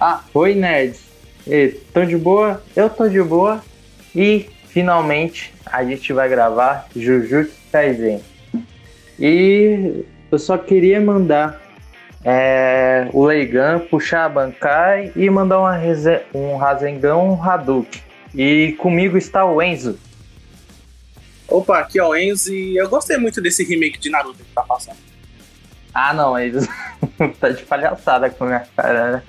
Ah, oi nerds. E, tô de boa? Eu tô de boa. E finalmente a gente vai gravar Jujutsu Kaisen. E eu só queria mandar é, o Leigan puxar a Bankai e mandar uma reze- um Rasengan, um Hadouken. E comigo está o Enzo. Opa, aqui é o Enzo e eu gostei muito desse remake de Naruto que tá passando. Ah, não, Enzo tá de palhaçada com a minha cara, né?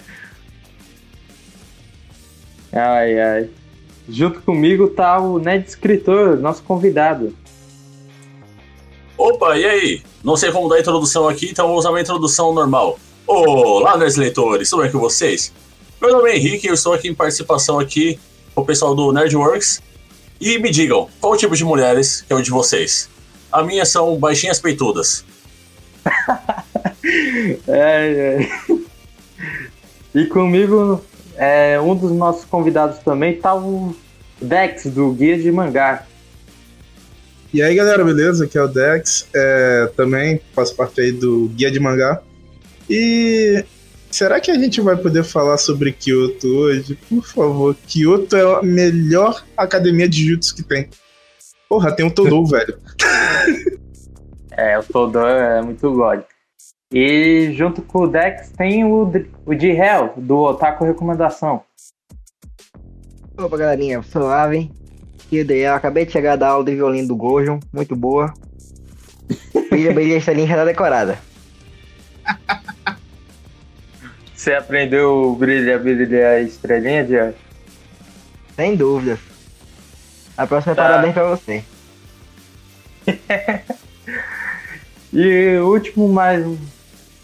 Ai, ai. Junto comigo tá o Ned Escritor, nosso convidado. Opa, e aí? Não sei como dar a introdução aqui, então vou usar uma introdução normal. Olá, meus leitores, tudo bem com vocês? Meu nome é Henrique eu estou aqui em participação aqui com o pessoal do Nerdworks. E me digam, qual o tipo de mulheres que é o de vocês? A minha são baixinhas peitudas. É, é. E comigo, é, um dos nossos convidados também tá o Dex, do Guia de Mangá. E aí galera, beleza? Aqui é o Dex, é, também faço parte aí do Guia de Mangá. E será que a gente vai poder falar sobre Kyoto hoje? Por favor, Kyoto é a melhor academia de jutsu que tem. Porra, tem o Todou, velho. É, o Todô é muito god. E junto com o Dex tem o, o de Hell, do Otaku Recomendação. Opa, galerinha, suave. E daí, eu acabei de chegar da aula de violino do Gojon, muito boa. Brilha, brilha, estrelinha já tá decorada. Você aprendeu o brilha, brilha, estrelinha, Diego? Sem dúvidas. A próxima é Tá. parabéns pra você. E o último, mais.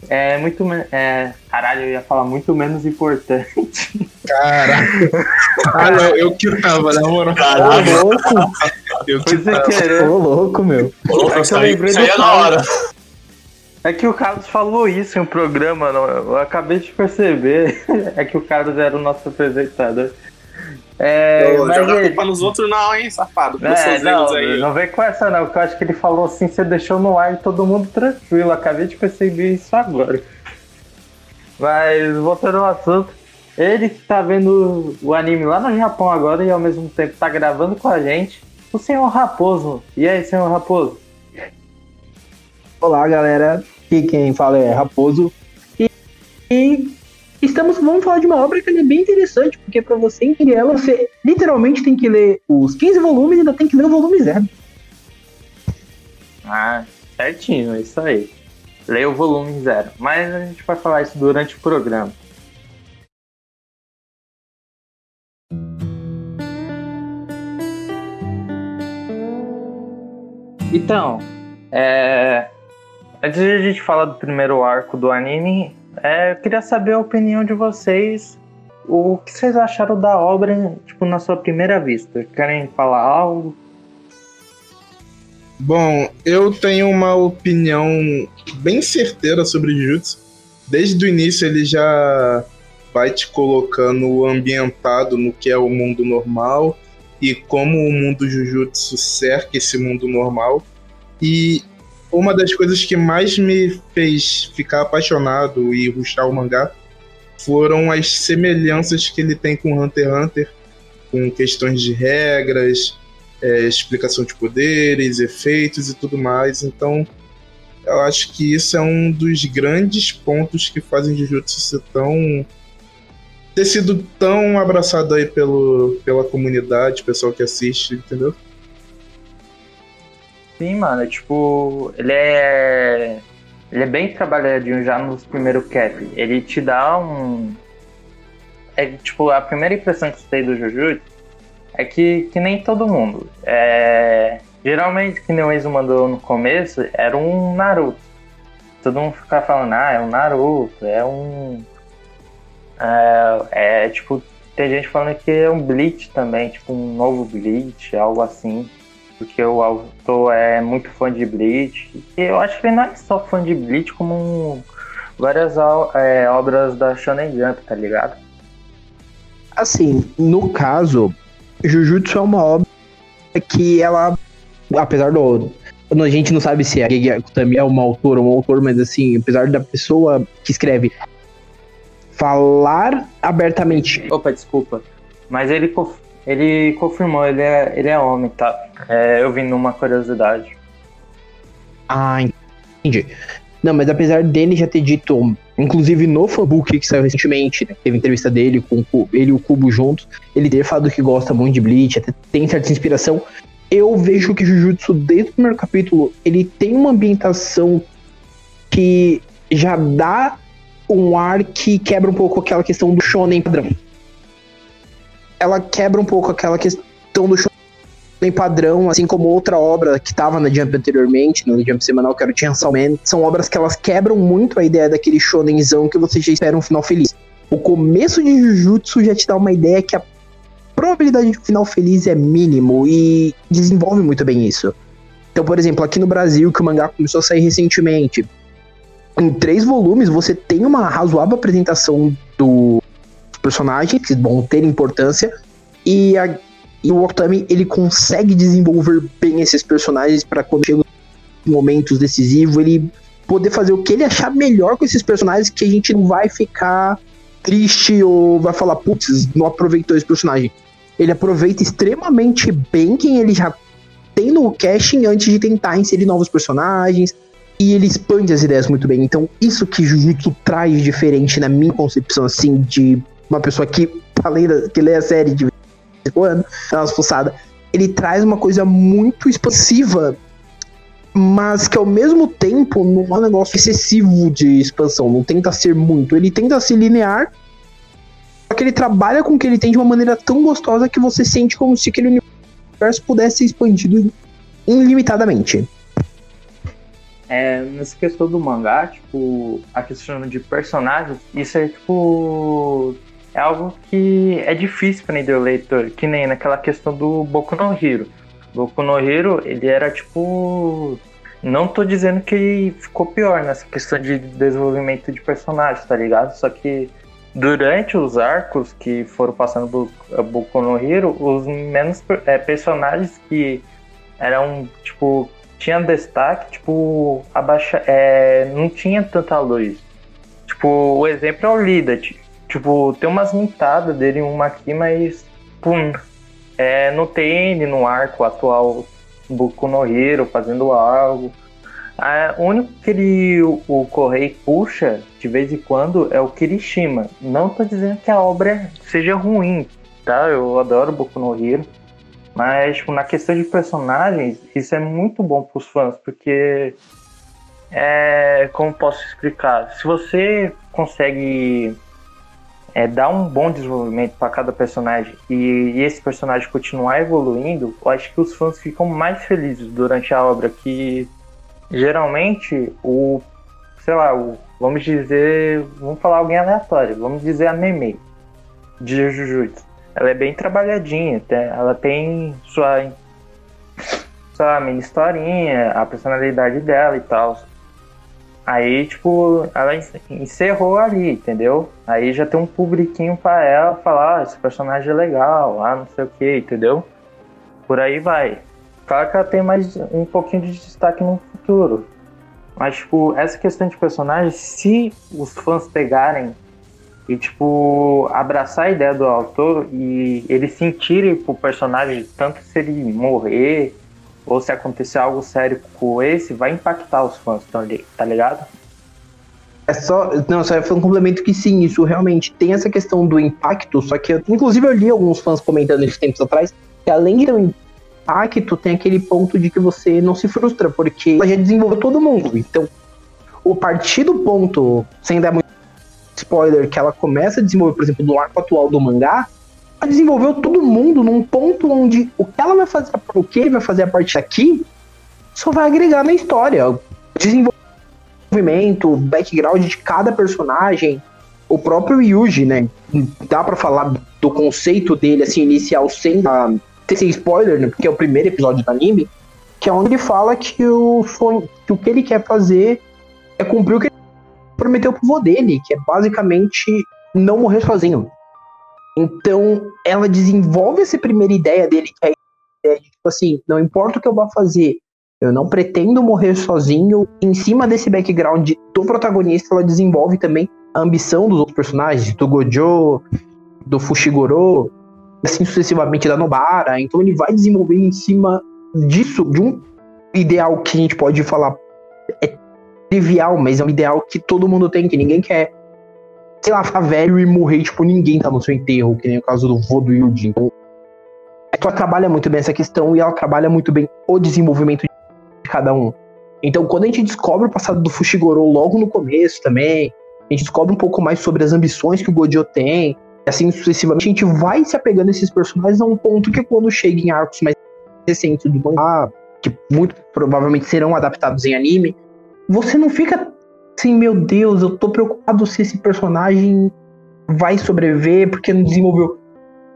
É muito. É, caralho, eu ia falar muito menos importante. Caraca. Ah, não, eu que tava, na moral. Caralho, louco, Eu que Foi tava. querer. ô louco, meu. louco, É que eu lembrei do é na hora. É que o Carlos falou isso em um programa, não, eu acabei de perceber. É que o Carlos era o nosso apresentador. É, Ô, mas joga a ele- culpa nos outros não, hein, safado. É, não, não vem com essa não, que eu acho que ele falou assim, você deixou no ar e todo mundo tranquilo. Acabei de perceber isso agora. Mas voltando ao assunto, ele que tá vendo o anime lá no Japão agora e ao mesmo tempo tá gravando com a gente, o senhor Raposo. E aí, senhor Raposo? Olá, galera. Aqui quem fala é Raposo. E, e estamos, vamos falar de uma obra que é bem interessante, porque para você entender ela, você literalmente tem que ler os 15 volumes e ainda tem que ler o volume zero. Ah, certinho, é isso aí. Leia o volume zero. Mas a gente vai falar isso durante o programa. Então, é, antes de a gente falar do primeiro arco do anime, é, eu queria saber a opinião de vocês. O que vocês acharam da obra, tipo, na sua primeira vista? Querem falar algo? Bom, eu tenho uma opinião bem certeira sobre Jujutsu. Desde o início ele já vai te colocando ambientado no que é o mundo normal e como o mundo Jujutsu cerca esse mundo normal. E uma das coisas que mais me fez ficar apaixonado e ruxar o mangá foram as semelhanças que ele tem com Hunter x Hunter, com questões de regras, é, explicação de poderes, efeitos e tudo mais. Então, eu acho que isso é um dos grandes pontos que fazem Jujutsu ser tão ter sido tão abraçado aí pelo, pela comunidade, pessoal que assiste, entendeu? Sim, mano, tipo, ele é. Ele é bem trabalhadinho já nos primeiros cap. Ele te dá um. É tipo, a primeira impressão que você tem do Jujutsu é que, que nem todo mundo. É, geralmente, que nem o Enzo mandou no começo, era um Naruto. Todo mundo fica falando, ah, é um Naruto, é um. É, é tipo, tem gente falando que é um Bleach também, tipo um novo Bleach, algo assim porque o autor é muito fã de Bleach. E eu acho que ele não é só fã de Bleach, como várias é, obras da Shonen Jump, tá ligado? Assim, no caso, Jujutsu é uma obra que ela, apesar do. A gente não sabe se a Gege também é uma autora ou um autor, mas assim, apesar da pessoa que escreve falar abertamente. Opa, desculpa. Mas ele, ele confirmou, ele é, ele é homem, tá? É, eu vi numa curiosidade. Ah, entendi. Não, mas apesar dele já ter dito, inclusive no fanbook que saiu recentemente, né, teve entrevista dele com ele e o Cubo juntos, ele ter falado que gosta muito de Bleach, até tem certa inspiração. Eu vejo que Jujutsu, desde o primeiro capítulo, ele tem uma ambientação que já dá um ar que quebra um pouco aquela questão do shonen padrão. Ela quebra um pouco aquela questão do shonen padrão, assim como outra obra que estava na Jump anteriormente, no Jump semanal, que era o Chainsaw Man, são obras que elas quebram muito a ideia daquele shonenzão que você já espera um final feliz. O começo de Jujutsu já te dá uma ideia que a probabilidade de um final feliz é mínimo e desenvolve muito bem isso. Então, por exemplo, aqui no Brasil, que o mangá começou a sair recentemente, em três volumes você tem uma razoável apresentação do personagem, que vão ter importância, e, a, e o Otami ele consegue desenvolver bem esses personagens para quando chega os momentos decisivos, ele poder fazer o que ele achar melhor com esses personagens, que a gente não vai ficar triste ou vai falar, putz, não aproveitou esse personagem. Ele aproveita extremamente bem quem ele já tem no casting antes de tentar inserir novos personagens. E ele expande as ideias muito bem. Então, isso que Jujutsu traz diferente na minha concepção, assim, de uma pessoa que, além da, que lê a série de vez em quando, dá umas fuçadas, ele traz uma coisa muito expansiva, mas que ao mesmo tempo não é um negócio excessivo de expansão, não tenta ser muito. Ele tenta ser linear, só que ele trabalha com o que ele tem de uma maneira tão gostosa que você sente como se aquele universo pudesse ser expandido ilimitadamente. É, nessa questão do mangá, tipo, a questão de personagens, isso é tipo. É algo que é difícil prender o leitor, que nem naquela questão do Boku no Hero. Boku no Hero, ele era tipo. Não tô dizendo que ficou pior nessa questão de desenvolvimento de personagens, tá ligado? Só que durante os arcos que foram passando do Boku no Hero, os menos é, personagens que eram, tipo, tinha destaque, tipo, abaixa, é, não tinha tanta luz. Tipo, o exemplo é o Lidat. Tipo, tem umas mintadas dele uma aqui, mas pum, é, tem ele no arco atual Boku no Hero fazendo algo. É, o único que ele, o, o Correio puxa de vez em quando é o Kirishima. Não tô dizendo que a obra seja ruim, tá? Eu adoro Boku no Hero. Mas, tipo, na questão de personagens, isso é muito bom pros fãs, porque. É, como posso explicar? Se você consegue é, dar um bom desenvolvimento para cada personagem e, e, esse personagem continuar evoluindo, eu acho que os fãs ficam mais felizes durante a obra. Que geralmente o. Sei lá, o, vamos dizer. Vamos falar alguém aleatório, vamos dizer a Meme de Jujutsu ela é bem trabalhadinha, ela tem sua, sua mini historinha, a personalidade dela e tal. Aí, tipo, ela encerrou ali, entendeu? Aí já tem um publiquinho pra ela falar, ah, esse personagem é legal, ah, não sei o que, entendeu? Por aí vai. Claro que ela tem mais um pouquinho de destaque no futuro. Mas, tipo, essa questão de personagem, se os fãs pegarem e tipo abraçar a ideia do autor e eles sentirem pro personagem tanto se ele morrer ou se acontecer algo sério com esse vai impactar os fãs tá ligado? É só não só foi um complemento que sim isso realmente tem essa questão do impacto só que inclusive eu li alguns fãs comentando esses tempos atrás que além de ter um impacto tem aquele ponto de que você não se frustra porque ela já desenvolveu todo mundo então o partir do ponto sem dar muito spoiler, que ela começa a desenvolver, por exemplo, no arco atual do mangá, ela desenvolveu todo mundo num ponto onde o que ela vai fazer, o que ele vai fazer a partir daqui, só vai agregar na história. Desenvolvimento, background de cada personagem, o próprio Yuji, né? Dá para falar do conceito dele, assim, inicial, sem uh, ter sem spoiler, né? Porque é o primeiro episódio do anime, que é onde ele fala que o, sonho, que o que ele quer fazer é cumprir o que prometeu pro vô dele, que é basicamente não morrer sozinho. Então, ela desenvolve essa primeira ideia dele, que é tipo assim, não importa o que eu vá fazer, Eu não pretendo morrer sozinho. Em cima desse background do protagonista, ela desenvolve também a ambição dos outros personagens, do Gojo, do Fushiguro, assim sucessivamente da Nobara. Então ele vai desenvolvendo em cima disso, de um ideal que a gente pode falar é trivial, mas é um ideal que todo mundo tem, que ninguém quer, sei lá, ficar velho e morrer, tipo, ninguém tá no seu enterro, que nem o caso do vô do Yuji. Então, ela trabalha muito bem essa questão e ela trabalha muito bem o desenvolvimento de cada um. Então, quando a gente descobre o passado do Fushiguro logo no começo também, a gente descobre um pouco mais sobre as ambições que o Gojo tem, assim sucessivamente, a gente vai se apegando a esses personagens a um ponto que quando chega em arcos mais recentes do mangá, que muito provavelmente serão adaptados em anime, você não fica assim, meu Deus, eu tô preocupado se esse personagem vai sobreviver porque não desenvolveu.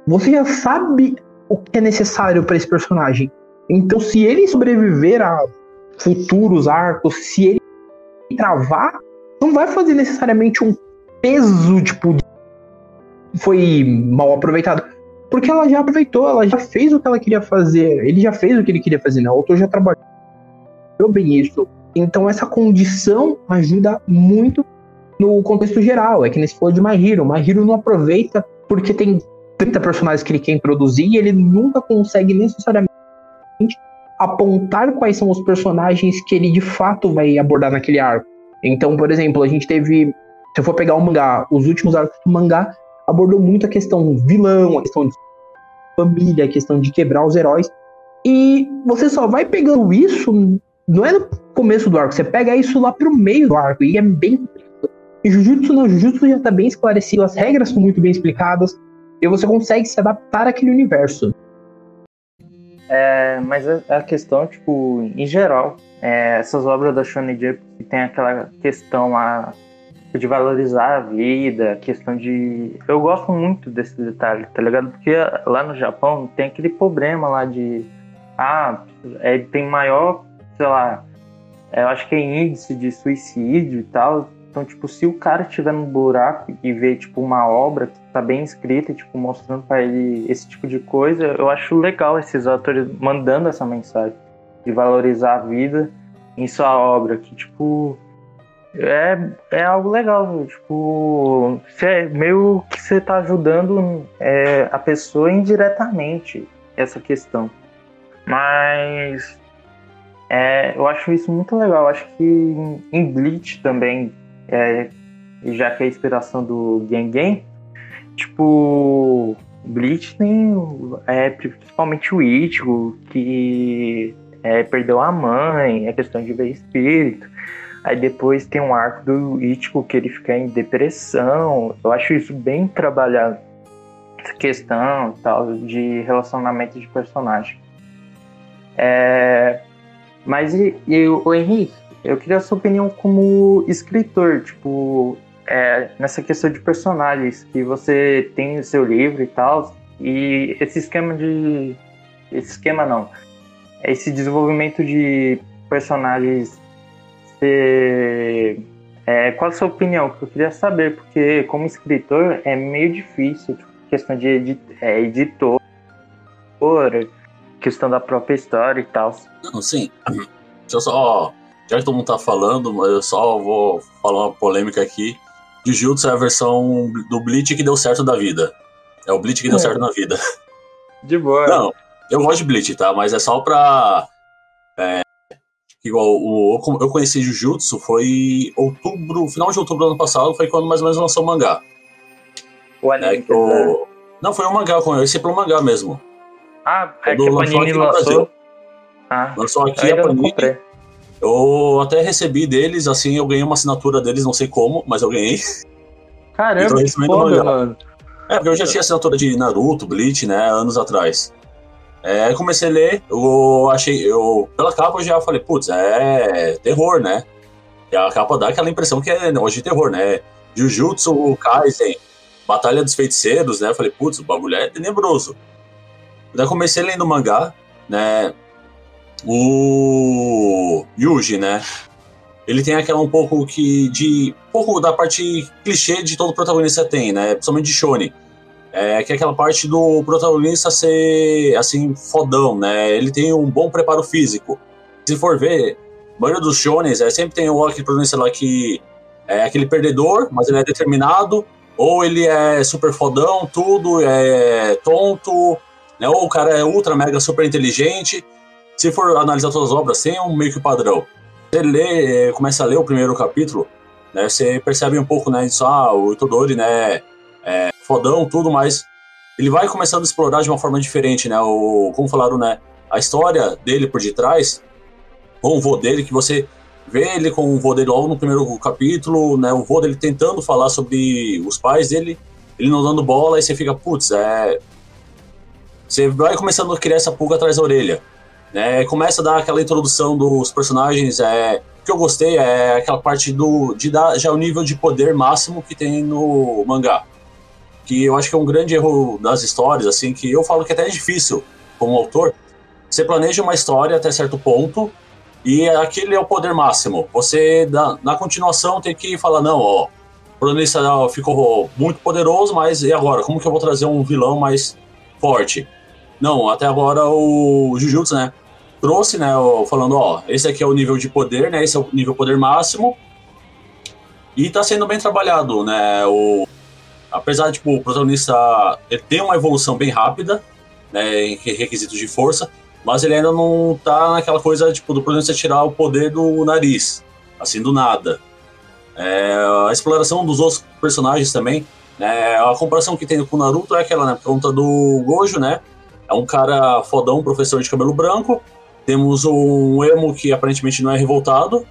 Você já sabe o que é necessário para esse personagem. Então, se ele sobreviver a futuros arcos, se ele travar, não vai fazer necessariamente um peso, tipo, foi mal aproveitado. Porque ela já aproveitou, ela já fez o que ela queria fazer. Ele já fez o que ele queria fazer, né? O autor já trabalhou bem isso. Então essa condição ajuda muito no contexto geral. É que nesse falou de. My Hero não aproveita porque tem 30 personagens que ele quer introduzir e ele nunca consegue necessariamente apontar quais são os personagens que ele de fato vai abordar naquele arco. Então, por exemplo, a gente teve. Se eu for pegar o mangá, os últimos arcos do mangá abordou muito a questão vilão, a questão de família, a questão de quebrar os heróis. E você só vai pegando isso, não é no começo do arco, você pega isso lá pro meio do arco, e é bem Jujutsu não, Jujutsu já tá bem esclarecido, as regras são muito bem explicadas, e você consegue se adaptar àquele universo. É, mas a, questão, tipo, em geral, é, essas obras da Shonen Jump que tem aquela questão lá de valorizar a vida, questão de. Eu gosto muito desse detalhe, tá ligado? Porque lá no Japão tem aquele problema lá de. Ah, é, tem maior, sei lá, eu acho que é índice de suicídio e tal. Então, tipo, se o cara estiver num buraco e ver, tipo, uma obra que tá bem escrita, tipo, mostrando para ele esse tipo de coisa, eu acho legal esses autores mandando essa mensagem de valorizar a vida em sua obra, que, tipo, é, é algo legal, tipo, é meio que você tá ajudando é, a pessoa indiretamente essa questão. Mas é, eu acho isso muito legal. Acho que em, Bleach também, é, já que é a inspiração do Gengen, tipo, Bleach tem é, principalmente o Ichigo, que é, perdeu a mãe, é questão de ver espírito. Aí depois tem um arco do Ichigo que ele fica em depressão. Eu acho isso bem trabalhado. Essa questão tal de relacionamento de personagem. É... Mas e, e o Henrique, eu queria a sua opinião como escritor, tipo, é, nessa questão de personagens que você tem no seu livro e tal, e esse esquema de. Esse esquema não. Esse desenvolvimento de personagens você. É, qual a sua opinião? Que eu queria saber, porque como escritor é meio difícil, tipo, questão de edit, é, editor, questão da própria história e tal. Não, sim. Deixa eu só. Já que todo mundo tá falando, mas eu só vou falar uma polêmica aqui. Jujutsu é a versão do Bleach que deu certo da vida. É o Bleach que deu é. certo na vida. De boa. Não, eu gosto de Bleach, tá? Mas é só pra. É, Igual o, eu conheci Jujutsu foi outubro, final de outubro do ano passado, foi quando mais ou menos lançou o mangá. O anime. É, o... Não, foi um mangá, eu conheci pelo mangá mesmo. Ah, é que a Panini lançou. Ah, lançou aqui a Panini. Eu até recebi deles, assim, eu ganhei uma assinatura deles, não sei como, mas eu ganhei. Caramba, então, que foda, mano. É, porque eu já tinha assinatura de Naruto, Bleach, né, anos atrás. É, comecei a ler, eu achei, eu, pela capa eu já falei, putz, é terror, né? E a capa dá aquela impressão que é hoje de terror, né? Jujutsu, Kaisen, Batalha dos Feiticeiros, né? Eu falei, putz, o bagulho é tenebroso. Daí comecei lendo mangá, né? O Yuji, né? Ele tem aquela um pouco que de. Pouco da parte clichê de todo protagonista tem, né? Principalmente de Shone é, que é aquela parte do protagonista ser, assim, fodão, né? Ele tem um bom preparo físico. se for ver, a maioria dos shonens é, sempre tem o aquele protagonista lá que é aquele perdedor, mas ele é determinado, ou ele é super fodão, tudo, é tonto, né? ou o cara é ultra mega super inteligente. Se for analisar todas as obras, tem um meio que padrão. Você lê, começa a ler o primeiro capítulo, né? Você percebe um pouco, né? Isso, ah, o Itodori, né? É fodão, tudo, mas ele vai começando a explorar de uma forma diferente, né? O, como falaram, né? A história dele por detrás, com o vô dele, que você vê ele com o vô dele logo no primeiro capítulo, né? O vô dele tentando falar sobre os pais dele, ele não dando bola, e você fica, putz, é. Você vai começando a criar essa pulga atrás da orelha. Né? Começa a dar aquela introdução dos personagens. É, o que eu gostei é aquela parte do de dar já o nível de poder máximo que tem no mangá. Que eu acho que é um grande erro das histórias, assim, que eu falo que até é difícil, como autor. Você planeja uma história até certo ponto, e aquele é o poder máximo. Você, na, na continuação, tem que falar, não, ó, o protagonista ficou muito poderoso, mas e agora? Como que eu vou trazer um vilão mais forte? Não, até agora o Jujutsu, né, trouxe, né, falando, ó, esse aqui é o nível de poder, né, esse é o nível poder máximo, e tá sendo bem trabalhado, né, o... Apesar, tipo, o protagonista tem uma evolução bem rápida, né, em requisitos de força, mas ele ainda não tá naquela coisa tipo, do protagonista tirar o poder do nariz, assim, do nada. É, a exploração dos outros personagens também, né, a comparação que tem com o Naruto é aquela, né, por conta do Gojo, né, é um cara fodão, professor de cabelo branco, temos um emo que aparentemente não é revoltado,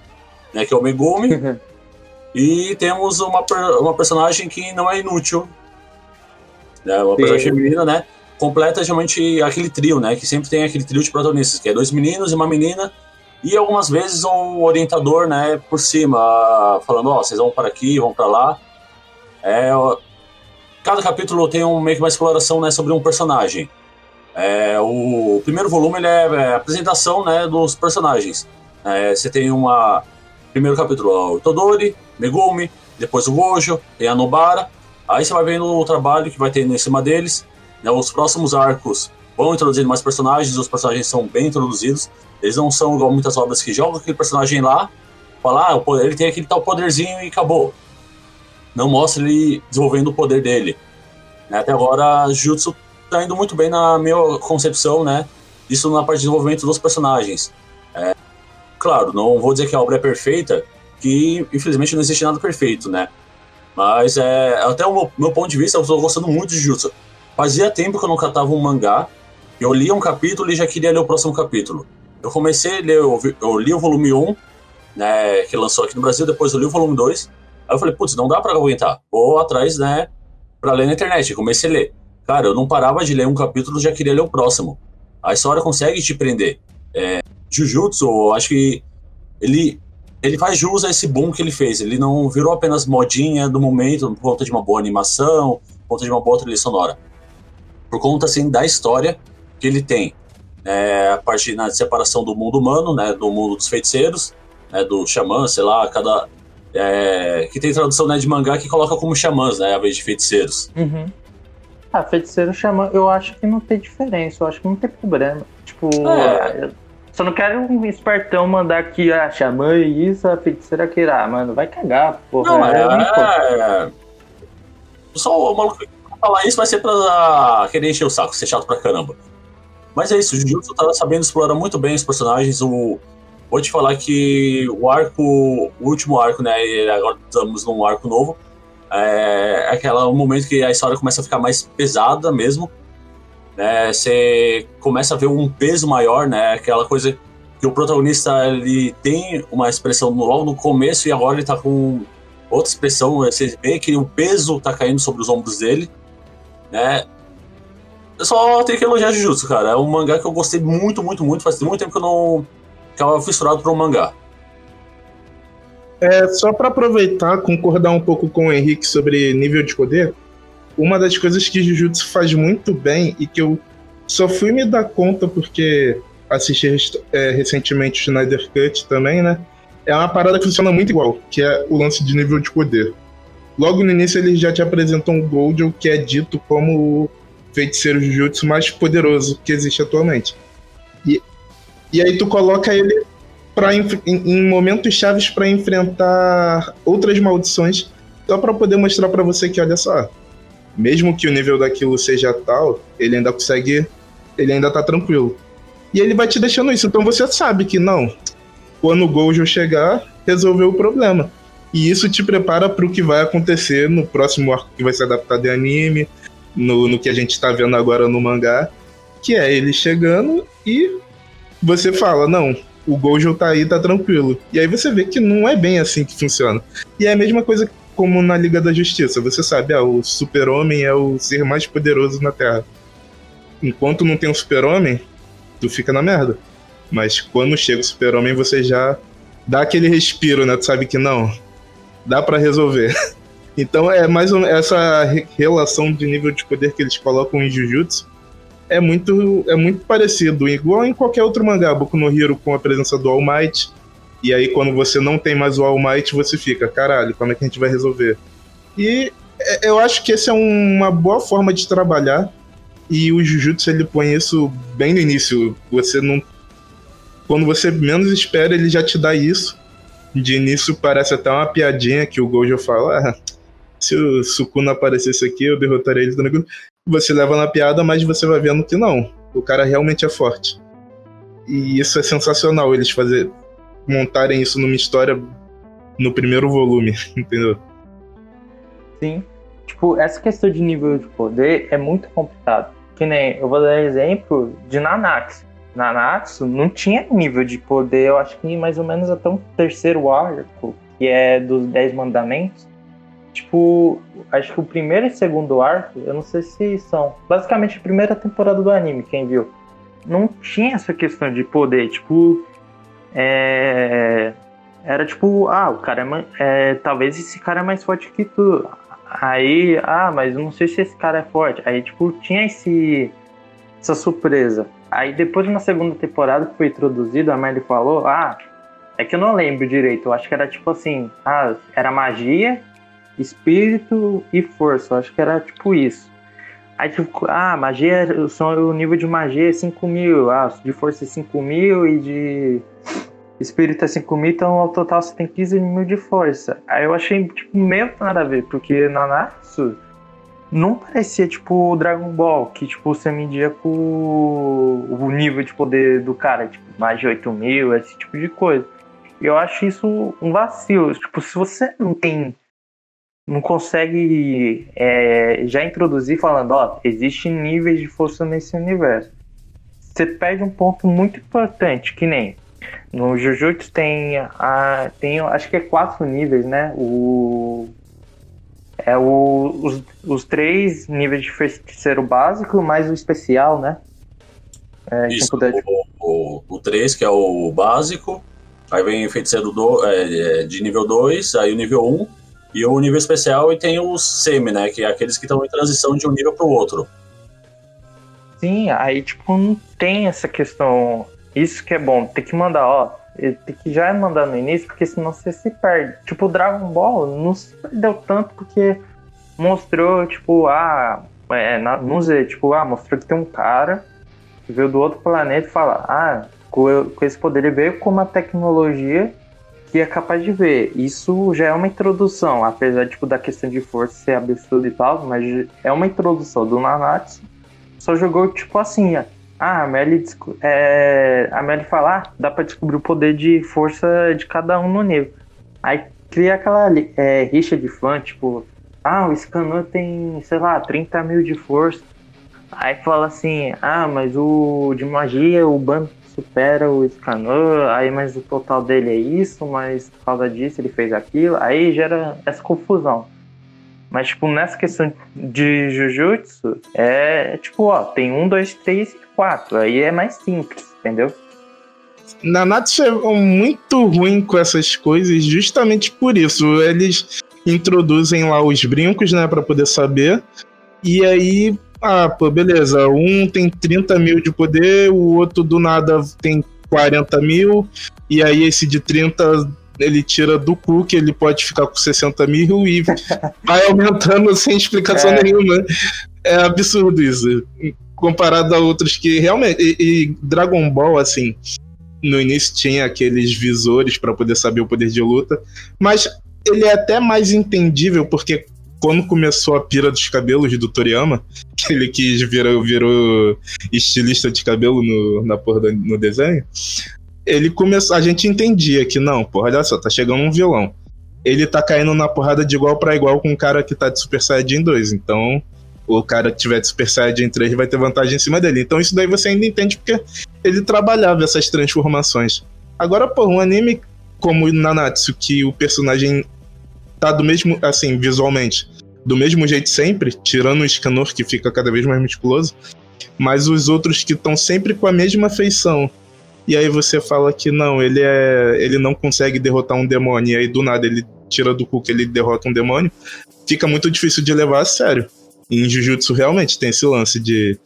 né, que é o Megumi, e temos uma, uma personagem que não é inútil, né, uma Sim. personagem feminina, né, completa geralmente aquele trio, né? Que sempre tem aquele trio de protagonistas, que é dois meninos e uma menina, e algumas vezes um orientador, né, por cima, falando, ó, oh, vocês vão para aqui, vão para lá. É, cada capítulo tem um, meio que uma exploração, né, sobre um personagem. É, o primeiro volume ele é, é apresentação, né, dos personagens. É, você tem uma primeiro capítulo, o Todori, Megumi, depois o Gojo, tem a Nobara. Aí você vai vendo o trabalho que vai ter em cima deles. Né, os próximos arcos vão introduzindo mais personagens, os personagens são bem introduzidos. Eles não são igual muitas obras que jogam aquele personagem lá, falar, ah, ele tem aquele tal poderzinho e acabou. Não mostra ele desenvolvendo o poder dele. Né, até agora, Jutsu tá indo muito bem na minha concepção, né? Isso na parte de desenvolvimento dos personagens. É, claro, não vou dizer que a obra é perfeita, que infelizmente não existe nada perfeito, né? Mas é, até o meu, ponto de vista, eu estou gostando muito de Jutsu. Fazia tempo que eu não catava um mangá. Eu lia um capítulo e já queria ler o próximo capítulo. Eu comecei a ler, eu, eu li o volume 1, né, que lançou aqui no Brasil, depois eu li o volume 2. Aí eu falei, putz, não dá pra aguentar. Vou atrás, né, pra ler na internet. Comecei a ler. Cara, eu não parava de ler um capítulo, já queria ler o próximo. A história consegue te prender. É, Jujutsu, eu acho que ele, ele faz jus a esse boom que ele fez. Ele não virou apenas modinha do momento por conta de uma boa animação, por conta de uma boa trilha sonora por conta assim da história que ele tem. É, a partir da separação do mundo humano, né, do mundo dos feiticeiros, né, do xamã, sei lá, cada é, que tem tradução né, de mangá que coloca como xamãs, né, ao invés de feiticeiros. Uhum. Ah, feiticeiro xamã, eu acho que não tem diferença, eu acho que não tem problema. Tipo, é. só não quero um espertão mandar aqui a ah, xamã e isso, a feiticeira ah, mano, vai cagar, porra. Não, é, é, é... Só o maluco falar isso vai ser pra querer encher o saco, ser chato pra caramba. Mas é isso, o Jujutsu tá sabendo explorar muito bem os personagens. O, vou te falar que o arco, o último arco, né? Agora estamos num arco novo. É aquele momento que a história começa a ficar mais pesada mesmo. Né, você começa a ver um peso maior, né? Aquela coisa que o protagonista ele tem uma expressão logo no começo e agora ele tá com outra expressão. Você vê que o peso tá caindo sobre os ombros dele né? Eu só tenho que elogiar Jujutsu, cara. É um mangá que eu gostei muito, muito, muito. Faz muito tempo que eu não ficava fissurado por um mangá. É, só para aproveitar, concordar um pouco com o Henrique sobre nível de poder, uma das coisas que Jujutsu faz muito bem e que eu só fui me dar conta porque assisti é, recentemente o Schneider Cut também, né? É uma parada que funciona muito igual, que é o lance de nível de poder. Logo no início eles já te apresentam o Goldel, que é dito como o feiticeiro Jujutsu mais poderoso que existe atualmente. E, e aí tu coloca ele em, em momentos chaves para enfrentar outras maldições, só para poder mostrar para você que, olha só, mesmo que o nível daquilo seja tal, ele ainda consegue, ele ainda tá tranquilo. E ele vai te deixando isso, então você sabe que não, quando o Gojo chegar, resolveu o problema. E isso te prepara para o que vai acontecer no próximo arco que vai ser adaptado em anime, no, no que a gente está vendo agora no mangá, que é ele chegando e você fala, não, o Gojo tá aí, tá tranquilo. E aí você vê que não é bem assim que funciona. E é a mesma coisa como na Liga da Justiça. Você sabe, ah, o super-homem é o ser mais poderoso na Terra. Enquanto não tem um super-homem, tu fica na merda. Mas quando chega o super-homem, você já dá aquele respiro, né? Tu sabe que não, dá para resolver. Então é mais um, essa relação de nível de poder que eles colocam em Jujutsu é muito, é muito parecido, igual em qualquer outro mangá, Boku no Hero com a presença do All Might. E aí quando você não tem mais o All Might, você fica, caralho, como é que a gente vai resolver? E é, eu acho que essa é uma boa forma de trabalhar. E o Jujutsu ele põe isso bem no início. Você não quando você menos espera, ele já te dá isso. De início parece até uma piadinha que o Gojo fala: ah, se o Sukuna aparecesse aqui, eu derrotaria ele tranquilo. Você leva na piada, mas você vai vendo que não. O cara realmente é forte. E isso é sensacional, eles fazer, montarem isso numa história no primeiro volume, entendeu? Sim. Tipo, essa questão de nível de poder é muito complicado. Que nem, eu vou dar exemplo de Nanax. Nanatsu não tinha nível de poder, eu acho que mais ou menos até um terceiro arco, que é dos Dez Mandamentos. Tipo, acho que o primeiro e segundo arco, eu não sei se são. Basicamente a primeira temporada do anime, quem viu. Não tinha essa questão de poder, tipo. É, era tipo, ah, o cara é, é, Talvez esse cara é mais forte que tu. Aí, ah, mas não sei se esse cara é forte. Aí, tipo, tinha esse, essa surpresa. Aí depois na segunda temporada que foi introduzido, a Melly falou, ah, é que eu não lembro direito, eu acho que era tipo assim, ah, era magia, espírito e força, eu acho que era tipo isso. Aí tipo, ah, magia, o nível de magia é 5 mil, ah, de força é 5 mil e de espírito é 5 mil, então ao total você tem 15 mil de força. Aí eu achei tipo meio nada a ver, porque na Natsu não parecia tipo o Dragon Ball, que tipo você media com o nível de poder do cara, tipo, mais de 8 mil, esse tipo de coisa. E eu acho isso um vacilo. Tipo, se você não tem. Não consegue é, já introduzir falando, ó, existem níveis de força nesse universo. Você perde um ponto muito importante, que nem no Jujutsu tem, a, tem acho que é quatro níveis, né? O é o, os, os três níveis de feiticeiro básico, mais o especial, né? É, Isso, puder... o, o, o 3, que é o básico, aí vem o feiticeiro do, é, é de nível 2, aí o nível 1, e o nível especial, e tem o semi, né? Que é aqueles que estão em transição de um nível para o outro. Sim, aí tipo, não tem essa questão. Isso que é bom, tem que mandar, ó, tem que já mandar no início, porque senão você se perde. Tipo, o Dragon Ball não se perdeu tanto porque mostrou, tipo, ah, é, na, no Z, tipo, ah, mostrou que tem um cara que veio do outro planeta e fala, ah, com, com esse poder ele veio com uma tecnologia que é capaz de ver. Isso já é uma introdução, apesar tipo, da questão de força ser absurda e tal, mas é uma introdução do Nanatsu. Só jogou tipo assim, ah, a Melly, é, a Melly fala, ah, dá pra descobrir o poder de força de cada um no nível. Aí cria aquela é, rixa de fã, tipo, ah, o Scanor tem, sei lá, 30 mil de força. Aí fala assim, ah, mas o de magia, o bando supera o Scanor, aí mas o total dele é isso, mas por causa disso ele fez aquilo, aí gera essa confusão. Mas, tipo, nessa questão de Jujutsu, é tipo, ó, tem um, dois, três e quatro. Aí é mais simples, entendeu? Nanatsu é muito ruim com essas coisas justamente por isso. Eles introduzem lá os brincos, né, para poder saber. E aí, ah, pô, beleza. Um tem 30 mil de poder, o outro do nada tem 40 mil. E aí esse de 30 ele tira do cu que ele pode ficar com 60 mil e vai aumentando sem explicação é. nenhuma. É absurdo isso. Comparado a outros que realmente. E, e, Dragon Ball, assim. no início tinha aqueles visores para poder saber o poder de luta, mas ele é até mais entendível porque quando começou a pira dos cabelos do Toriyama, que ele quis virar, virou estilista de cabelo no, na porra do, no desenho, ele começou. A gente entendia que não, porra, olha só, tá chegando um vilão. Ele tá caindo na porrada de igual para igual com o cara que tá de Super Saiyajin 2. Então, o cara que tiver de Super Saiyajin 3 vai ter vantagem em cima dele. Então, isso daí você ainda entende porque ele trabalhava essas transformações. Agora, pô, um anime como Nanatsu, que o personagem tá do mesmo, assim, visualmente, do mesmo jeito sempre, tirando o Scanor que fica cada vez mais musculoso, mas os outros que estão sempre com a mesma feição. E aí você fala que não, ele é, ele não consegue derrotar um demônio, e aí do nada ele tira do cu que ele derrota um demônio, fica muito difícil de levar a sério. E em Jujutsu realmente tem esse lance de,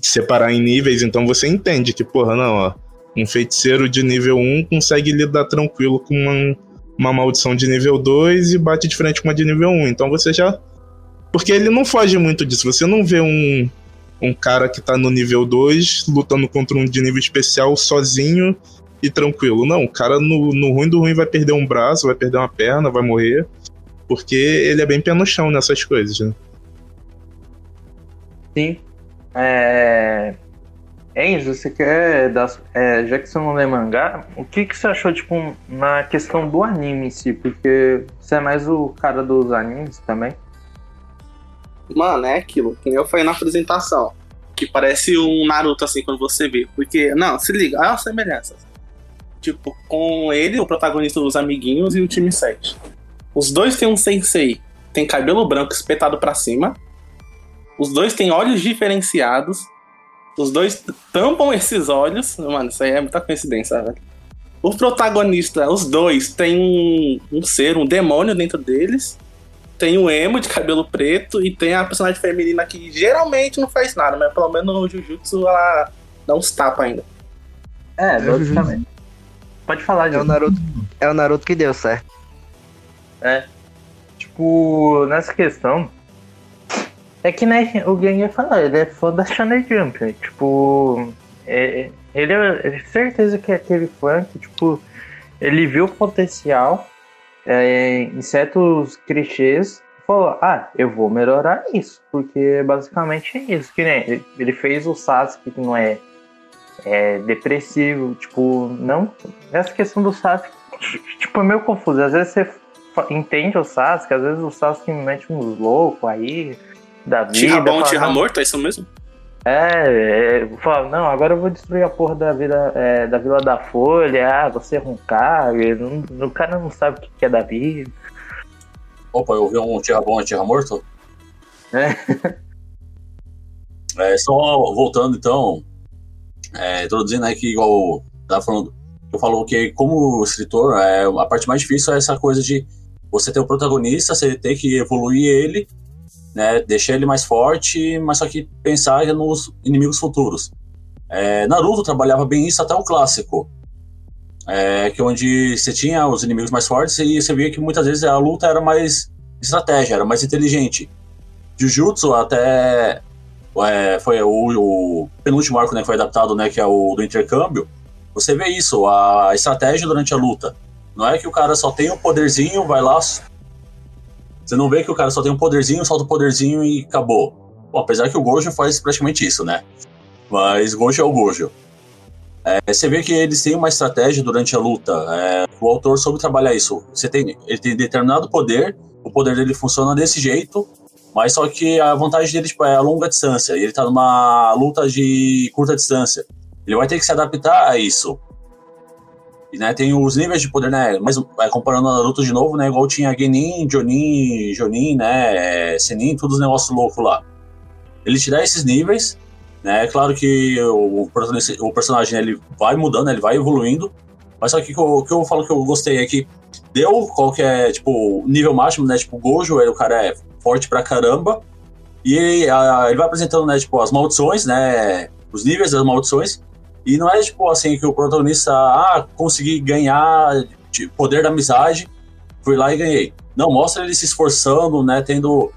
separar em níveis, então você entende que, porra, não, ó, um feiticeiro de nível 1 consegue lidar tranquilo com uma, uma maldição de nível 2 e bate de frente com uma de nível 1. Então você já. Porque ele não foge muito disso. Você não vê um, um cara que tá no nível 2 lutando contra um de nível especial sozinho e tranquilo. Não, o cara no, no ruim do ruim vai perder um braço, vai perder uma perna, vai morrer. Porque ele é bem pé no chão nessas coisas, né? Sim. É... Enzo, você quer dar, é, já que você não lê mangá, o que, que você achou, tipo, na questão do anime em si? Porque você é mais o cara dos animes também. Mano, é aquilo, que eu falei na apresentação. Que parece um Naruto, assim, quando você vê. Porque, não, se liga, olha as semelhanças. Tipo, com ele, o protagonista dos amiguinhos e o time 7. Os dois têm um sensei, tem cabelo branco espetado para cima. Os dois têm olhos diferenciados os dois tampam esses olhos. Mano, isso aí é muita coincidência, velho. O protagonista, os dois, tem um, um ser, um demônio dentro deles. Tem um emo de cabelo preto e tem a personagem feminina que geralmente não faz nada, mas pelo menos no Jujutsu ela dá uns tapas ainda. É, basicamente. Pode falar, É o Naruto, é o Naruto que deu certo. É. Tipo, nessa questão, é que né, o Gang falar, ele é fã da Shonen Jump. né? Tipo, é, ele é certeza que é aquele fã que, tipo, ele viu o potencial é, em certos clichês e falou, ah, eu vou melhorar isso, porque basicamente é isso. Que nem ele- ele fez o Sasuke que não é, é depressivo, tipo, não. Essa questão do Sasuke, tipo, é meio confuso. Às vezes você entende o Sasuke, às vezes o Sasuke me mete uns loucos aí da vida. Tira bom, fala, tira "Não, morto, é isso mesmo? é, é, fala, não, agora eu vou destruir a porra da vila, é, da Vila da Folha, ah, você é um não, o cara não sabe o que é da vida. Opa, eu vi um tira bom tira morto? É. É, só voltando então, é, introduzindo aí que igual tava falando, eu falo que como escritor, é, a parte mais difícil é essa coisa de você ter o protagonista, você ter que evoluir ele, né, deixar ele mais forte, mas só que pensar nos inimigos futuros. É, Naruto trabalhava bem isso até o clássico, é, que onde você tinha os inimigos mais fortes e você via que muitas vezes a luta era mais estratégia, era mais inteligente. Jujutsu até é, foi o, o penúltimo arco né, que foi adaptado, né, que é o do intercâmbio. Você vê isso, a estratégia durante a luta. Não é que o cara só tem um poderzinho, vai lá. Você não vê que o cara só tem um poderzinho, solta o poderzinho e acabou. Bom, apesar que o Gojo faz praticamente isso, né? Mas Gojo é o Gojo. É, você vê que eles têm uma estratégia durante a luta. É, o autor soube trabalhar isso. Você tem, ele tem determinado poder, o poder dele funciona desse jeito, mas só que a vantagem dele tipo, é a longa distância. Ele tá numa luta de curta distância. Ele vai ter que se adaptar a isso. Né, tem os níveis de poder, né? Mas é, comparando a Naruto de novo, né? Igual tinha Genin, Jonin, Jonin, né? é, Senin, todos os negócios loucos lá. Ele te dá esses níveis, né? É claro que o, o personagem né, ele vai mudando, ele vai evoluindo. Mas só que o que eu- falo que eu gostei é que deu qual que é, tipo, nível máximo, né? Tipo, Gojo, ele, o cara é forte pra caramba. E a- ele vai apresentando, né, tipo, as maldições, né? Os níveis das maldições. E não é, tipo, assim, que o protagonista, ah, consegui ganhar de poder da amizade, fui lá e ganhei. Não, mostra ele se esforçando, né? Tendo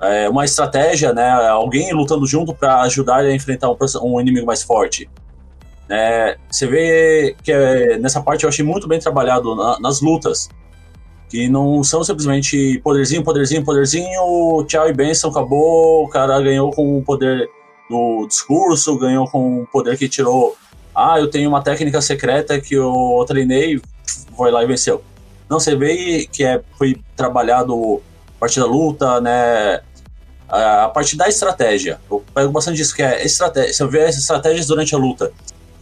é, uma estratégia, né? Alguém lutando junto pra ajudar ele a enfrentar um, um inimigo mais forte. É, você vê que é, nessa parte eu achei muito bem trabalhado na- nas lutas. Que não são simplesmente poderzinho, poderzinho, poderzinho, tchau e benção, acabou. O cara ganhou com o poder do discurso, ganhou com o poder que tirou. Ah, eu tenho uma técnica secreta que eu treinei, foi lá e venceu. Não, você vê que é, foi trabalhado a parte da luta, né? A parte da estratégia. Eu pego bastante disso, que é estratégia. Você vê as estratégias durante a luta.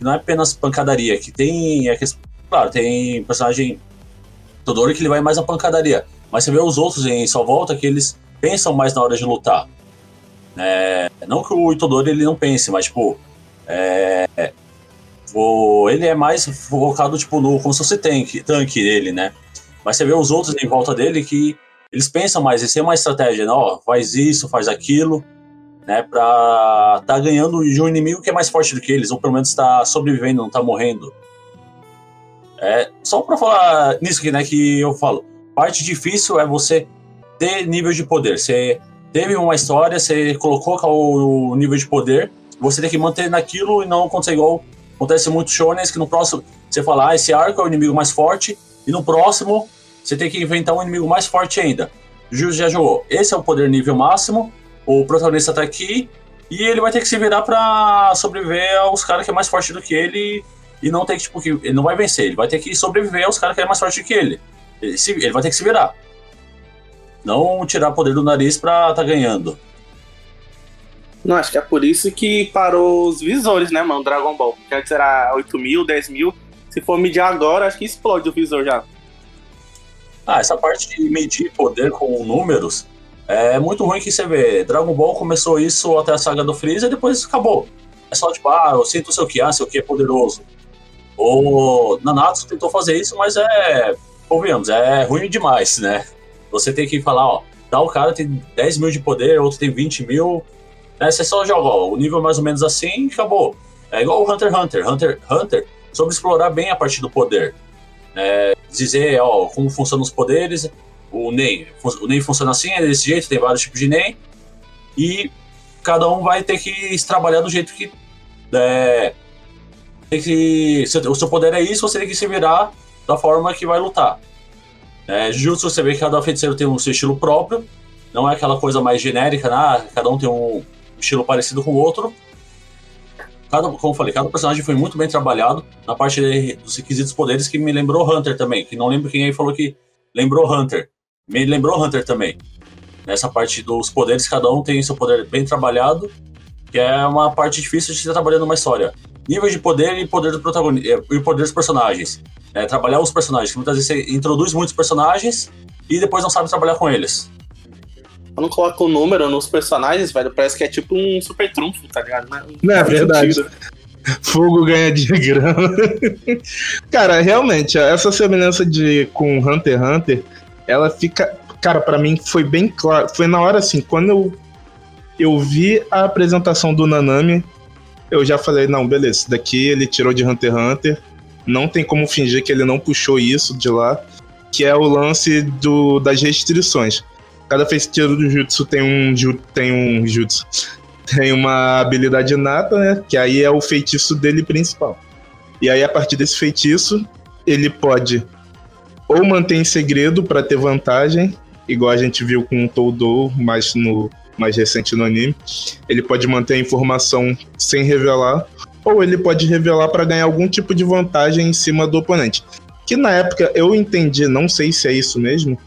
Não é apenas pancadaria, que tem. É que, claro, tem personagem Todori que ele vai mais na pancadaria. Mas você vê os outros em sua volta que eles pensam mais na hora de lutar. É, não que o Itodori ele não pense, mas tipo. É, o- ele é mais focado tipo, no, como se fosse tanque, tanque dele, né? Mas você vê os outros em volta dele que eles pensam mais, eles têm uma estratégia, né? Ó, faz isso, faz aquilo, né? Pra tá ganhando de um inimigo que é mais forte do que eles, ou pelo menos tá sobrevivendo, não tá morrendo. É, só pra falar nisso aqui, né, que eu falo, parte difícil é você ter nível de poder. Você teve uma história, você colocou o nível de poder, você tem que manter naquilo e não acontecer igual acontece muito shonens que no próximo você fala, ah, esse arco é o inimigo mais forte, e no próximo você tem que inventar um inimigo mais forte ainda. Jujutsu já jogou. Esse é o poder nível máximo, o protagonista tá aqui, e ele vai ter que se virar pra sobreviver aos caras que é mais forte do que ele e não tem que, tipo, que ele não vai vencer, ele vai ter que sobreviver aos caras que é mais forte que ele. Ele, se- ele vai ter que se virar. Não tirar poder do nariz pra tá ganhando. Não, acho que é por isso que parou os visores, né, mano? Dragon Ball. Porque antes era 8 mil, 10 mil. Se for medir agora, acho que explode o visor já. Ah, essa parte de medir poder com números é muito ruim que você vê. Dragon Ball começou isso até a saga do Freeza e depois acabou. É só tipo, ah, eu sinto o seu Ki, ah, seu Ki é poderoso. O Nanatsu tentou fazer isso, mas é, convenhamos, é ruim demais, né? Você tem que falar, ó, tal cara tem 10 mil de poder, outro tem 20 mil. Né? Você só joga, ó, o nível é mais ou menos assim e acabou. É igual o Hunter x Hunter. Hunter Hunter soube explorar bem a parte do poder. É, dizer, ó, como funcionam os poderes. O NEM, o NEM funciona assim, é desse jeito, tem vários tipos de NEM. E cada um vai ter que trabalhar do jeito que. É, tem que o seu poder é isso, você tem que se virar da forma que vai lutar. É, Jujutsu, você vê que cada feiticeiro tem o seu estilo próprio, não é aquela coisa mais genérica, né? Ah, cada um tem um estilo parecido com o outro. Cada, como eu falei, cada personagem foi muito bem trabalhado na parte de- dos requisitos poderes que me lembrou Hunter também, que não lembro quem aí falou que lembrou Hunter. Me lembrou Hunter também. Nessa parte dos poderes, cada um tem seu poder bem trabalhado, que é uma parte difícil de estar trabalhando uma história. Nível de poder e poder do protagonista e poder dos personagens. É, trabalhar os personagens, que muitas vezes você introduz muitos personagens e depois não sabe trabalhar com eles. Quando coloca o número nos personagens, velho, parece que é tipo um super trunfo, tá ligado? Não, Não, é verdade. sentido. Fogo ganha diagrama. cara, realmente, essa semelhança de com Hunter x Hunter, ela fica. Cara, pra mim foi bem claro. Foi na hora assim, quando eu, eu vi a apresentação do Nanami, eu já falei: não, beleza, isso daqui ele tirou de Hunter x Hunter. Não tem como fingir que ele não puxou isso de lá. Que é o lance do, das restrições. Cada feiticeiro do Jutsu tem um, ju- tem um Jutsu tem uma habilidade inata, né? Que aí é o feitiço dele principal. E aí, a partir desse feitiço, ele pode ou manter em segredo para ter vantagem, igual a gente viu com o Toudou, mais no mais recente no anime. Ele pode manter a informação sem revelar, ou ele pode revelar para ganhar algum tipo de vantagem em cima do oponente. Que na época eu entendi, não sei se é isso mesmo,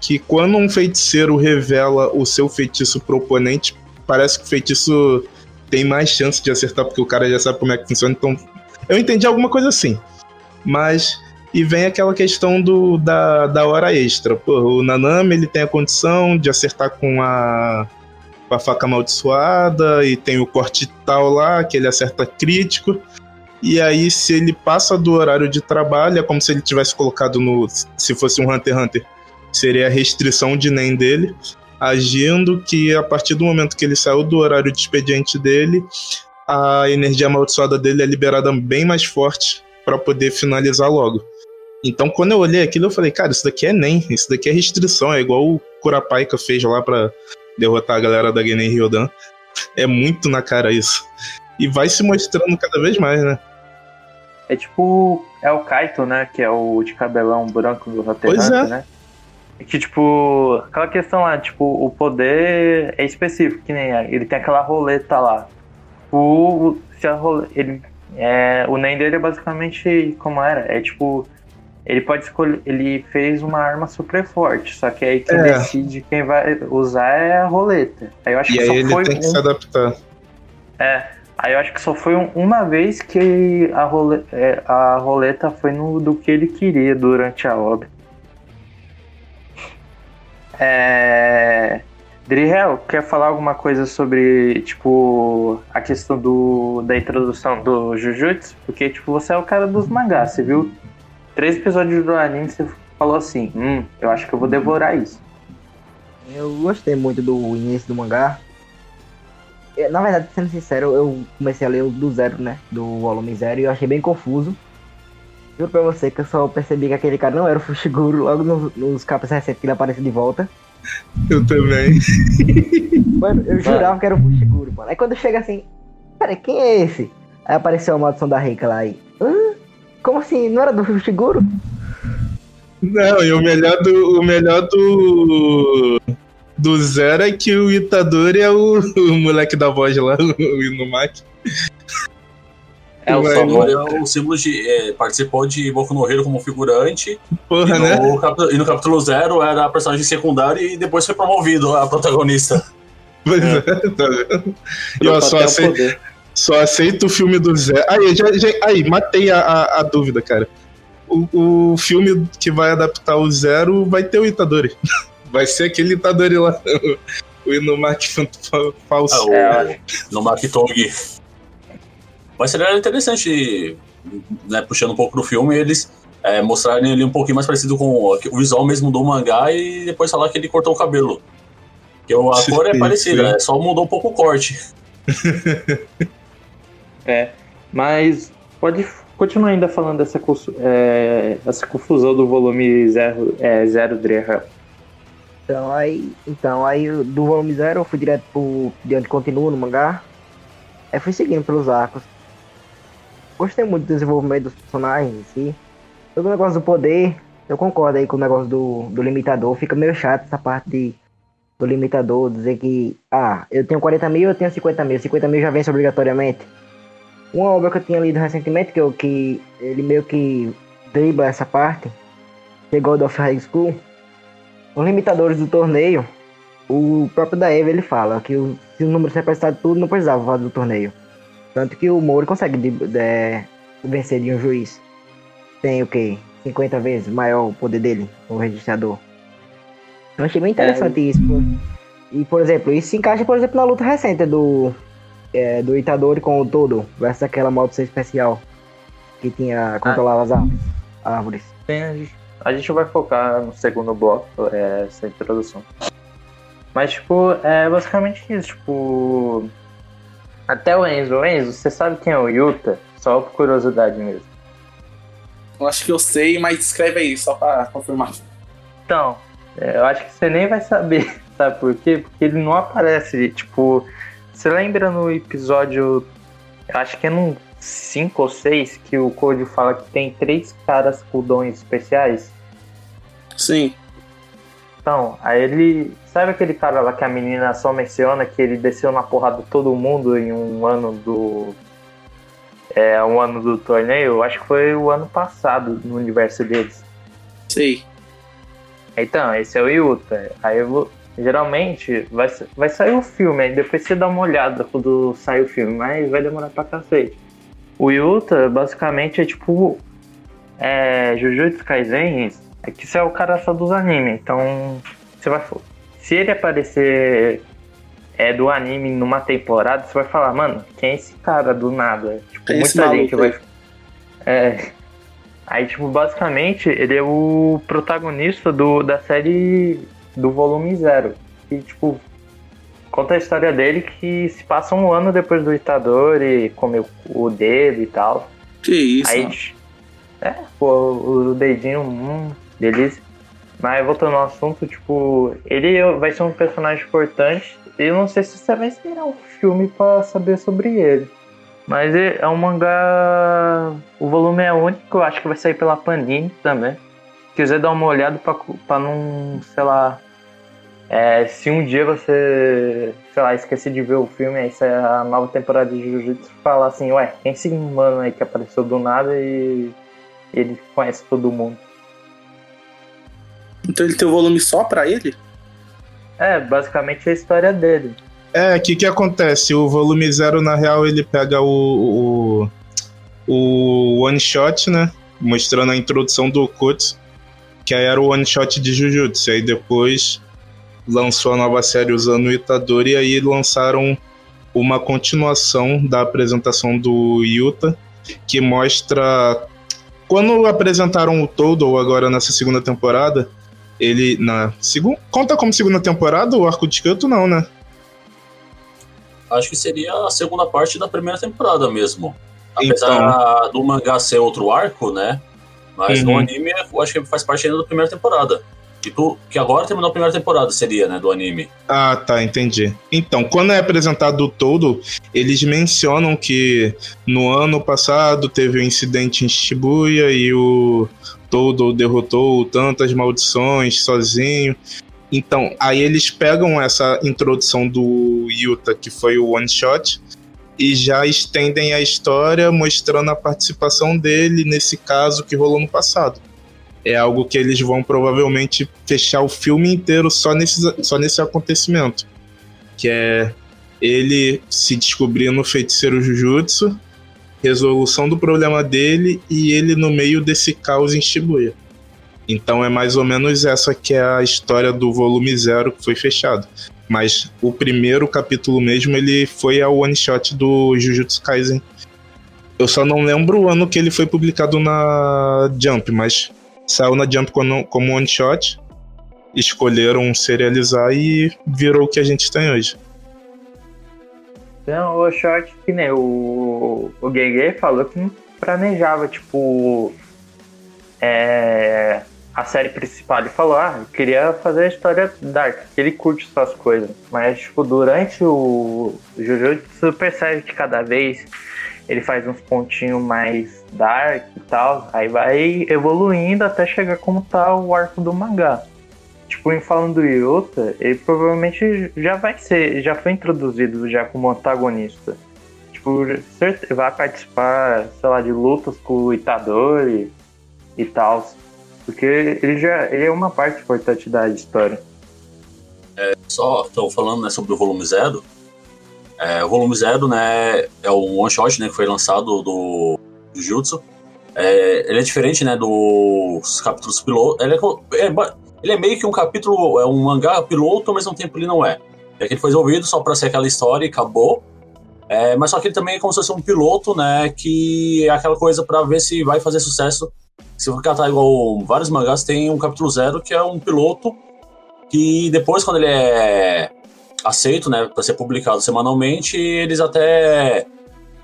que quando um feiticeiro revela o seu feitiço pro oponente, parece que o feitiço tem mais chance de acertar, porque o cara já sabe como é que funciona. Então, eu entendi alguma coisa assim. Mas. E vem aquela questão do, da, da hora extra. Pô, o Nanami ele tem a condição de acertar com a, com a faca amaldiçoada, e tem o corte tal lá, que ele acerta crítico. E aí, se ele passa do horário de trabalho, é como se ele tivesse colocado no. Se fosse um Hunter x Hunter, seria a restrição de NEM dele agindo que a partir do momento que ele saiu do horário de expediente dele, a energia amaldiçoada dele é liberada bem mais forte para poder finalizar logo. Então, quando eu olhei aquilo, eu falei, cara, isso daqui é NEM, isso daqui é restrição, é igual o Kurapika fez lá para derrotar a galera da Genen Ryodan. É muito na cara isso. E vai se mostrando cada vez mais, né? é tipo. É o Kaito, né? Que é o de cabelão branco do Hunter, é. né? Que, tipo, aquela questão lá, tipo, o poder é específico, que nem ele tem aquela roleta lá. O, se a role, ele, é, o Nen dele é basicamente como era, é tipo, ele pode escolher, ele fez uma arma super forte, só que aí quem É. decide quem vai usar é a roleta. Aí eu acho E que aí só ele foi tem que um- se adaptar. é, aí eu acho que só foi um- uma vez que a, role, é, a roleta foi no do que ele queria durante a obra. É. Drihel, quer falar alguma coisa sobre, tipo, a questão do, da introdução do Jujutsu? Porque, tipo, você é o cara dos mangás, você viu três episódios do anime você falou assim, hum, eu acho que eu vou devorar isso. Eu gostei muito do início do mangá. É, Na verdade, sendo sincero, eu comecei a ler do zero, né? Do volume zero e eu achei bem confuso. Juro pra você que eu só percebi que aquele cara não era o Fushiguro logo nos, nos capas recentes que ele aparece de volta. Eu também. Mano, eu jurava que era o Fushiguro, mano. Aí quando chega assim, peraí, quem é esse? Aí apareceu a maldição da Reika lá aí. Hã? Como assim? Não era do Fushiguro? Não, e o melhor do. O melhor do. Do Zero é que o Itadori é o, o moleque da voz lá, o Inumaki. É o. Ele é o símbolo de. é, participou de Boku no Hero como figurante. Porra, e, né? no capítulo, e no capítulo zero era a personagem secundária e depois foi promovido a protagonista. Pois é, tá vendo? E ó, só, Até o acei- poder. só aceito o filme do Zero. Aí, já, já- aí matei a, a, a dúvida, cara. O, o filme que vai adaptar o Zero vai ter o Itadori. Vai ser aquele Itadori lá. O Inumaki fa- fa- falso. Ah, o, É, no Makitong. Mas seria interessante, né, puxando um pouco pro filme, eles é, mostrarem ele um pouquinho mais parecido com o visual mesmo do mangá e depois falar que ele cortou o cabelo. Porque o- a Sim, cor é parecida, sim. é, só mudou um pouco o corte. É, mas pode continuar ainda falando dessa, é, essa confusão do volume zero, é, zero Drehel. Então aí, então aí do volume zero eu fui direto pro de onde continua no mangá. Aí fui seguindo pelos arcos. Gostei muito do desenvolvimento dos personagens em si. Todo o negócio do poder, eu concordo aí com o negócio do, do limitador. Fica meio chato essa parte do limitador, dizer que, ah, eu tenho 40 mil, eu tenho 50 mil. 50 mil já vence obrigatoriamente. Uma obra que eu tinha lido recentemente, que, eu, que ele meio que dribla essa parte, The God of High School. Os limitadores do torneio, o próprio da Eva ele fala que o- se o número se apertar tudo, não precisava fazer do torneio. Tanto que o Moro consegue de- de- vencer de um juiz. Tem o quê? 50 vezes maior o poder dele, o registrador. Eu achei bem interessante isso. pô. E, por exemplo, isso se encaixa, por exemplo, na luta recente do, é, do Itadori com o Todo, versus aquela maldição especial que tinha controlava as árvores. árvores. Tem, a, gente, a gente vai focar no segundo bloco, é, essa introdução. Mas, tipo, é basicamente isso, tipo. Até o Enzo. O Enzo, você sabe quem é o Yuta? Só por curiosidade mesmo. Eu acho que eu sei, mas escreve aí, só pra confirmar. Então, é, eu acho que você nem vai saber, sabe por quê? Porque ele não aparece, tipo, você lembra no episódio, eu acho que é no 5 ou 6, que o Code fala que tem três caras com dons especiais? Sim. Então, aí ele, sabe aquele cara lá que a menina só menciona que ele desceu na porrada de todo mundo em um ano do, é, um ano do torneio? Eu acho que foi o ano passado no universo deles. Sei. Então, esse é o Yuta. Aí eu vou. Geralmente vai, vai sair o filme, aí depois você dá uma olhada quando sair o filme, mas vai demorar pra cacete. O Yuta basicamente é tipo. É. Jujutsu Kaisen, é que você é o cara só dos animes, então. Você vai. Se ele aparecer é, do anime numa temporada, você vai falar, mano, quem é esse cara do nada? Tipo, Quem é muita gente vai. É. Aí, tipo, basicamente, ele é o protagonista do, da série do volume zero. E, tipo, conta a história dele que se passa um ano depois do Itadori comer o dedo e tal. Que isso. Aí, é, pô, o dedinho, hum, delícia. Mas voltando ao assunto, tipo, ele vai ser um personagem importante. E eu não sei se você vai esperar um filme pra saber sobre ele. Mas é é um mangá. O volume é único, eu acho que vai sair pela Panini também. Se quiser dar uma olhada pra, pra não, sei lá. é, se um dia você, sei lá, esquecer de ver o filme, aí sai a nova temporada de Jujutsu fala assim, ué, quem é esse mano aí que apareceu do nada e ele conhece todo mundo. Então ele tem o volume só pra ele? É, basicamente é a história dele. É, o que que acontece? O volume zero, na real, ele pega o, o, o one shot, né? Mostrando a introdução do Kutsu, que aí era o one shot de Jujutsu. Aí depois lançou a nova série usando o Itadori, e aí lançaram uma continuação da apresentação do Yuta, que mostra. Quando apresentaram o Todo agora nessa segunda temporada, ele. Na, segun, conta como segunda temporada o arco de Kyoto, não, né? Acho que seria a segunda parte da primeira temporada mesmo. Apesar do mangá ser outro arco, né? Mas no Uhum. anime eu acho que faz parte ainda da primeira temporada. Que, tu, que agora terminou a primeira temporada, seria, né? Do anime. Ah, tá, entendi. Então, quando é apresentado o todo, eles mencionam que no ano passado teve um incidente em Shibuya e o todo derrotou tantas maldições sozinho. Então, aí eles pegam essa introdução do Yuta, que foi o one shot, e já estendem a história mostrando a participação dele nesse caso que rolou no passado. É algo que eles vão provavelmente fechar o filme inteiro só nesse, só nesse acontecimento. Que é ele se descobrindo feiticeiro Jujutsu, resolução do problema dele e ele no meio desse caos em Shibuya. Então é mais ou menos essa que é a história do volume zero que foi fechado. Mas o primeiro capítulo mesmo, ele foi a one shot do Jujutsu Kaisen. Eu só não lembro o ano que ele foi publicado na Jump, mas saiu na Jump como, one shot. Escolheram serializar e virou o que a gente tem hoje. Então, o short que nem o, o Gege falou que não planejava, tipo, é, a série principal. Ele falou, ah, eu queria fazer a história dark, que ele curte essas coisas. Mas, tipo, durante o Jujutsu, você percebe que cada vez ele faz uns pontinhos mais dark e tal, aí vai evoluindo até chegar como tá o arco do mangá. Tipo, em falando do Yuta, ele provavelmente já vai ser, já foi introduzido já como antagonista. Tipo, vai participar, sei lá, de lutas com o Itadori e tal. Porque ele já ele é uma parte importante da história. Só estou falando né, sobre o volume zero. É, o volume zero, né, é um one shot, né, que foi lançado do Jujutsu. É, ele é diferente, né, dos capítulos piloto. Ele é, é ele é meio que um capítulo, é um mangá piloto, ao mesmo tempo ele não é. É que ele foi desenvolvido só para ser aquela história e acabou. É, mas só que ele também é como se fosse um piloto, né, que é aquela coisa para ver se vai fazer sucesso. Se for catar igual vários mangás, tem um capítulo zero que é um piloto que depois, quando ele é aceito, né, para ser publicado semanalmente, eles até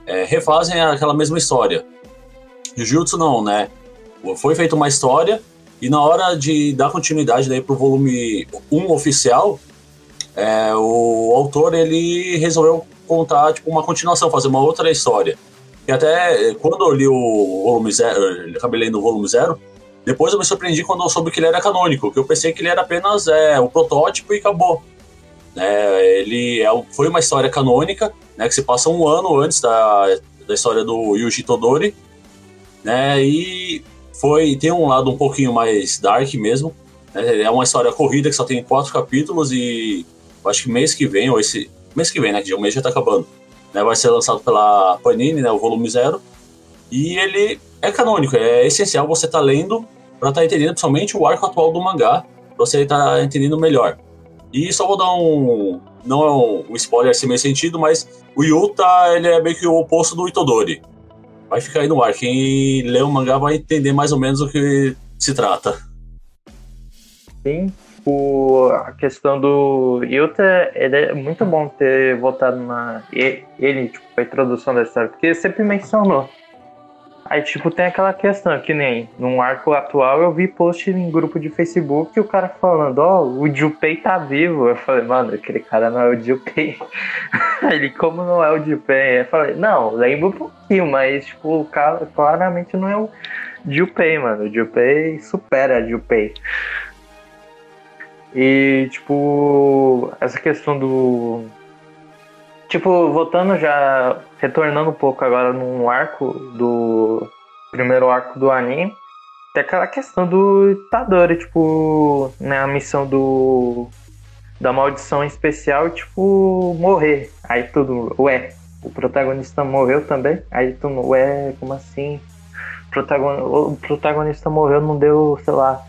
é, refazem aquela mesma história. Jujutsu não, né? Foi feita uma história e na hora de dar continuidade daí pro volume 1 oficial, é, o autor ele resolveu contar tipo uma continuação, fazer uma outra história. E até eh, quando eu li o volume zero, eu acabei lendo o volume zero, depois eu me surpreendi quando eu soube que ele era canônico, que eu pensei que ele era apenas é, o protótipo e acabou. É, ele é, um- foi uma história canônica, né, que se passa um ano antes da, da história do Yuji Todori, né, e foi tem um lado um pouquinho mais dark mesmo. né, é uma história corrida que só tem quatro capítulos e acho que mês que vem, ou esse mês que vem, né, que o mês já tá acabando, né, vai ser lançado pela Panini, né, o volume zero, e ele é canônico, é essencial você estar lendo para estar entendendo principalmente o arco atual do mangá, pra você estar entendendo melhor. E só vou dar um. Não é um, um spoiler sem meio sentido, mas o Yuta ele é meio que o oposto do Itodori. Vai ficar aí no ar. Quem lê o mangá vai entender mais ou menos o que se trata. Sim, o, a questão do Yuta, ele é muito bom ter voltado na. Ele, tipo, a introdução da história, porque sempre mencionou Aí, tipo, tem aquela questão, que nem num arco atual eu vi post em grupo de Facebook e o cara falando, ó, oh, o Junpei tá vivo. Eu falei, mano, aquele cara não é o Junpei. Ele, como não é o Junpei? Eu falei, não, lembro um pouquinho, mas, tipo, o cara claramente não é o Junpei, mano. O Junpei supera a Junpei. E, tipo, essa questão do. Tipo, voltando já, retornando um pouco agora num arco do. Primeiro arco do anime, tem aquela questão do Itadori, tipo, né, a missão do. Da maldição especial, tipo, morrer. Aí tudo, ué, o protagonista morreu também? Aí tu, ué, como assim? O protagonista morreu, não deu, sei lá,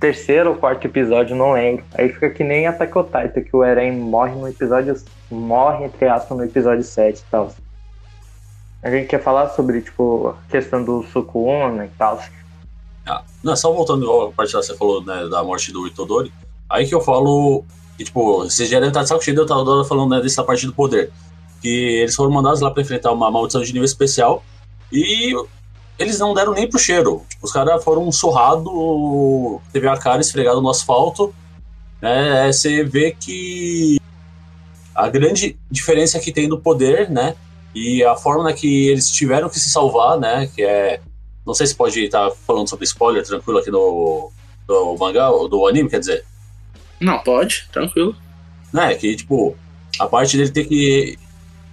terceiro ou quarto episódio, não lembro. Aí fica que nem Attack on Titan, que o Eren morre no episódio. morre, entre aspas, no episódio 7 e tal. A gente quer falar sobre, tipo, a questão do Sukuna e tal. Ah, não, só voltando ao parte que você falou, né, da morte do Itodori. Aí que eu falo que, tipo, vocês já devem estar de saco cheio, eu tava falando né, dessa parte do poder. Que eles foram mandados lá pra enfrentar uma maldição de nível especial. E eles não deram nem pro cheiro. Os caras foram surrado, teve a cara esfregada no asfalto. Né? Você vê que a grande diferença que tem do poder, né? E a forma que eles tiveram que se salvar, né? Que é. Não sei se pode estar falando sobre spoiler tranquilo aqui do, do mangá, do anime, quer dizer. Não, pode, tranquilo. Né, que tipo, a parte dele ter que.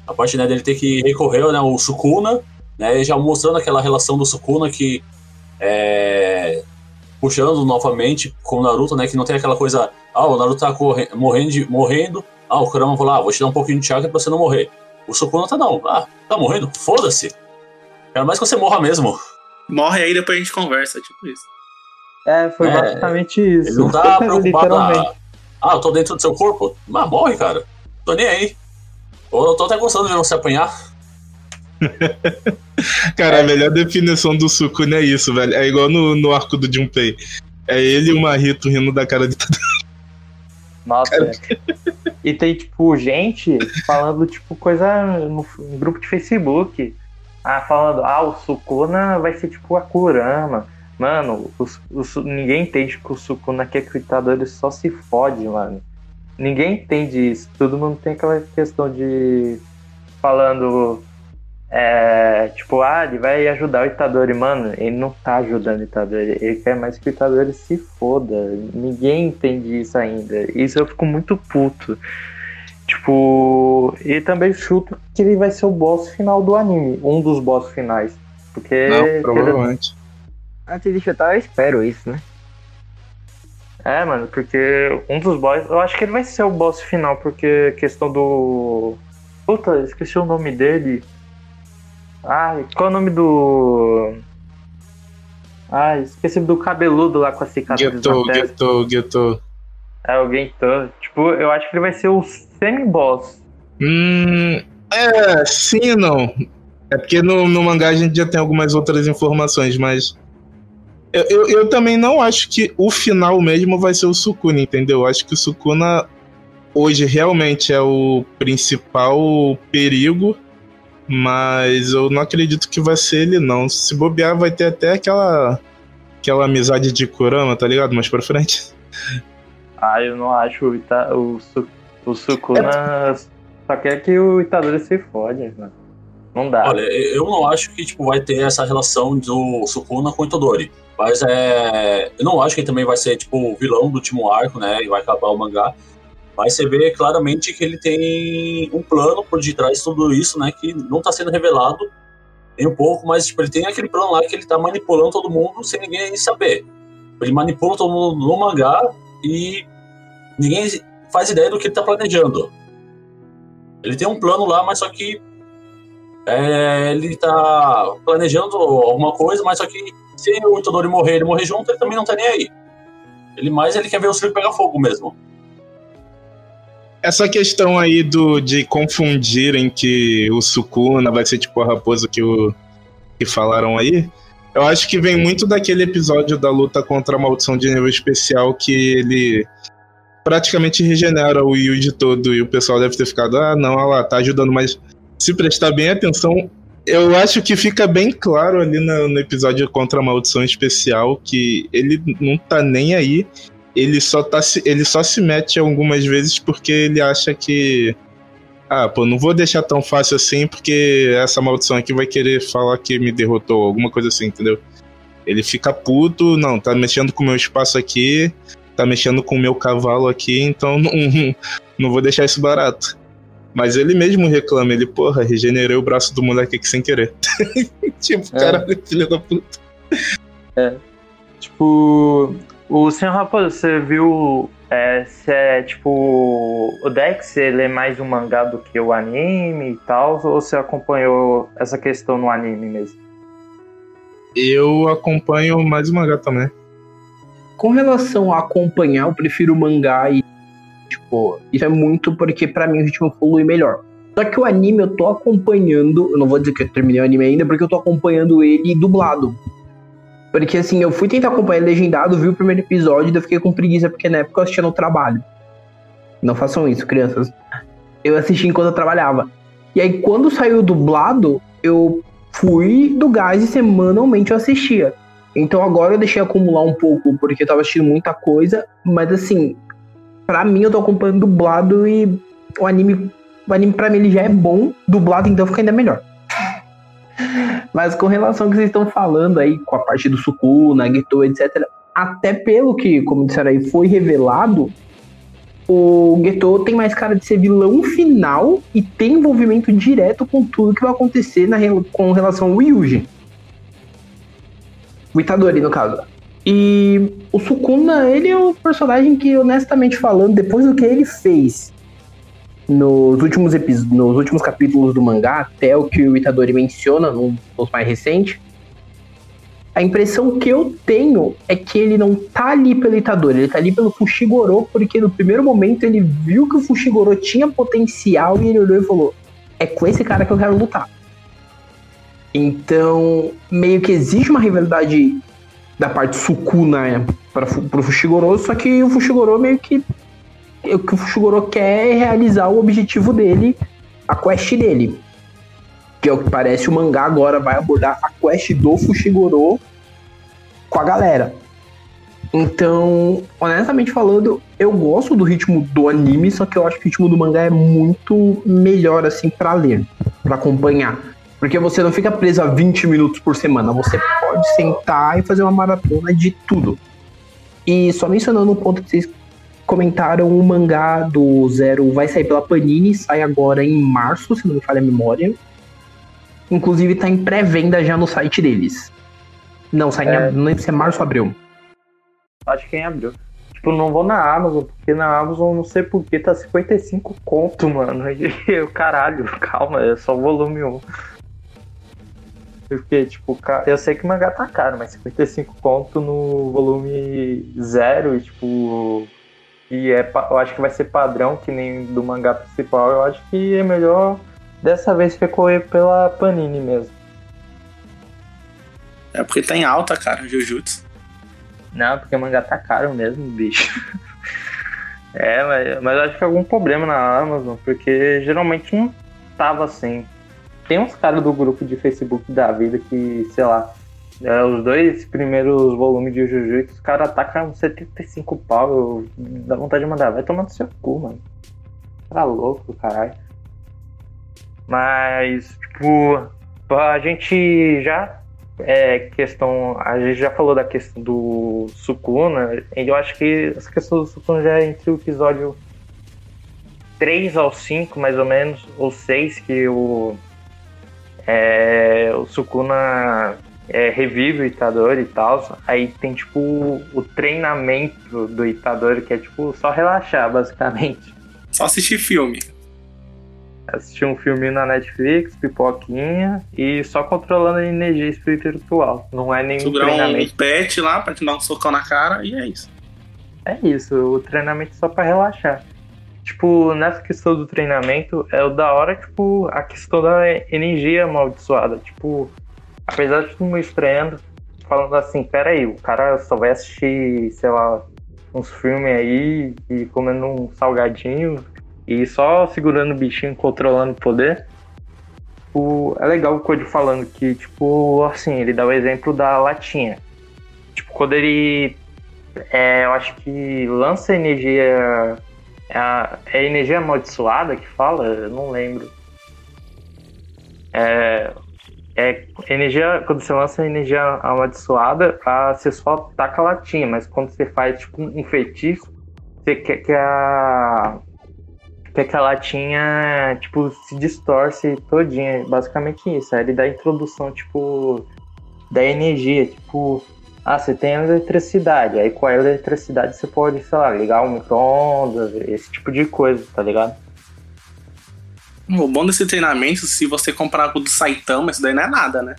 A parte né, dele ter que recorrer né, ao Sukuna, né, já mostrando aquela relação do Sukuna que é, puxando novamente com o Naruto, né, que não tem aquela coisa, ah, o Naruto tá morrendo, morrendo, ah, o Kurama lá, ah, vou te dar um pouquinho de chakra pra você não morrer. O Sukuna tá não, ah, tá morrendo? Foda-se. Quero mais que você morra mesmo. Morre aí depois a gente conversa, tipo isso. É, foi é, basicamente isso. Ele não tá preocupado a, ah, eu tô dentro do seu corpo? Mas morre, cara. Tô nem aí. Ou eu tô até gostando de não se apanhar. Cara, é. a melhor definição do Sukuna é isso, velho. É igual no, no arco do Junpei. É ele e o Marito rindo da cara de todo Nossa, cara. E tem, tipo, gente falando, tipo, coisa no, no grupo de Facebook. Ah, falando, ah, o Sukuna vai ser tipo a Kurama. Mano, o, o, ninguém entende que o Sukuna que é gritador, ele só se fode, mano. Ninguém entende isso. Todo mundo tem aquela questão de falando é, tipo, ah, ele vai ajudar o Itadori. Mano, ele não tá ajudando o Itadori. Ele quer mais que o Itadori se foda. Ninguém entende isso ainda. Isso eu fico muito puto. Tipo, e também chuto que ele vai ser o boss final do anime. Um dos boss finais. Porque. Não, provavelmente. Antes de chutar, eu espero isso, né? É, mano, porque um dos boss. Eu acho que ele vai ser o boss final, porque questão do. Puta, esqueci o nome dele. Ai, qual é o nome do. Ai, esqueci do cabeludo lá com a cicatriz Getou, Getou, Getou. É, o Getou. Tipo, eu acho que ele vai ser o semi-boss. Hum. É, sim e não. É porque no, no mangá a gente já tem algumas outras informações, mas. Eu, eu, eu, também não acho que o final mesmo vai ser o Sukuna, entendeu? Eu acho que o Sukuna hoje realmente é o principal perigo mas eu não acredito que vai ser ele, não. Se bobear, vai ter até aquela. aquela amizade de Kurama, tá ligado? Mais pra frente. Ah, eu não acho o, Ita, o, o Sukuna. É... Só quer que o Itadori se fode, mano. Não dá. Olha, eu não acho que tipo, vai ter essa relação do Sukuna com o Itadori. Mas é. Eu não acho que ele também vai ser, tipo, o vilão do último arco, né? E vai acabar o mangá. Mas você vê claramente que ele tem um plano por detrás de tudo isso, né? Que não está sendo revelado nem um pouco, mas tipo, ele tem aquele plano lá que ele está manipulando todo mundo sem ninguém saber. Ele manipula todo mundo no mangá e ninguém faz ideia do que ele está planejando. Ele tem um plano lá, mas só que é, ele está planejando alguma coisa, mas só que se o Itadori morrer ele morrer junto, ele também não está nem aí. Ele mais ele quer ver o circo pegar fogo mesmo essa questão aí do, de confundirem que o Sukuna vai ser tipo a raposa que, o, que falaram aí, eu acho que vem muito daquele episódio da luta contra a maldição de nível especial que ele praticamente regenera o Yuji todo e o pessoal deve ter ficado, ah, não, lá, tá ajudando, mas se prestar bem atenção, Eu acho que fica bem claro ali no, no episódio contra a maldição especial que ele não tá nem aí. Ele só, tá se, ele só se mete algumas vezes porque ele acha que. Ah, pô, não vou deixar tão fácil assim porque essa maldição aqui vai querer falar que me derrotou, alguma coisa assim, entendeu? Ele fica puto, não, tá mexendo com o meu espaço aqui, tá mexendo com o meu cavalo aqui, então não, não vou deixar isso barato. Mas ele mesmo reclama, ele, porra, regenerei o braço do moleque aqui sem querer. tipo, É. caralho, filho da puta. Tipo, o Senhor Raposo, você viu é, se é tipo o Dex, ele é mais um mangá do que o anime e tal, ou você acompanhou essa questão no anime mesmo? Eu acompanho mais o mangá também. Com relação a acompanhar, eu prefiro o mangá e, tipo, isso é muito porque pra mim o ritmo flui melhor. Só que o anime eu tô acompanhando, eu não vou dizer que eu terminei o anime ainda, porque eu tô acompanhando ele dublado. Porque assim, eu fui tentar acompanhar legendado, vi o primeiro episódio, daí eu fiquei com preguiça, porque na época eu assistia no trabalho. Não façam isso, crianças. Eu assisti enquanto eu trabalhava. E aí, quando saiu dublado, eu fui do gás e semanalmente eu assistia. Então agora eu deixei acumular um pouco, porque eu tava assistindo muita coisa, mas assim, pra mim eu tô acompanhando dublado e o anime, o anime pra mim ele já é bom, dublado então fica ainda melhor. Mas com relação ao que vocês estão falando aí, com a parte do Sukuna, Geto, etc., até pelo que, como disseram aí, foi revelado, o Geto tem mais cara de ser vilão final e tem envolvimento direto com tudo que vai acontecer na, com relação ao Yuji. O Itadori, no caso. E o Sukuna, ele é o personagem que, honestamente falando, depois do que ele fez nos últimos, nos últimos capítulos do mangá, até o que o Itadori menciona num dos mais recentes, a impressão que eu tenho é que ele não tá ali pelo Itadori, ele tá ali pelo Fushiguro, porque no primeiro momento ele viu que o Fushiguro tinha potencial e ele olhou e falou: é com esse cara que eu quero lutar. Então, meio que existe uma rivalidade da parte Sukuna para pro Fushiguro, só que o Fushiguro meio que o que o Fushiguro quer é realizar o objetivo dele, a quest dele. Que é o que parece o mangá agora vai abordar a quest do Fushiguro com a galera. Então, honestamente falando, eu gosto do ritmo do anime, só que eu acho que o ritmo do mangá é muito melhor assim para ler, para acompanhar. Porque você não fica preso a 20 minutos por semana, você pode sentar e fazer uma maratona de tudo. E só mencionando um ponto que vocês comentaram, o mangá do Zero vai sair pela Panini, sai agora em março, se não me falha a memória. Inclusive tá em pré-venda já no site deles. Não, sai em É. ab- não lembro se é março ou abril. Acho que em abril. Tipo, não vou na Amazon, porque na Amazon não sei porquê, tá 55 conto, mano. E eu, caralho, calma, é só volume 1. Porque, tipo, eu sei que o mangá tá caro, mas 55 conto no volume 0 e, tipo. E é, eu acho que vai ser padrão, que nem do mangá principal. Eu acho que é melhor dessa vez recorrer pela Panini mesmo. É porque tá em alta, cara, Jujutsu. Não, porque o mangá tá caro mesmo, bicho. É, mas, mas acho que é algum problema na Amazon, porque geralmente não tava assim. Tem uns caras do grupo de Facebook da vida que, sei lá, é, os dois primeiros volumes de Jujutsu, os caras atacam 75 pau, eu, dá vontade de mandar, vai tomar no seu cu, mano. Tá louco, caralho. Mas, tipo, a gente já é, questão. A gente já falou da questão do Sukuna. Eu acho que essa questão do Sukuna já é entre o episódio 3 ao 5, mais ou menos, ou 6, que o. É, o Sukuna é, revive o Itadori e tal. Aí tem tipo o treinamento do Itadori, que é tipo só relaxar, basicamente. Só assistir filme. Assistir um filminho na Netflix, pipoquinha e só controlando a energia espiritual. Não é nenhum Segurar um treinamento. pet lá pra te dar um socão na cara e é isso. É isso, o treinamento é só pra relaxar. Tipo, nessa questão do treinamento, é o da hora, tipo, a questão da energia amaldiçoada. Tipo, apesar de mundo estranhando, falando assim, pera aí, o cara só vai assistir, sei lá, uns filmes aí e comendo um salgadinho e só segurando o bichinho, controlando o poder. tipo, é legal o Code falando que, tipo, assim, ele dá o exemplo da latinha. Tipo, quando ele. É, eu acho que lança energia. É é energia amaldiçoada que fala? Eu não lembro. É, é energia. Quando você lança energia amaldiçoada, a, você só taca a latinha, mas quando você faz tipo um feitiço, você quer que a que aquela latinha, tipo, se distorce todinha. Basicamente isso. Aí ele dá a introdução, tipo, da energia. Tipo, ah, você tem eletricidade. Aí com a eletricidade você pode, sei lá, ligar um micro-ondas, esse tipo de coisa, tá ligado? O bom desse treinamento, se você comprar o do Saitama, isso daí não é nada, né?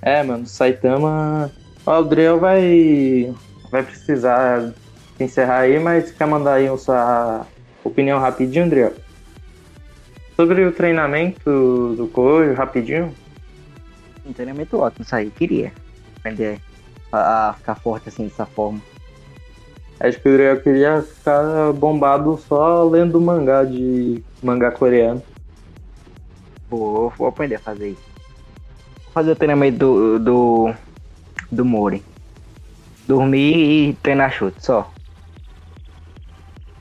É, mano, Saitama. O Adriel vai. Vai precisar encerrar aí, mas quer mandar aí sua opinião rapidinho, Adriel? Sobre o treinamento do Cojo, rapidinho. Um treinamento ótimo, isso aí, queria. Aprender a, a ficar forte assim, dessa forma. Acho que o Adriel queria ficar bombado só lendo mangá de mangá coreano. Vou, vou aprender a fazer isso. Vou fazer o treinamento do, do, do Mori. Dormir e treinar chute, só.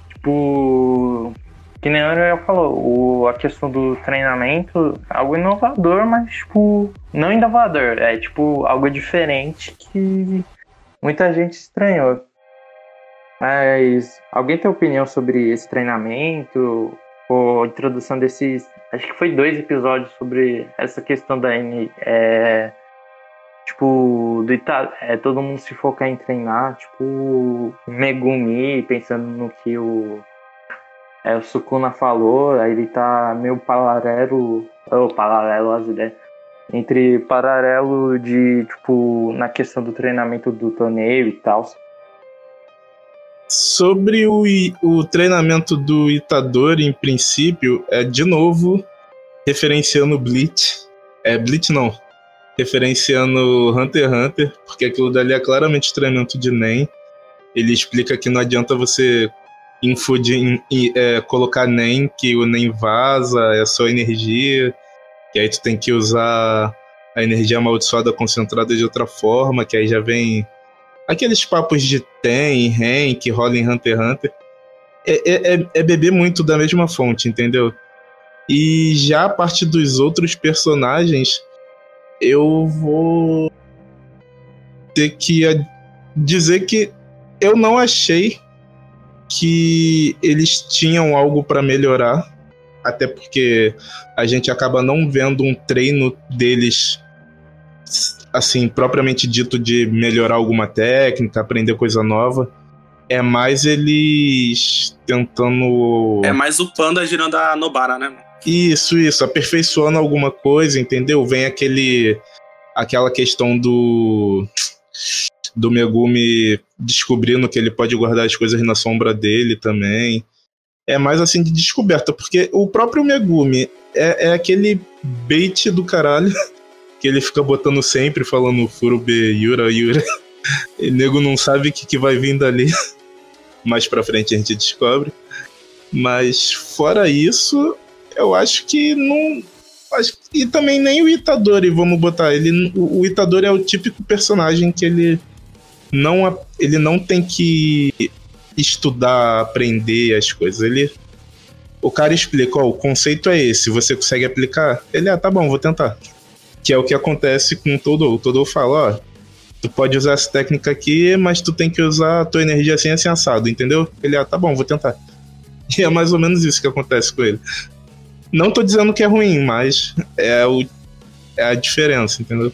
Tipo, que nem o Ariel falou, o, a questão do treinamento, algo inovador, mas tipo, não inovador, é tipo algo diferente que muita gente estranhou. Mas alguém tem opinião sobre esse treinamento? Ou introdução desses. Acho que foi dois episódios sobre essa questão da N. É, tipo, do Ita é, todo mundo se focar em treinar, tipo, Megumi, pensando no que o, é, o Sukuna falou, aí ele tá meio paralelo, ou paralelo às ideias, entre paralelo de, tipo, na questão do treinamento do torneio e tal. Sobre o, o treinamento do Itadori, em princípio, é de novo referenciando Bleach. É, Bleach não, referenciando Hunter x Hunter, porque aquilo dali é claramente treinamento de NEM. Ele explica que não adianta você infudir, é, colocar NEM, que o NEM vaza, é só energia, que aí tu tem que usar a energia amaldiçoada concentrada de outra forma, que aí já vem aqueles papos de Ten, Ren, que em Hunter x Hunter. É, é, é, é beber muito da mesma fonte, entendeu? E já a parte dos outros personagens, eu vou ter que dizer que eu não achei que eles tinham algo para melhorar, até porque a gente acaba não vendo um treino deles assim propriamente dito de melhorar alguma técnica, aprender coisa nova. É mais eles tentando. É mais o panda girando a Nobara, né? Isso, isso, aperfeiçoando alguma coisa, entendeu? Vem aquele aquela questão do do Megumi descobrindo que ele pode guardar as coisas na sombra dele também. É mais assim de descoberta, porque o próprio Megumi é, é aquele bait do caralho que ele fica botando sempre, falando Furube Yura Yura. E nego não sabe o que, que vai vir dali. Mais pra frente a gente descobre. Mas fora isso, eu acho que não. Acho, e também nem o Itadori, vamos botar. Ele, o, o Itadori é o típico personagem que ele não, ele não tem que estudar, aprender as coisas. Ele. O cara explica, ó, o conceito é esse, você consegue aplicar? Ele, ah, tá bom, vou tentar. Que é o que acontece com todo. O todo fala, ó, tu pode usar essa técnica aqui, mas tu tem que usar a tua energia assim, assim, assado, entendeu? Ele, ah, tá bom, vou tentar. E é mais ou menos isso que acontece com ele. Não tô dizendo que é ruim, mas é, o, é a diferença, entendeu?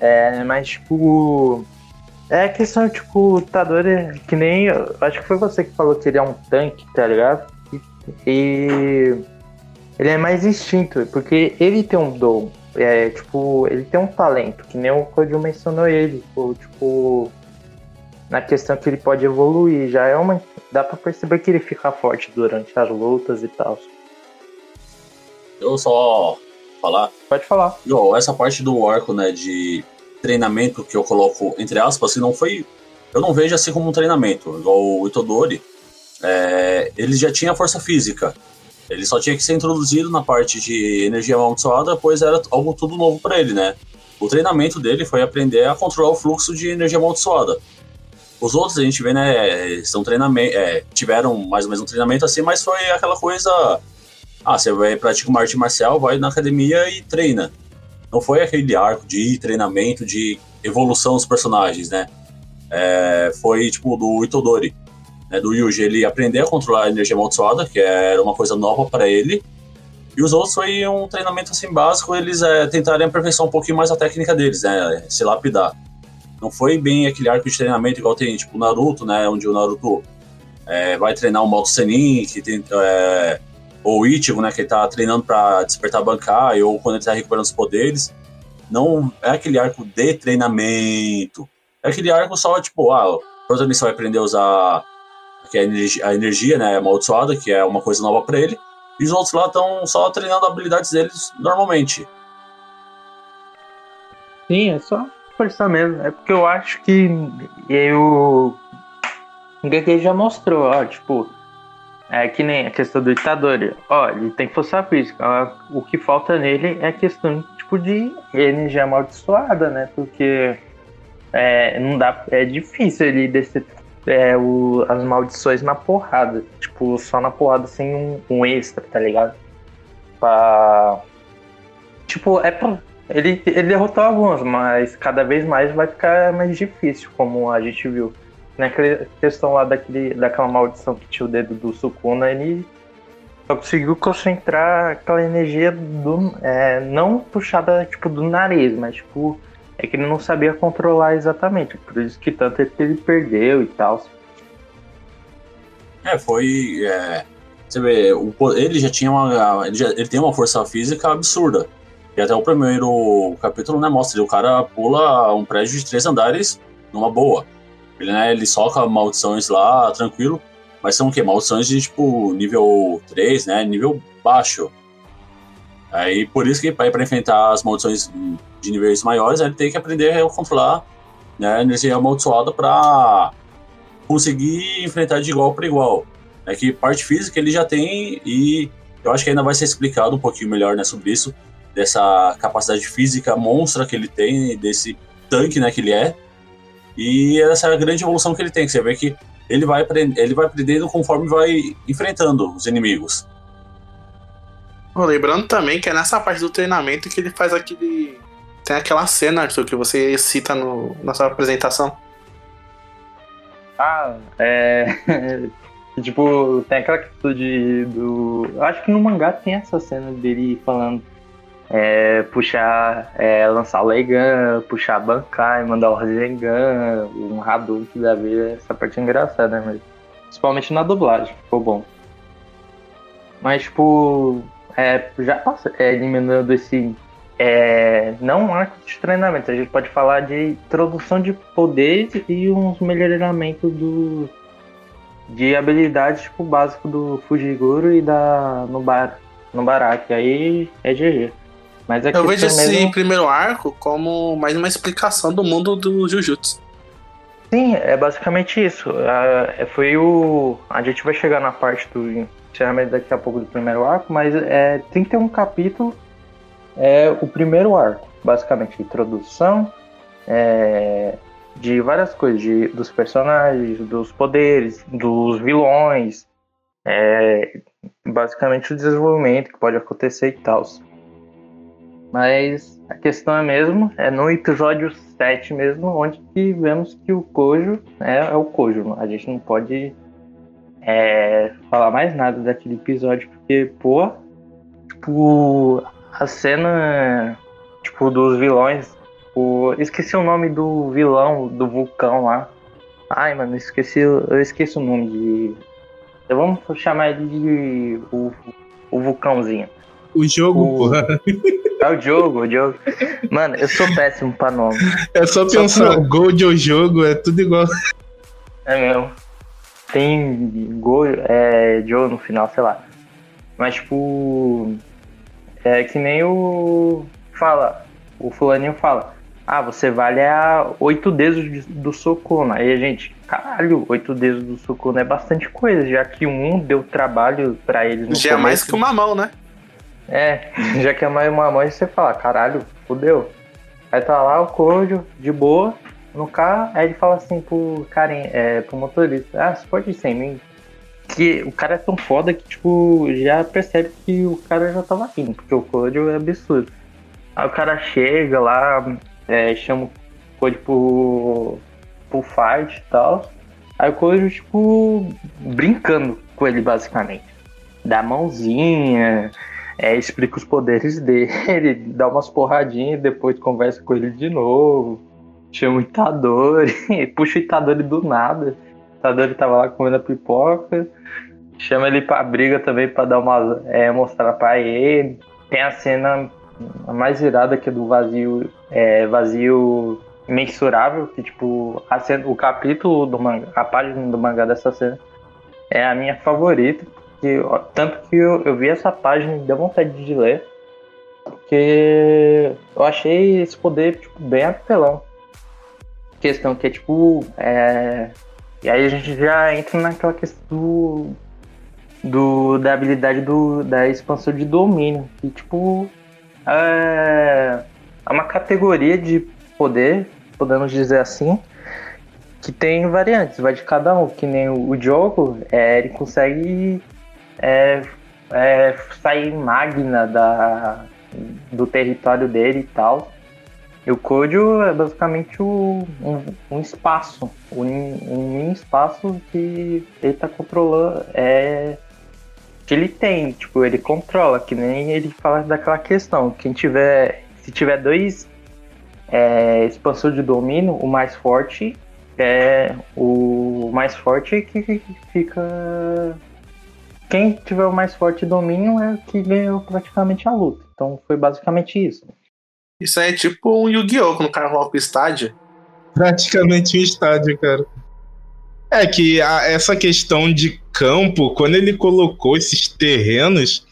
É, mas tipo. É questão, tipo, o Tadori, é que nem. Acho que foi você que falou que ele é um tanque, tá ligado? E ele é mais instinto, porque ele tem um dom. É, tipo, ele tem um talento, que nem o Kojo mencionou ele. Ou, tipo, na questão que ele pode evoluir. Já é uma. Dá pra perceber que ele fica forte durante as lutas e tal. Eu só falar. Pode falar. Igual, essa parte do arco, né, de treinamento que eu coloco entre aspas, se não foi. Eu não vejo assim como um treinamento. Igual o Itodori, é, ele já tinha força física. Ele só tinha que ser introduzido na parte de energia amaldiçoada, pois era algo tudo novo para ele, né? O treinamento dele foi aprender a controlar o fluxo de energia amaldiçoada. Os outros a gente vê, né, são treinamento, é, tiveram mais ou menos um treinamento assim, mas foi aquela coisa. Ah, você vai praticar uma arte marcial, vai na academia e treina. Não foi aquele arco de treinamento, de evolução dos personagens, né? É, foi tipo do Itodori, né, do Yuji. Ele aprendeu a controlar a energia amaldiçoada, que era uma coisa nova para ele. E os outros foi um treinamento assim básico, eles é, tentarem aperfeiçoar um pouquinho mais a técnica deles, né? Se lapidar. Não foi bem aquele arco de treinamento igual tem, tipo, Naruto, né? Onde o Naruto é, vai treinar o modo Senin, que tem. É, ou o Ichigo, né? Que ele tá treinando para despertar Bankai, ou quando ele tá recuperando os poderes. Não é aquele arco de treinamento. É aquele arco só, tipo, ah, o protagonista vai aprender a usar que é a energia, né, amaldiçoada, que é uma coisa nova para ele. E os outros lá estão só treinando habilidades deles normalmente. Sim, é só forçar mesmo. É porque eu acho que eu. O Gege já mostrou, ó, tipo. É que nem a questão do Itadori. Ó, ele tem força física. O que falta nele é a questão tipo de energia amaldiçoada, né? Porque é, não dá, é difícil ele descer é, o, as maldições na porrada. Tipo, só na porrada sem um, um extra, tá ligado? Pra. Tipo, é pra. Ele, ele derrotou alguns, mas cada vez mais vai ficar mais difícil, como a gente viu. Naquela questão lá daquele, daquela maldição que tinha o dedo do Sukuna, ele só conseguiu concentrar aquela energia do. É, não puxada tipo do nariz, mas tipo é que ele não sabia controlar exatamente, por isso que tanto que ele perdeu e tal. É, foi. É, você vê, o, ele já tinha uma. Ele, já, ele tem uma força física absurda. E até o primeiro capítulo, né, mostra o cara pula um prédio de três andares numa boa. Ele, né, ele soca maldições lá, tranquilo. Mas são o quê? Maldições de, tipo, nível 3, né? Nível baixo. Aí, por isso que para enfrentar as maldições de níveis maiores, ele tem que aprender a controlar né, a energia amaldiçoada para conseguir enfrentar de igual para igual. É que parte física ele já tem e eu acho que ainda vai ser explicado um pouquinho melhor né, sobre isso, dessa capacidade física monstra que ele tem, desse tanque né, que ele é, e essa grande evolução que ele tem, que você vê que ele vai, ele vai aprendendo conforme vai enfrentando os inimigos. Lembrando também que é nessa parte do treinamento que ele faz aquele tem aquela cena, Arthur, que você cita no, na sua apresentação. Ah, é. tipo, tem aquela atitude do. Eu acho que no mangá tem essa cena dele falando. É, puxar, é, lançar Leigan, puxar Bankai, mandar o Rasengan, um Hadouken da vida. Essa parte é engraçada, né? Mas, principalmente na dublagem, ficou bom. Mas, tipo, é, já passa, é, eliminando esse é, não um arco de treinamento, a gente pode falar de introdução de poderes e uns melhoramentos do, de habilidades tipo básico do Fujiguro e da no bar no Baraki, aí é GG. Mas Eu vejo esse mesmo... primeiro arco como mais uma explicação do mundo do Jujutsu. Sim, é basicamente isso. É, foi o. A gente vai chegar na parte do encerramento daqui a pouco do primeiro arco, mas é, tem que ter um capítulo é o primeiro arco, basicamente, introdução é, de várias coisas, de, dos personagens, dos poderes, dos vilões, é, basicamente o desenvolvimento que pode acontecer e tal. Mas a questão é mesmo, é no episódio 7 mesmo, onde que vemos que o Kojo é, é o Kojo. A gente não pode é, falar mais nada daquele episódio, porque, pô, tipo, a cena, tipo, dos vilões. O... Esqueci o nome do vilão do vulcão lá. Ai, mano, esqueci. Eu esqueci o nome de. Vamos chamar ele de. O, o vulcãozinho. O jogo, o... porra. É o jogo, o jogo. Mano, eu sou péssimo pra nome. É só pensar, só Gol de o jogo, é tudo igual. É mesmo. Tem Go, é, Joe no final, sei lá. Mas, tipo. É que nem o. Fala. O fulaninho fala. Ah, você vale a oito dedos de- do Sukuna. Aí a gente, caralho, oito dedos do Sukuna é bastante coisa, já que um deu trabalho pra eles no Já é mais começo. que uma mão, né? É, já que é mais uma mãe, você fala, caralho, fudeu. Aí tá lá o Cordio, de boa, no carro, aí ele fala assim pro carinha, é, pro motorista, ah, você pode ir sem mim? Que o cara é tão foda que, tipo, já percebe que o cara já tava indo, porque o Cordio é absurdo. Aí o cara chega lá, é, chama o Cordio pro, pro fight e tal. Aí o Cordio, tipo, brincando com ele, basicamente. Dá mãozinha, é, explica os poderes dele, dá umas porradinhas, depois conversa com ele de novo, chama o Itadori, puxa o Itadori do nada. O Itadori tava lá comendo a pipoca, chama ele pra briga também pra dar uma, é, mostrar pra ele. Tem a cena mais irada que é do vazio, é, vazio mensurável, que tipo, cena- o capítulo do mangá, a página do mangá dessa cena é a minha favorita, porque, ó, tanto que eu, eu vi essa página e deu vontade de ler, porque eu achei esse poder tipo, bem apelão. Questão que é tipo. É... E aí a gente já entra naquela questão do, do, da habilidade do, da expansão de domínio. Que tipo. É, é uma categoria de poder, podemos dizer assim, que tem variantes, vai de cada um. Que nem o, jogo, é, ele consegue é, é, sair magna da, do território dele e tal. E o Kojo é basicamente o- um, um espaço, um, um espaço que ele tá controlando, é, que ele tem, tipo, ele controla, que nem ele fala daquela questão, quem tiver, se tiver dois é, expansor de domínio, o mais forte é o mais forte que fica quem tiver o mais forte domínio é o que ganhou praticamente a luta. Então foi basicamente isso. Isso aí é tipo um Yu-Gi-Oh! quando o cara coloca o estádio. Praticamente um estádio, cara. É que a- essa questão de campo, quando ele colocou esses terrenos,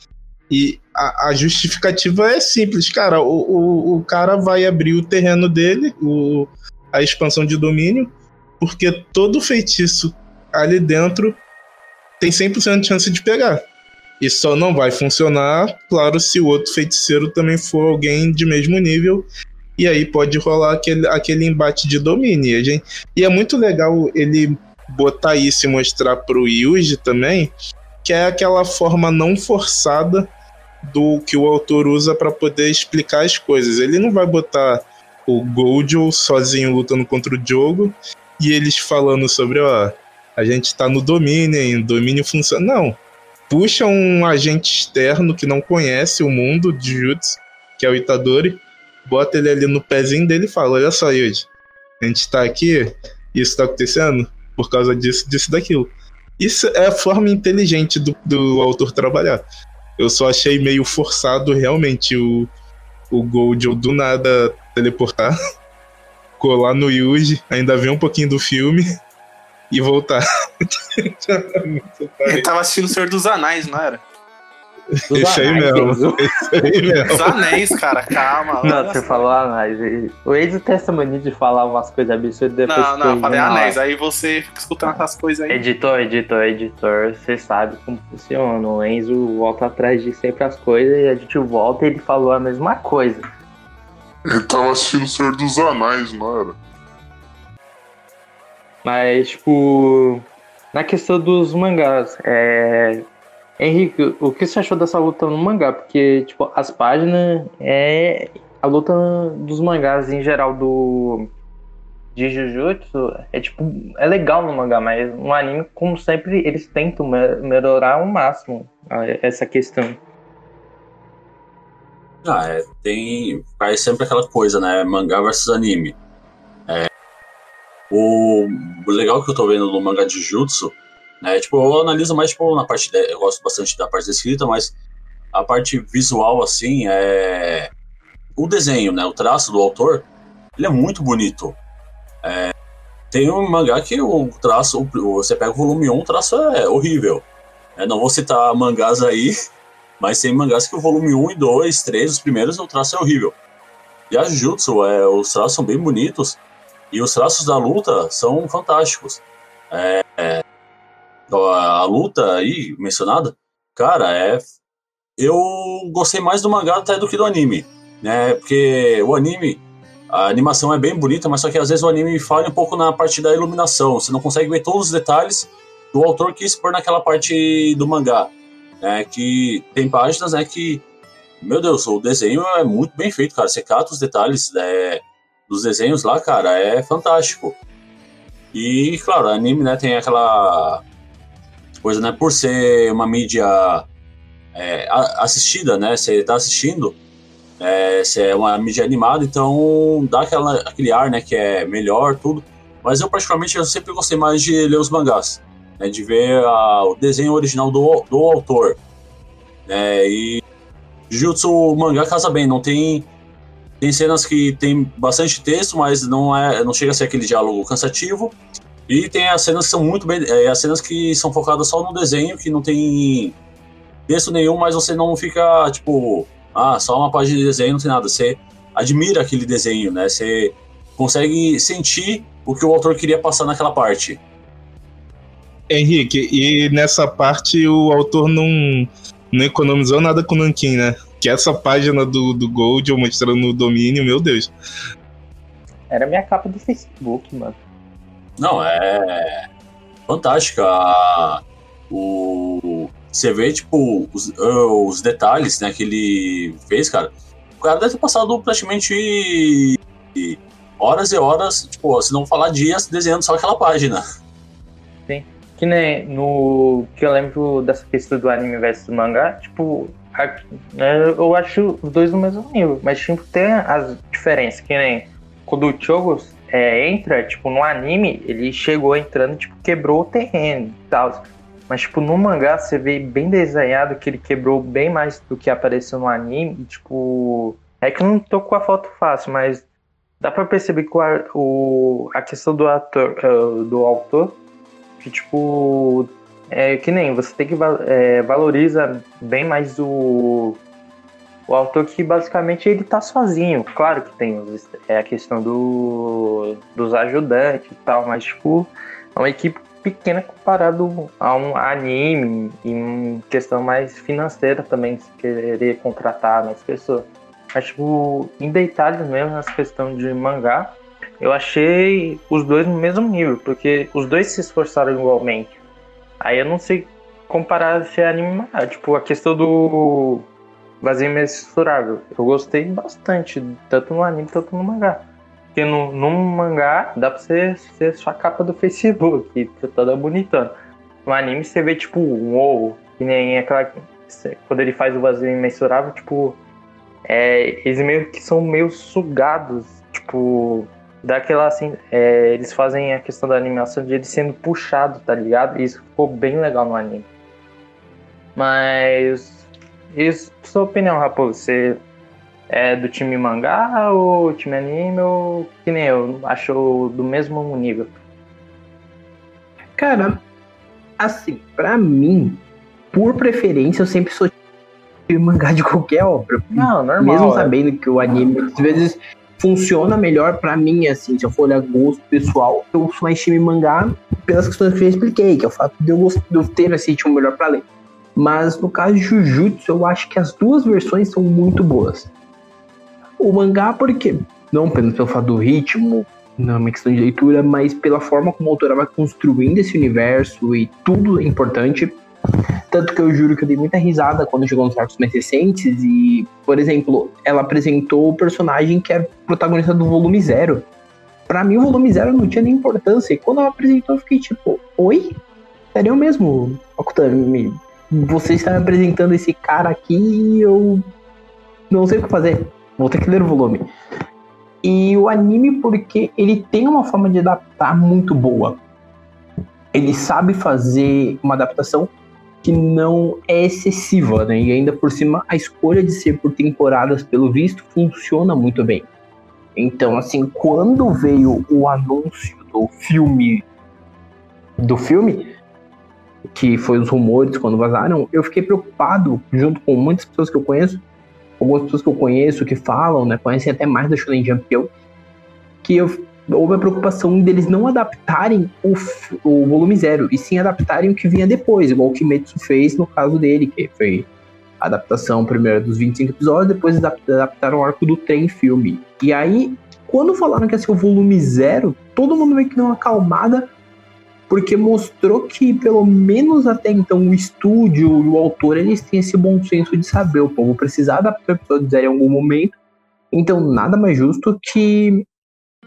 e a, a justificativa é simples, cara. O, o, o cara vai abrir o terreno dele, o, a expansão de domínio, porque todo feitiço ali dentro tem 100% de chance de pegar. E só não vai funcionar, claro, se o outro feiticeiro também for alguém de mesmo nível e aí pode rolar aquele, aquele embate de domínio. E, gente- e é muito legal ele botar isso e mostrar pro Yuji também, que é aquela forma não forçada do que o autor usa para poder explicar as coisas. Ele não vai botar o Gojo sozinho lutando contra o jogo e eles falando sobre, ó, a gente tá no domínio, hein, domínio funciona. Não. Puxa um agente externo que não conhece o mundo de Jutsu, que é o Itadori, bota ele ali no pezinho dele e fala: Olha só, Yuji, a gente tá aqui, isso tá acontecendo por causa disso, disso, daquilo. Isso é a forma inteligente do, do autor trabalhar. Eu só achei meio forçado realmente o, o Gojo do nada teleportar, colar no Yuji, ainda ver um pouquinho do filme e voltar. Ele tava assistindo o Senhor dos Anéis, não era? Esse aí mesmo. Esse aí mesmo. Os Anéis, cara, calma. Não, você falou anéis. O Enzo tem essa mania de falar umas coisas absurdas depois Não, não, falei. Anéis. Aí você fica escutando essas coisas aí. Editor, editor, editor, você sabe como funciona. O Enzo volta atrás de sempre as coisas e a gente volta e ele falou a mesma coisa. Ele tava assistindo o Senhor dos Anéis, não era? Mas, tipo, na questão dos mangás, é. Henrique, o que você achou dessa luta no mangá? Porque, tipo, as páginas é. A luta dos mangás em geral do. De Jujutsu é tipo. É legal no mangá, mas no anime, como sempre, eles tentam me- melhorar ao máximo essa questão. Ah, é, tem. Faz sempre aquela coisa, né? Mangá versus anime. É, o legal que eu tô vendo no mangá de Jutsu, né? Tipo, eu analiso mais tipo, na parte. De, eu gosto bastante da parte da escrita, mas a parte visual, assim, é. O desenho, né? O traço do autor, ele é muito bonito. É, tem um mangá que o traço, você pega o volume 1, o traço é horrível. Eu não vou citar mangás aí, mas tem mangás que o volume 1 e 2, 3, os primeiros, o traço é horrível. E a Jujutsu, é, os traços são bem bonitos e os traços da luta são fantásticos. É, é, a luta aí mencionada, cara, é. Eu gostei mais do mangá até do que do anime, né? Porque o anime, a animação é bem bonita, mas só que às vezes o anime falha um pouco na parte da iluminação. Você não consegue ver todos os detalhes que o autor quis pôr naquela parte do mangá. Né? Que tem páginas né, que meu Deus, o desenho é muito bem feito, cara. Você cata os detalhes é, dos desenhos lá, cara, é fantástico. E, claro, anime, né, tem aquela coisa, né, por ser uma mídia é, assistida, né, você tá assistindo, é, se é uma mídia animada, então dá aquela, aquele ar, né, que é melhor, tudo. Mas eu, particularmente, eu sempre gostei mais de ler os mangás, né, de ver a, o desenho original do, do autor. Né, e Jujutsu o mangá casa bem, não tem tem cenas que tem bastante texto, mas não é não chega a ser aquele diálogo cansativo. E tem as cenas que são muito bem, é, as cenas que são focadas só no desenho, que não tem texto nenhum, mas você não fica tipo, ah, só uma página de desenho, não tem nada. Você admira aquele desenho, né? Você consegue sentir o que o autor queria passar naquela parte. Henrique, e nessa parte o autor não não economizou nada com o Nankin, né? Que essa página do, do Gold mostrando o domínio, meu Deus. Era minha capa do Facebook, mano. Não, é fantástica. O você vê tipo os, os detalhes, né, que ele fez, cara. O cara deve ter passado praticamente horas e horas, tipo, se não falar dias, desenhando só aquela página. Sim. Que nem no. Que eu lembro dessa questão do anime versus mangá, tipo, eu acho os dois no mesmo nível, mas tipo, tem as diferenças, que nem quando o Chogos é, entra, tipo, no anime, ele chegou entrando, tipo, quebrou o terreno e tal. Mas, tipo, no mangá você vê bem desenhado que ele quebrou bem mais do que apareceu no anime. E, tipo, é que eu não tô com a foto fácil, mas dá pra perceber que o, o a questão do ator, uh, do autor que, tipo, é que nem você tem que é, valoriza bem mais o, o autor que basicamente ele tá sozinho. Claro que tem é, a questão do, dos ajudantes e tal, mas, tipo, é uma equipe pequena comparado a um anime em questão mais financeira também, se querer contratar mais pessoas. Mas, tipo, em detalhes mesmo, nessa questão de mangá, eu achei os dois no mesmo nível, porque os dois se esforçaram igualmente. Aí eu não sei comparar se é anime Tipo, a questão do vazio mensurável. Eu gostei bastante, tanto no anime quanto no mangá. Porque no, no mangá dá pra você ser sua capa do Facebook, toda bonitona. No anime você vê tipo um ovo, que nem aquela. Quando ele faz o vazio imensurável, tipo. É, eles meio que são meio sugados, tipo daquela assim, é, eles fazem a questão da animação de ele sendo puxado, tá ligado? E isso ficou bem legal no anime. Mas isso, sua opinião, Raposo, você é do time mangá ou time anime ou que nem eu, achou do mesmo nível? Cara, assim, para mim, por preferência, eu sempre sou time mangá de qualquer obra. Não, normal. Mesmo é. sabendo que o anime às vezes funciona melhor para mim, assim, se eu for olhar gosto pessoal, eu sou mais time mangá pelas questões que eu expliquei, que é o fato de eu, de eu ter esse ritmo melhor para ler. Mas no caso de Jujutsu, eu acho que as duas versões são muito boas. O mangá, porque não pelo fato do ritmo, não é uma questão de leitura, mas pela forma como a autora vai construindo esse universo e tudo é importante. Tanto que eu juro que eu dei muita risada quando chegou nos arcos mais recentes e, por exemplo, ela apresentou o personagem que era protagonista do volume zero. Pra mim, o volume zero não tinha nem importância. E quando ela apresentou, eu fiquei tipo, oi? Sério mesmo, Okutami? Você está me apresentando esse cara aqui e eu não sei o que fazer. Vou ter que ler o volume. E o anime, porque ele tem uma forma de adaptar muito boa. Ele sabe fazer uma adaptação que não é excessiva, né? E ainda por cima, a escolha de ser por temporadas, pelo visto, funciona muito bem. Então, assim, quando veio o anúncio do filme, do filme, que foi os rumores quando vazaram, eu fiquei preocupado, junto com muitas pessoas que eu conheço, algumas pessoas que eu conheço que falam, né, conhecem até mais da Shonen Jump que eu, que eu, houve a preocupação deles não adaptarem o, o volume zero, e sim adaptarem o que vinha depois, igual o Kimetsu fez no caso dele, que foi a adaptação primeiro dos 25 episódios, depois adap- adaptaram o arco do trem filme. E aí, quando falaram que ia ser o volume zero, todo mundo meio que deu uma acalmada, porque mostrou que, pelo menos até então, o estúdio e o autor, eles têm esse bom senso de saber, o povo precisar adaptar o episódio zero em algum momento, então nada mais justo que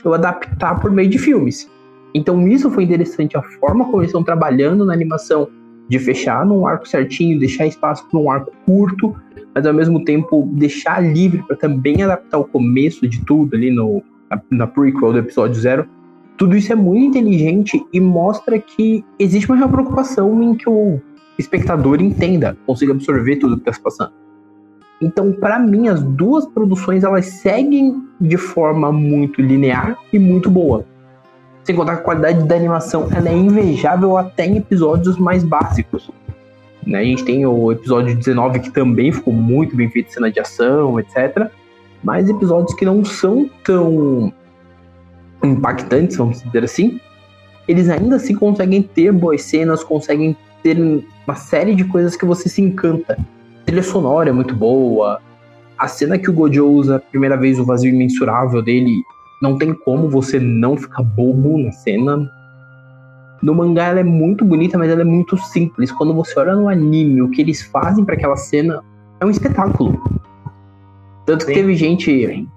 eu adaptar por meio de filmes. Então isso foi interessante, a forma como eles estão trabalhando na animação, de fechar num arco certinho, deixar espaço para um arco curto, mas ao mesmo tempo deixar livre para também adaptar o começo de tudo ali no, na, na prequel do episódio zero. Tudo isso é muito inteligente e mostra que existe uma preocupação em que o espectador entenda, consiga absorver tudo que está se passando. Então, para mim, as duas produções elas seguem de forma muito linear e muito boa. Sem contar que a qualidade da animação ela é invejável até em episódios mais básicos. Né? A gente tem o episódio 19 que também ficou muito bem feito, cena de ação, etc. Mas episódios que não são tão impactantes, vamos dizer assim, eles ainda assim conseguem ter boas cenas, conseguem ter uma série de coisas que você se encanta. A trilha sonora é muito boa. A cena que o Gojo usa a primeira vez o vazio imensurável dele, não tem como você não ficar bobo na cena. No mangá ela é muito bonita, mas ela é muito simples. Quando você olha no anime, o que eles fazem para aquela cena é um espetáculo. Tanto que teve gente.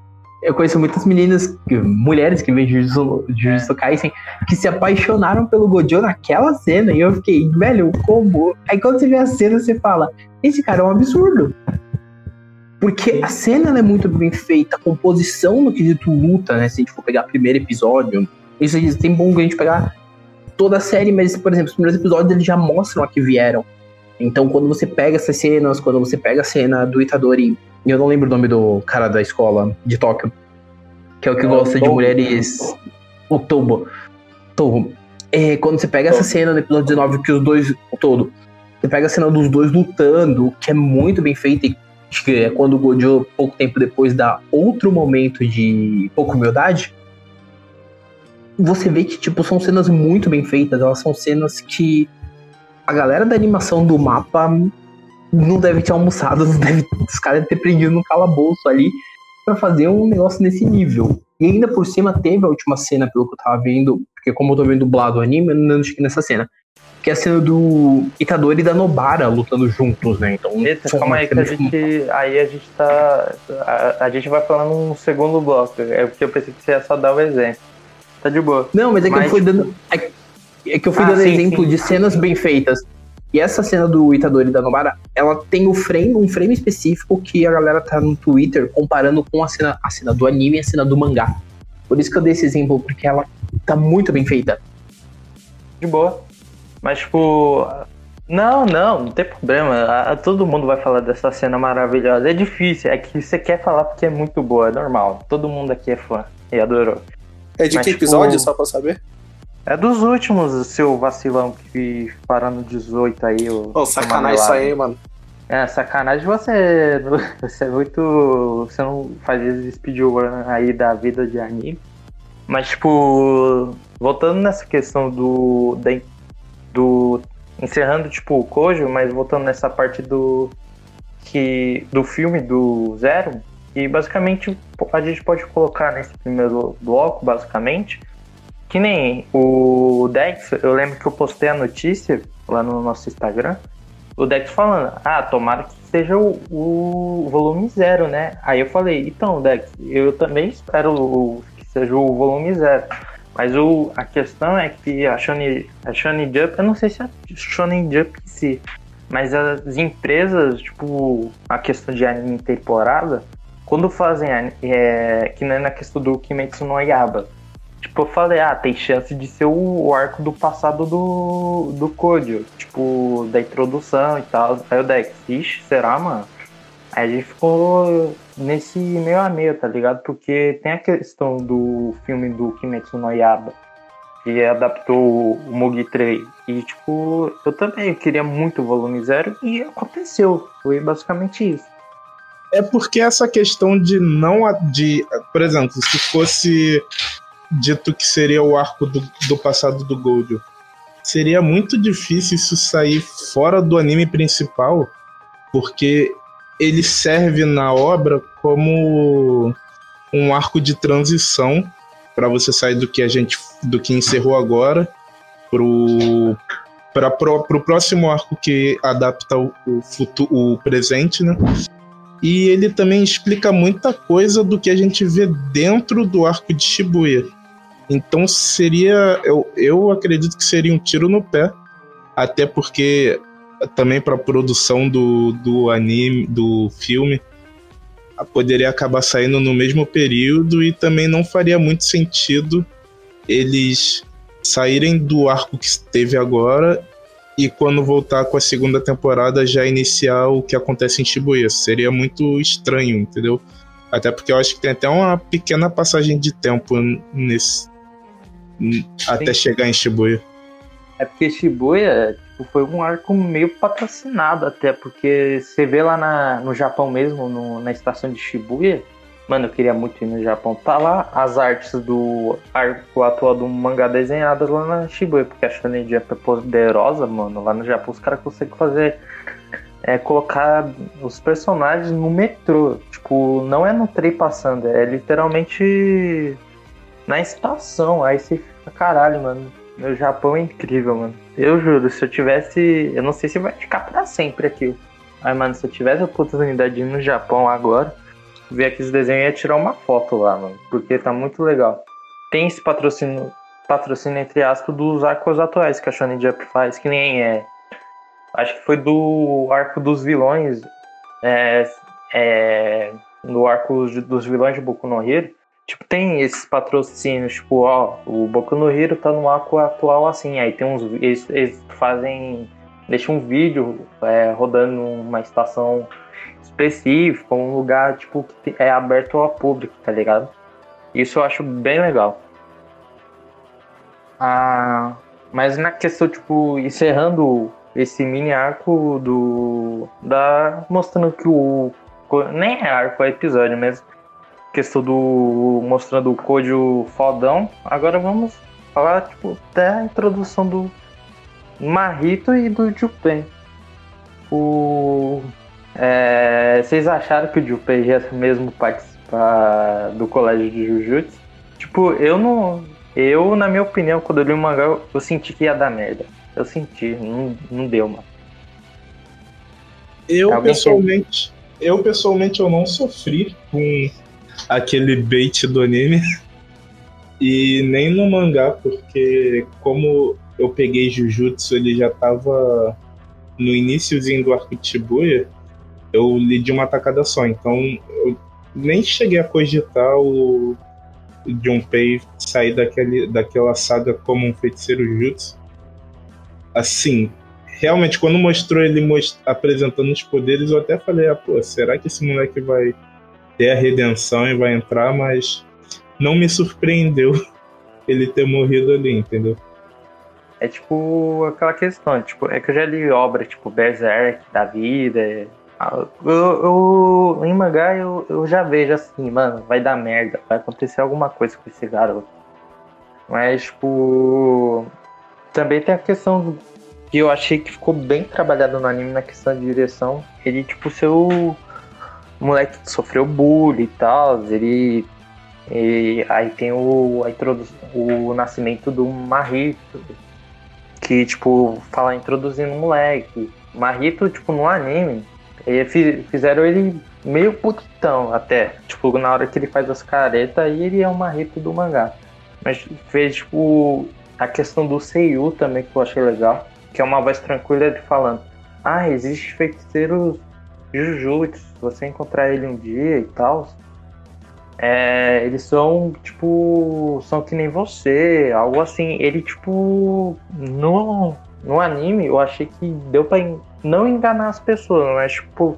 Eu conheço muitas meninas, mulheres que veem Jujutsu, Jujutsu Kaisen, que se apaixonaram pelo Gojo naquela cena. E eu fiquei, velho, como? Aí quando você vê a cena, você fala: esse cara é um absurdo. Porque a cena é muito bem feita, a composição no quesito luta, né? Se a gente for pegar o primeiro episódio, isso tem bom que a gente pegar toda a série, mas, por exemplo, os primeiros episódios eles já mostram a que vieram. Então, quando você pega essas cenas, quando você pega a cena do Itadori, e eu não lembro o nome do cara da escola de Tóquio, que é o que É, gosta de Tobo. mulheres. O Tobo. Tobo. É, quando você pega essa cena no episódio 19, que os dois. O todo. Você pega a cena dos dois lutando, que é muito bem feita, e acho que é quando o Gojo, pouco tempo depois, dá outro momento de pouca humildade. Você vê que, tipo, são cenas muito bem feitas, elas são cenas que a galera da animação do mapa não deve ter almoçado, não deve, os caras devem ter prendido no calabouço ali pra fazer um negócio nesse nível. E ainda por cima teve a última cena, pelo que eu tava vendo, porque como eu tô vendo dublado o anime, eu não cheguei nessa cena. Que é a cena do Itadori e da Nobara lutando juntos, né? Então, Eita, calma aí que a gente. Aí a gente tá. A, a gente vai falando um segundo bloco. É porque eu pensei que você ia só dar o exemplo. Tá de boa. Não, mas é que Mas, eu fui tipo- dando. É é que eu fui Ah, dando sim, exemplo sim. de cenas bem feitas. E essa cena do Itadori da Nobara, ela tem o frame, um frame específico que a galera tá no Twitter comparando com a cena, a cena do anime e a cena do mangá. Por isso que eu dei esse exemplo, porque ela tá muito bem feita. De boa. Mas, tipo. Não, não, não tem problema. A- a- todo mundo vai falar dessa cena maravilhosa. É difícil, é que você quer falar porque é muito boa, é normal. Todo mundo aqui é fã e adorou. É de Mas, que tipo, episódio, só pra saber? É dos últimos, seu vacilão que para no 18 aí. Ô, sacanagem isso aí, mano. É, sacanagem você. Você é muito. Você não faz esse speedrun aí da vida de anime. Mas, tipo. Voltando nessa questão do. da- do. Encerrando, tipo, o Kojo, mas voltando nessa parte do. Que, do filme do Zero. E basicamente a gente pode colocar nesse primeiro bloco, basicamente. Que nem o Dex, eu lembro que eu postei a notícia lá no nosso Instagram o Dex falando, ah, tomara que seja o, o volume zero, né? Aí eu falei, então, Dex, eu também espero que seja o volume zero. Mas o, a questão é que a Shonen, a Shonen Jump, eu não sei se é a Shonen Jump em si, mas as empresas, tipo, a questão de anime em temporada, quando fazem, é, que é na questão do Kimetsu no Yaba, Tipo, eu falei, ah, tem chance de ser o, arco do passado do, do Kojo. Tipo, da introdução e tal. Aí o Dex, ixi, será, mano? Aí a gente ficou nesse meio a meio, tá ligado? Porque tem a questão do filme do Kimetsu no Yaba, que adaptou o Mugi 3. E, tipo, eu também queria muito o volume zero e aconteceu. Foi basicamente isso. É porque essa questão de não. De, por exemplo, se fosse dito que seria o arco do, do passado do Gold, seria muito difícil isso sair fora do anime principal, porque ele serve na obra como um arco de transição para você sair do que a gente do que encerrou agora pro para pro, pro próximo arco que adapta o, o futuro o presente, né? E ele também explica muita coisa do que a gente vê dentro do arco de Shibuya. Então seria eu, eu acredito que seria um tiro no pé, até porque também para a produção do, do anime, do filme, poderia acabar saindo no mesmo período e também não faria muito sentido eles saírem do arco que teve agora e quando voltar com a segunda temporada já iniciar o que acontece em Shibuya. Seria muito estranho, entendeu? Até porque eu acho que tem até uma pequena passagem de tempo nesse até chegar em Shibuya. É porque Shibuya tipo, foi um arco meio patrocinado até, porque você vê lá na, no Japão mesmo, no- na estação de Shibuya, mano, eu queria muito ir no Japão. Tá lá as artes do arco atual do mangá desenhadas lá na Shibuya, porque a Shonen Jump é poderosa, mano. Lá no Japão os caras conseguem fazer. É, colocar os personagens no metrô. Tipo, não é no trem passando, é literalmente na estação. Aí você fica, caralho, mano. Meu Japão é incrível, mano. Eu juro, se eu tivesse. Eu não sei se vai ficar pra sempre aqui. Mas, mano, se eu tivesse a oportunidade de ir no Japão agora, ver aqueles desenhos e ia tirar uma foto lá, mano. Porque tá muito legal. Tem esse patrocínio, patrocínio entre aspas, dos arcos atuais que a Shonen Jump faz, que nem é. Acho que foi do arco dos vilões. É. é no arco dos vilões de Boku no Hero. Tipo, tem esses patrocínios, tipo, ó, o Boku no Hero tá no arco atual assim, aí tem uns. Eles, eles fazem. Deixam um vídeo é, rodando numa estação específica, um lugar, tipo, que é aberto ao público, tá ligado? Isso eu acho bem legal. Ah, mas na questão, tipo, encerrando esse mini arco do. da. mostrando que o. Nem é arco, é episódio mesmo questão do mostrando o Kojo fodão. Agora vamos falar tipo até a introdução do Marrito e do Jupen. O é, vocês acharam que o Jupen ia mesmo participar do colégio de Jujutsu? Tipo, eu não eu na minha opinião quando eu li o mangá eu, eu senti que ia dar merda. Eu senti, não, não deu, mano. Eu Alguém pessoalmente, eu pessoalmente eu não sofri com aquele bait do anime e nem no mangá, porque como eu peguei Jujutsu, ele já tava no iníciozinho do arco eu li de uma tacada só, então eu nem cheguei a cogitar o Junpei sair daquele, daquela saga como um feiticeiro Jutsu. Assim, realmente, quando mostrou ele most- apresentando os poderes, eu até falei, ah, pô, será que esse moleque vai ter a redenção e vai entrar? Mas não me surpreendeu ele ter morrido ali, entendeu? É tipo aquela questão, tipo, é que eu já li obra tipo Berserk da vida. é- Eu, eu- em mangá eu, eu já vejo assim, mano, vai dar merda, vai acontecer alguma coisa com esse garoto. Mas, tipo. Também tem a questão que eu achei que ficou bem trabalhado no anime na questão de direção. Ele, tipo, seu moleque que sofreu bullying e tal, ele. e aí tem o, a introdu- o nascimento do Marrito, que, tipo, fala introduzindo o moleque. Marrito, tipo, no anime, ele fi- fizeram ele meio putão até. Tipo, na hora que ele faz as caretas, aí ele é o Marrito do mangá. Mas fez, tipo, a questão do Seiyu também, que eu achei legal. Que é uma voz tranquila ele falando. Ah, existe feiticeiro Jujutsu. Se você encontrar ele um dia e tal. É, eles são, tipo, são que nem você, algo assim. Ele, tipo, no, no anime, eu achei que deu pra en- não enganar as pessoas, mas, tipo,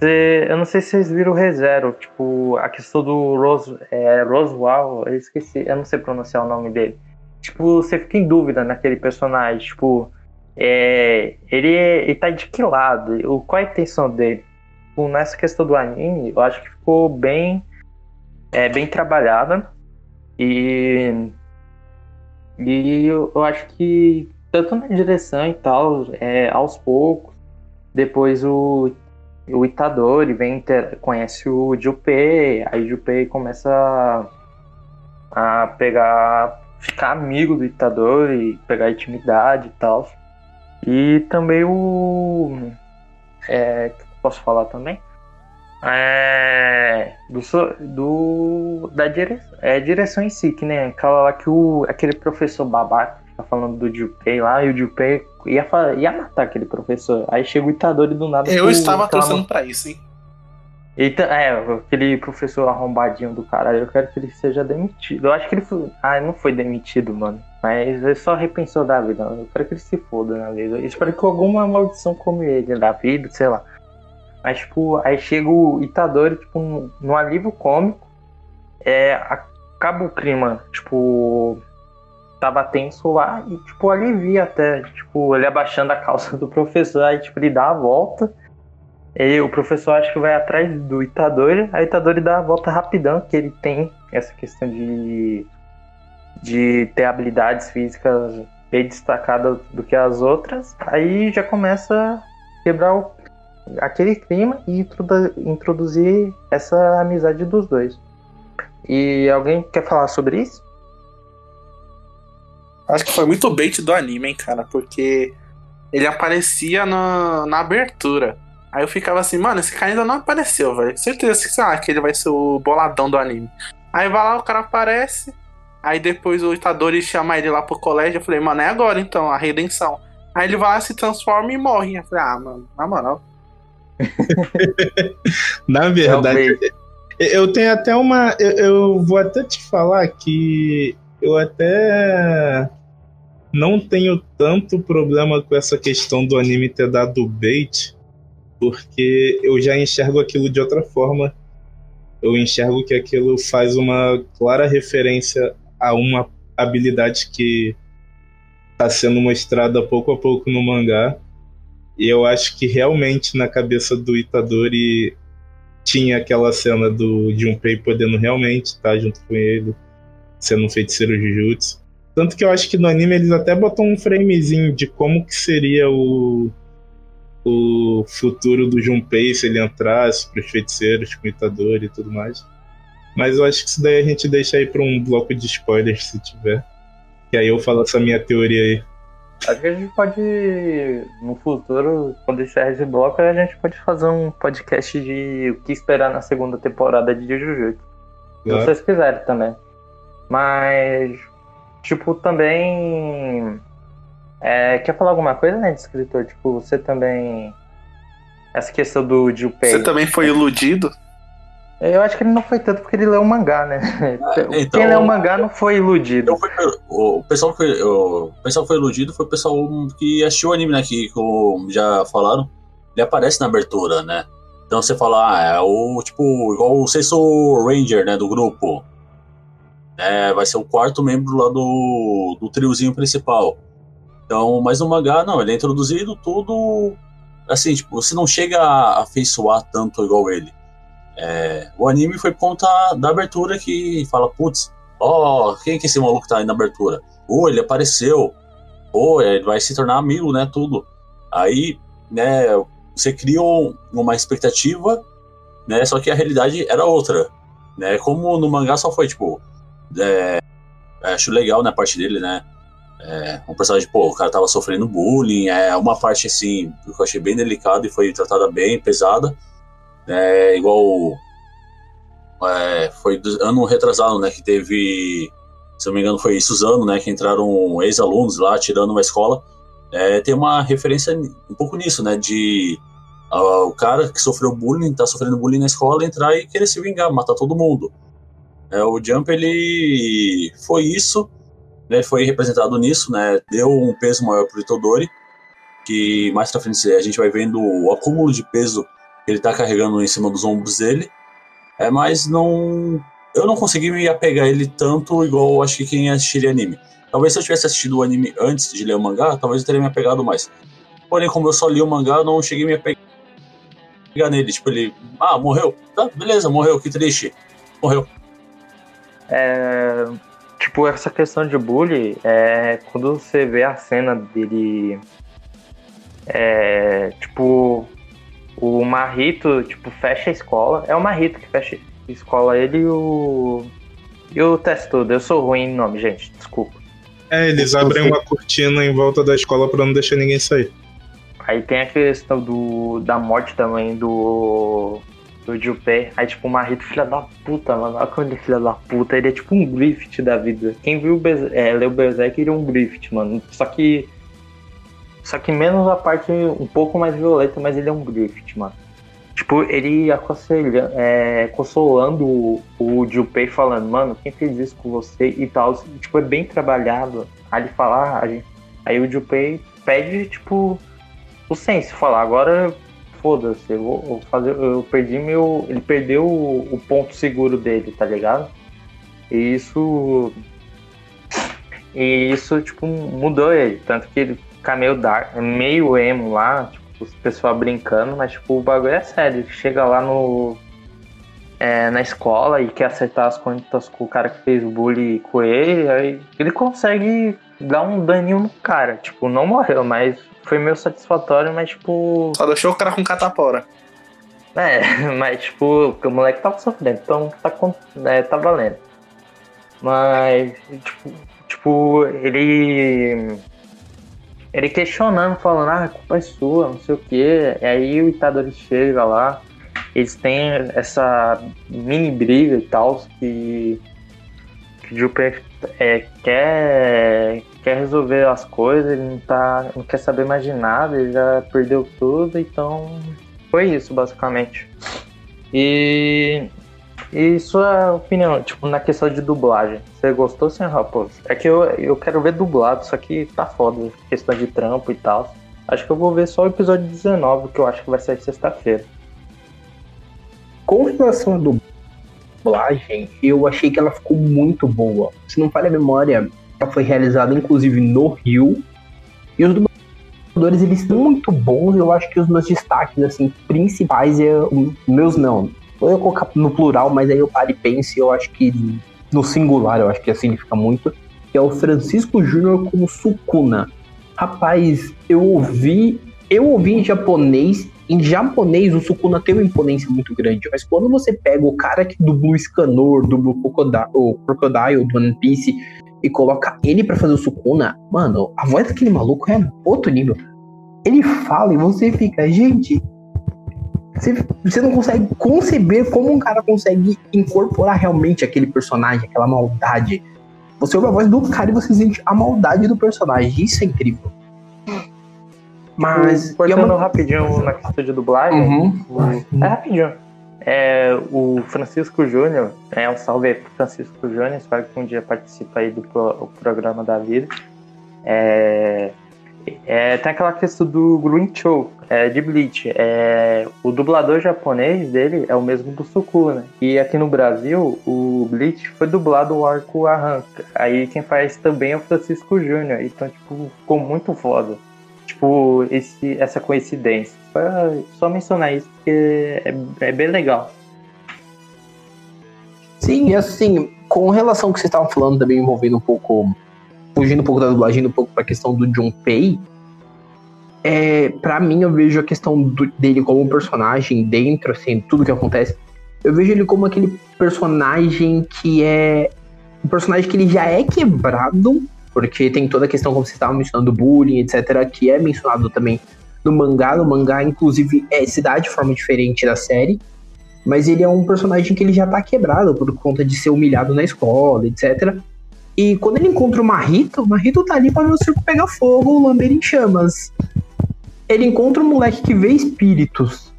cê- eu não sei se vocês viram o ReZero, tipo, a questão do Rose, é, Roswell, eu esqueci, eu não sei pronunciar o nome dele. Tipo, você fica em dúvida naquele personagem, tipo, é, ele, ele tá de que lado? O, qual a intenção dele? tipo, nessa questão do anime, eu acho que ficou bem, é, bem trabalhada. E, e eu, eu acho que tanto na direção e tal, é, aos poucos, depois o, o Itadori vem ter, conhece o Junpei, aí o Junpei começa a, a pegar, ficar amigo do Itadori, pegar intimidade e tal. E também o. É, posso falar também? É, do, do da direção, é, direção em si, que nem aquela lá que o, aquele professor babaca tá falando do Junpei lá, e o Junpei ia, ia matar aquele professor. Aí chega o Itadori do nada. Eu estava torcendo pra isso, hein? Eita, é, aquele professor arrombadinho do caralho, eu quero que ele seja demitido. Eu acho que ele foi. Ah, não foi demitido, mano. Mas ele só repensou da vida. Eu quero que ele se foda na vida. Eu espero que alguma maldição come ele da vida, sei lá. Mas, tipo, aí chega o Itadori, tipo, no alívio cômico. É, acaba o clima, tipo. Tava tenso lá e, tipo, alivia até. Tipo, ele abaixando a calça do professor, aí, tipo, ele dá a volta. E o professor acha que vai atrás do Itadori, aí Itadori dá a volta rapidão, que ele tem essa questão de, de ter habilidades físicas bem destacadas do que as outras, aí já começa a quebrar o- aquele clima e introdu- introduzir essa amizade dos dois. E alguém quer falar sobre isso? Acho que foi muito bait do anime, hein, cara, porque ele aparecia na, na abertura. Aí eu ficava assim, mano, esse cara ainda não apareceu, velho. Certeza que, sei lá, que ele vai ser o boladão do anime. Aí vai lá, o cara aparece. Aí depois o Itadori chama ele lá pro colégio. Eu falei, mano, é agora então, a redenção. Aí ele vai lá, se transforma e morre. Eu falei, ah, mano, na moral. Na verdade, eu tenho até uma. Eu, eu vou até te falar que eu até não tenho tanto problema com essa questão do anime ter dado bait, porque eu já enxergo aquilo de outra forma. Eu enxergo que aquilo faz uma clara referência a uma habilidade que está sendo mostrada pouco a pouco no mangá. E eu acho que realmente na cabeça do Itadori tinha aquela cena do Junpei podendo realmente estar junto com ele, sendo um feiticeiro Jujutsu. Tanto que eu acho que no anime eles até botam um framezinho de como que seria o, o futuro do Junpei se ele entrasse pros feiticeiros com o e tudo mais. Mas eu acho que isso daí a gente deixa aí pra um bloco de spoilers se tiver. Que aí eu falo essa minha teoria aí. Acho que a gente pode, no futuro, quando encerrar esse bloco, a gente pode fazer um podcast de o que esperar na segunda temporada de Jujutsu. Se Claro. vocês quiserem também. Mas, tipo, também. É, quer falar alguma coisa, né, de escritor? Tipo, você também. Essa questão do Junpei. Você também foi iludido? Eu acho que ele não foi tanto porque ele leu o mangá, né? então- Quem leu o mangá não foi iludido. Eu fui- o, o pessoal que foi, o pessoal que foi iludido foi o pessoal que assistiu o anime, né? Que, como já falaram, ele aparece na abertura, né? Então você fala, ah, é o tipo, igual o sexto Ranger, né? Do grupo. É, vai ser o quarto membro lá do, do triozinho principal. Então, mas no mangá, não, ele é introduzido tudo. Assim, tipo, você não chega a afeiçoar tanto igual ele. É, o anime foi por conta da abertura que fala, putz, ó, quem que é esse maluco tá aí na abertura? Pô, ele apareceu. Pô, ele vai se tornar amigo, né? Tudo. Aí, né, você cria um- uma expectativa, né? Só que a realidade era outra. Né? Como no mangá só foi, tipo. é, acho legal, né, a parte dele, né? É, um personagem, pô, o cara tava sofrendo bullying, é uma parte assim, que eu achei bem delicada e foi tratada bem, pesada. É, igual. É, foi ano retrasado, né? Que teve. Se não me engano, foi Suzano, né? Que entraram ex-alunos lá tirando uma escola. É, tem uma referência um pouco nisso, né? De ah, o cara que sofreu bullying, tá sofrendo bullying na escola, entrar e querer se vingar, matar todo mundo. É, o Jump, ele foi isso? Ele foi representado nisso, né? Deu um peso maior pro Itodori, que mais pra frente a gente vai vendo o acúmulo de peso que ele tá carregando em cima dos ombros dele. É, mas não. Eu não consegui me apegar ele tanto igual acho que quem assistiria anime. Talvez se eu tivesse assistido o anime antes de ler o mangá, talvez eu teria me apegado mais. Porém, como eu só li o mangá, eu não cheguei a me apegar. nele. Tipo, ele. Ah, morreu. Tá, beleza, morreu, que triste. Morreu. É, tipo, essa questão de bullying, é, quando você vê a cena dele. É, tipo, o Marrito, tipo, fecha a escola. É o Marrito que fecha a escola, ele e o. E o Testudo. Eu sou ruim em nome, gente, desculpa. É, eles abrem uma cortina em volta da escola pra não deixar ninguém sair. Aí tem a questão do, da morte também do. Do Junpei. Aí, tipo, o Marrito, filha da puta, mano. Olha como ele é filha da puta. Ele é tipo um Griffith da vida. Quem viu Berse- é, leu Berserk, ele é um Griffith, mano. Só que. Só que menos a parte um pouco mais violenta, mas ele é um Griffith, mano. Tipo, ele aconselha, é, consolando o, o Junpei falando, mano, quem fez isso com você e tal. Tipo, é bem trabalhado. Aí ele fala, ah, gente... aí o Junpei pede, tipo, o senso, falar, agora foda-se, eu vou fazer. Eu perdi meu. Ele perdeu o, o ponto seguro dele, tá ligado? E isso. E isso, tipo, mudou ele. Tanto que ele fica meio dark, meio emo lá, tipo, os pessoal brincando, mas tipo, o bagulho é sério. Ele chega lá no. é, na escola e quer acertar as contas com o cara que fez o bullying com ele, aí ele consegue dar um daninho no cara. Tipo, não morreu, mas foi meio satisfatório, mas tipo. Só deixou o cara com catapora. É, mas tipo, o moleque tava sofrendo, então tá, é, tá valendo. Mas, tipo, tipo, ele. Ele questionando, falando, ah, a culpa é sua, não sei o quê. E aí o Itadori chega lá, eles têm essa mini briga e tal, que, que o Junpei é, quer, quer resolver as coisas, ele não, tá, não quer saber mais de nada, ele já perdeu tudo, então foi isso, basicamente. E, e sua opinião, tipo, na questão de dublagem, você gostou, senhor Raposo? É que eu, eu quero ver dublado, só que tá foda, questão de trampo e tal. Acho que eu vou ver só o episódio 19, que eu acho que vai sair sexta-feira. Com relação à dublagem, eu achei que ela ficou muito boa. Se não falha a memória, ela foi realizada inclusive no Rio. E os dubladores, eles são muito bons. Eu acho que os meus destaques, assim, principais, é, meus não. Eu colocar no plural, mas aí eu paro e penso, eu acho que no singular, eu acho que significa muito. Que é o Francisco Júnior como Sukuna. Rapaz, eu ouvi, eu ouvi em japonês em japonês, o Sukuna tem uma imponência muito grande, mas quando você pega o cara que dubla o Scanor, dubla o Crocodile, do One Piece e coloca ele pra fazer o Sukuna, mano, a voz daquele maluco é outro nível. Ele fala e você fica, gente, você não consegue conceber como um cara consegue incorporar realmente aquele personagem, aquela maldade. Você ouve a voz do cara e você sente a maldade do personagem. Isso é incrível. Mas. Cortando uma- rapidinho na questão de dublagem, Uhum. o- é rapidinho. É, o Francisco Júnior, é um salve aí pro Francisco Júnior, espero que um dia participe aí do pro- programa da vida. É, é, tem aquela questão do Green Show, é, de Bleach. É, o dublador japonês dele é o mesmo do Sukuna. E aqui no Brasil, o Bleach foi dublado o arco Arranca. Aí quem faz também é o Francisco Júnior. Então, tipo, ficou muito foda. Tipo, esse, essa coincidência. Só, mencionar isso porque é, é bem legal. Sim, assim, com relação ao que vocês estavam falando também envolvendo um pouco, fugindo um pouco da dublagem, um pouco pra questão do Junpei, é, para mim eu vejo a questão do- dele como personagem dentro, assim, tudo que acontece, eu vejo ele como aquele personagem que é um personagem que ele já é quebrado, porque tem toda a questão, como vocês estavam mencionando, do bullying, etc., que é mencionado também no mangá. No mangá, inclusive, é, dá de forma diferente da série. Mas ele é um personagem que ele já tá quebrado por conta de ser humilhado na escola, etc. E quando ele encontra o Marrito, o Marrito tá ali pra ver o circo pegar fogo, lamber em chamas. Ele encontra um moleque que vê espíritos.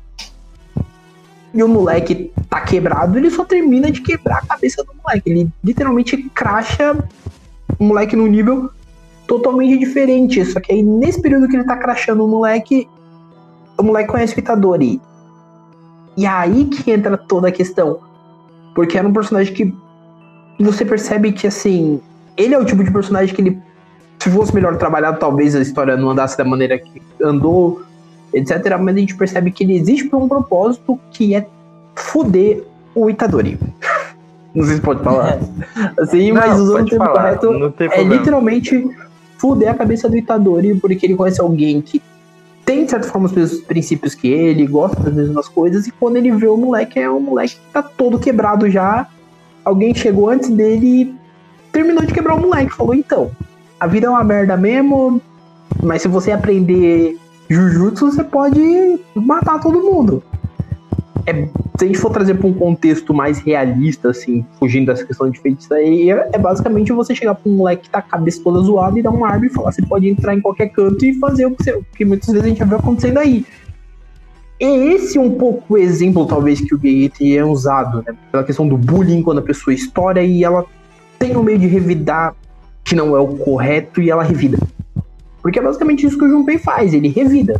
E o moleque tá quebrado, ele só termina de quebrar a cabeça do moleque. Ele literalmente cracha o moleque num nível totalmente diferente. Só que aí, nesse período que ele tá crachando o moleque, o moleque conhece o Itadori. E é aí que entra toda a questão. Porque era um personagem que você percebe que, assim, ele é o tipo de personagem que ele, se fosse melhor trabalhado, talvez a história não andasse da maneira que andou. etc. Mas a gente percebe que ele existe por um propósito que é fuder o Itadori. Não sei se pode falar. Assim, Não, mas usando o termo falar, correto, é problema. literalmente fuder a cabeça do Itadori, porque ele conhece alguém que tem, de certa forma, os mesmos princípios que ele, gosta das mesmas coisas, e quando ele vê o moleque, é um moleque que tá todo quebrado já. Alguém chegou antes dele e terminou de quebrar o moleque. Falou, então, a vida é uma merda mesmo, mas se você aprender Jujutsu, você pode matar todo mundo. É, se a gente for trazer para um contexto mais realista, assim, fugindo dessa questão de feitiçaria, é basicamente você chegar pra um moleque que tá a cabeça toda zoada e dar uma arma e falar: você pode entrar em qualquer canto e fazer o que, você, o que muitas vezes a gente já vê acontecendo aí. E esse é um pouco o exemplo, talvez, que o Gate é usado, né? Pela questão do bullying, quando a pessoa estoura e ela tem um meio de revidar que não é o correto e ela revida. Porque é basicamente isso que o Junpei faz, ele revida.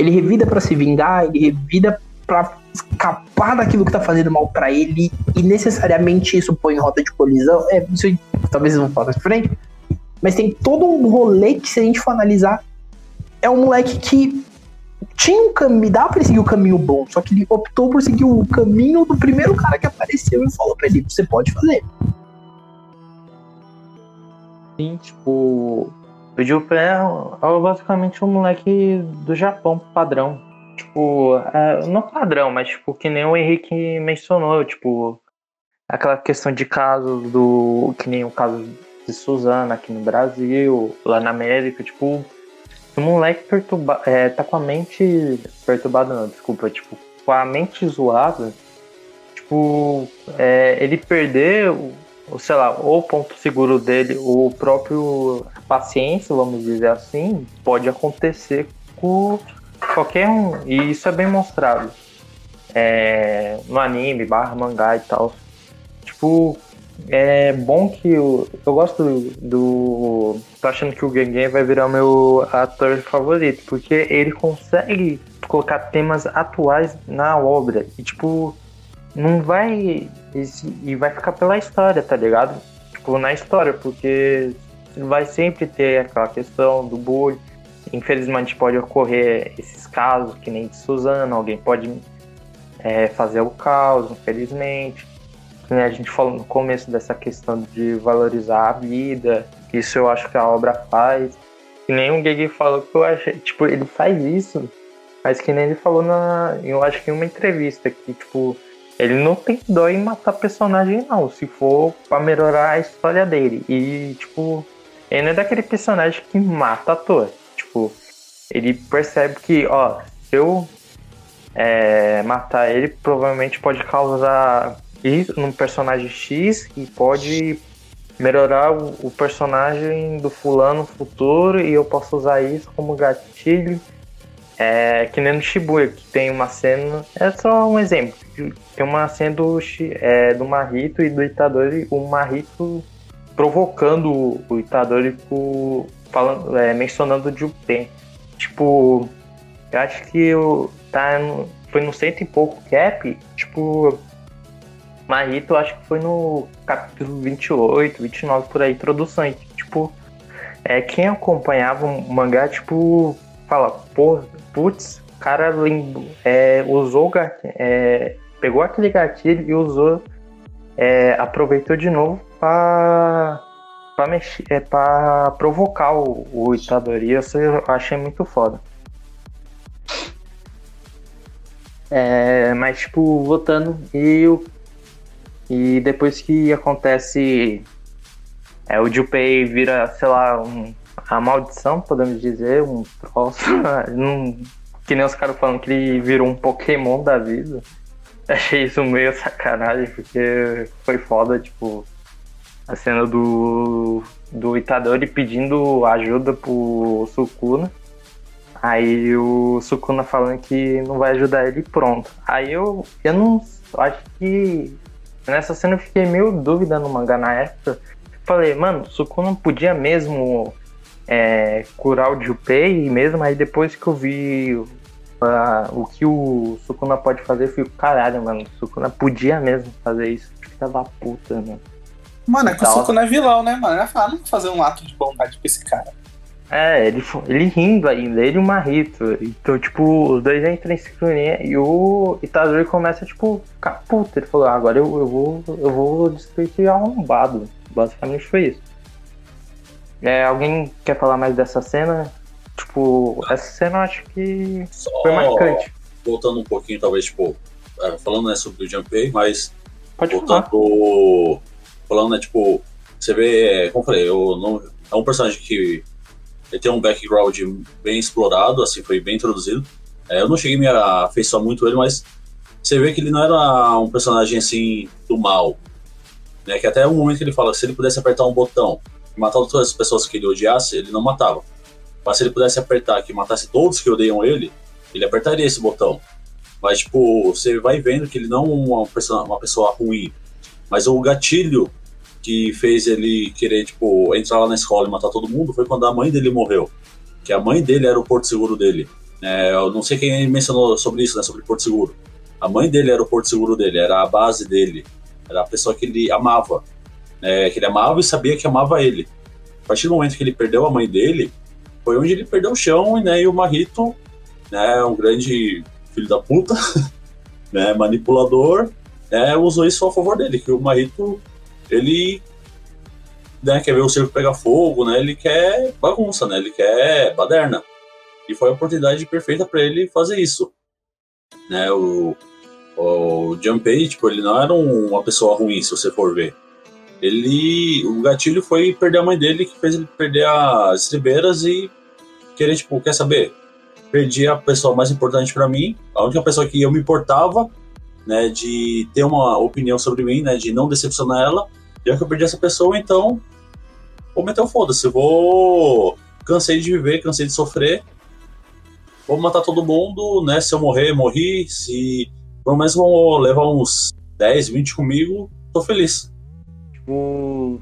Ele revida pra se vingar, ele revida pra escapar daquilo que tá fazendo mal pra ele e necessariamente isso põe em rota de colisão. É, isso talvez vão falar mais frente. Mas tem todo um rolê que, se a gente for analisar, é um moleque que tinha um caminho, dá pra seguir o caminho bom, só que ele optou por seguir o caminho do primeiro cara que apareceu e falou pra ele: você pode fazer. Sim, tipo. O Junpei é, basicamente um moleque do Japão padrão. Tipo, é, não padrão, mas tipo, que nem o Henrique mencionou, tipo, aquela questão de casos do. Que nem o caso de Suzana aqui no Brasil, lá na América, tipo, o moleque perturba, é, tá com a mente. Perturbada não, desculpa, tipo, com a mente zoada, tipo, é, ele o, sei lá, o ponto seguro dele, o próprio paciência, vamos dizer assim, pode acontecer com qualquer um. E isso é bem mostrado. É, no anime, barra mangá e tal. Tipo, é bom que o, eu gosto do, do. Tô achando que o Gengen vai virar meu ator favorito, porque ele consegue colocar temas atuais na obra. E tipo, não vai. E vai ficar pela história, tá ligado? Tipo, na história, porque vai sempre ter aquela questão do bullying. Infelizmente pode ocorrer esses casos, que nem de Suzana, alguém pode é, fazer o caos, infelizmente. A gente falou no começo dessa questão de valorizar a vida, isso eu acho que a obra faz. Que nem o Gege falou que eu achei, tipo, ele faz isso, mas que nem ele falou na, eu acho que em uma entrevista que, tipo, ele não tem dó em matar personagem não, se for pra melhorar a história dele. E, tipo, ele não é daquele personagem que mata à toa. Tipo, ele percebe que, ó, se eu é, matar ele, provavelmente pode causar isso num personagem X e pode melhorar o, o personagem do fulano futuro e eu posso usar isso como gatilho. É, que nem no Shibuya, que tem uma cena. É só um exemplo. Tem uma cena do, é, do Marito e do Itadori, o Marito provocando o, Itadori falando, é, mencionando o Junpei. Tipo, eu acho que o, tá foi no cento e pouco cap, tipo, Marito acho que foi no capítulo 28, 29 por aí, introdução. E, tipo, é, quem acompanhava o mangá, tipo, fala, pô, putz, o cara lim- é, usou é, pegou aquele gatilho e usou, é, aproveitou de novo pra, pra, mexer, é, pra provocar o, o Itadori. Isso eu achei muito foda. É, mas, tipo, voltando, e, o- e depois que acontece, é, o Junpei vira, sei lá, um, a maldição, podemos dizer, um troço, não- que nem os caras falando que ele virou um Pokémon da vida. Achei isso meio sacanagem, porque foi foda, tipo, a cena do, do Itadori pedindo ajuda pro Sukuna. Aí o Sukuna falando que não vai ajudar ele pronto. Aí eu, eu não eu acho que nessa cena eu fiquei meio dúvida no mangá na época. Falei, mano, Sukuna podia mesmo é, curar o Junpei mesmo. Aí depois que eu vi ah, o que o Sukuna pode fazer, eu fico, caralho, mano, Sukuna podia mesmo fazer isso. Filha da puta, mano. Mano, é que o Tal. Sukuna é vilão, né, mano? Ele vai falar, não vou fazer um ato de bondade com esse cara. É, ele, ele rindo ainda, ele e o Marrito. Então, tipo, os dois entram em sincronia e o Itadori começa, tipo, ficar puto. Ele falou, ah, agora eu, eu vou eu vou destruir esse arrombado. Basicamente foi isso. É, alguém quer falar mais dessa cena? Tipo, essa cena eu acho que Só foi marcante. voltando um pouquinho, talvez, tipo, é, falando né, sobre o Junpei, mas Pode voltando falar. pro. Falando, né, tipo, você vê, é, como eu falei, eu não, é um personagem que ele tem um background bem explorado, assim, foi bem introduzido. É, eu não cheguei a me afeiçoar muito ele, mas você vê que ele não era um personagem assim do mal. Né, que até o momento que ele fala que se ele pudesse apertar um botão e matar todas as pessoas que ele odiasse, ele não matava. Mas se ele pudesse apertar que matasse todos que odeiam ele, ele apertaria esse botão. Mas, tipo, você vai vendo que ele não é uma pessoa, uma pessoa ruim. Mas o gatilho que fez ele querer, tipo, entrar lá na escola e matar todo mundo foi quando a mãe dele morreu. Que a mãe dele era o porto seguro dele. É, eu não sei quem mencionou sobre isso, né? Sobre Porto Seguro. A mãe dele era o porto seguro dele, era a base dele. Era a pessoa que ele amava. né, que ele amava e sabia que amava ele. A partir do momento que ele perdeu a mãe dele, foi onde ele perdeu o chão né, e o Marrito, né, um grande filho da puta, né, manipulador, né, usou isso a favor dele, que o Marrito, ele né, quer ver o circo pegar fogo, né, ele quer bagunça, né, ele quer baderna. E foi a oportunidade perfeita para ele fazer isso. Né, o, o Junpei, tipo, ele não era um- uma pessoa ruim, se você for ver. Ele, o gatilho foi perder a mãe dele, que fez ele perder as estribeiras e querer, tipo, quer saber? Perdi a pessoa mais importante para mim, a única pessoa que eu me importava, né, de ter uma opinião sobre mim, né, de não decepcionar ela. Já que eu perdi essa pessoa, então vou meter o foda-se, vou cansei de viver, cansei de sofrer. Vou matar todo mundo, né? Se eu morrer, morri. Se pelo menos vão levar uns 10, 20 comigo, tô feliz. Tipo,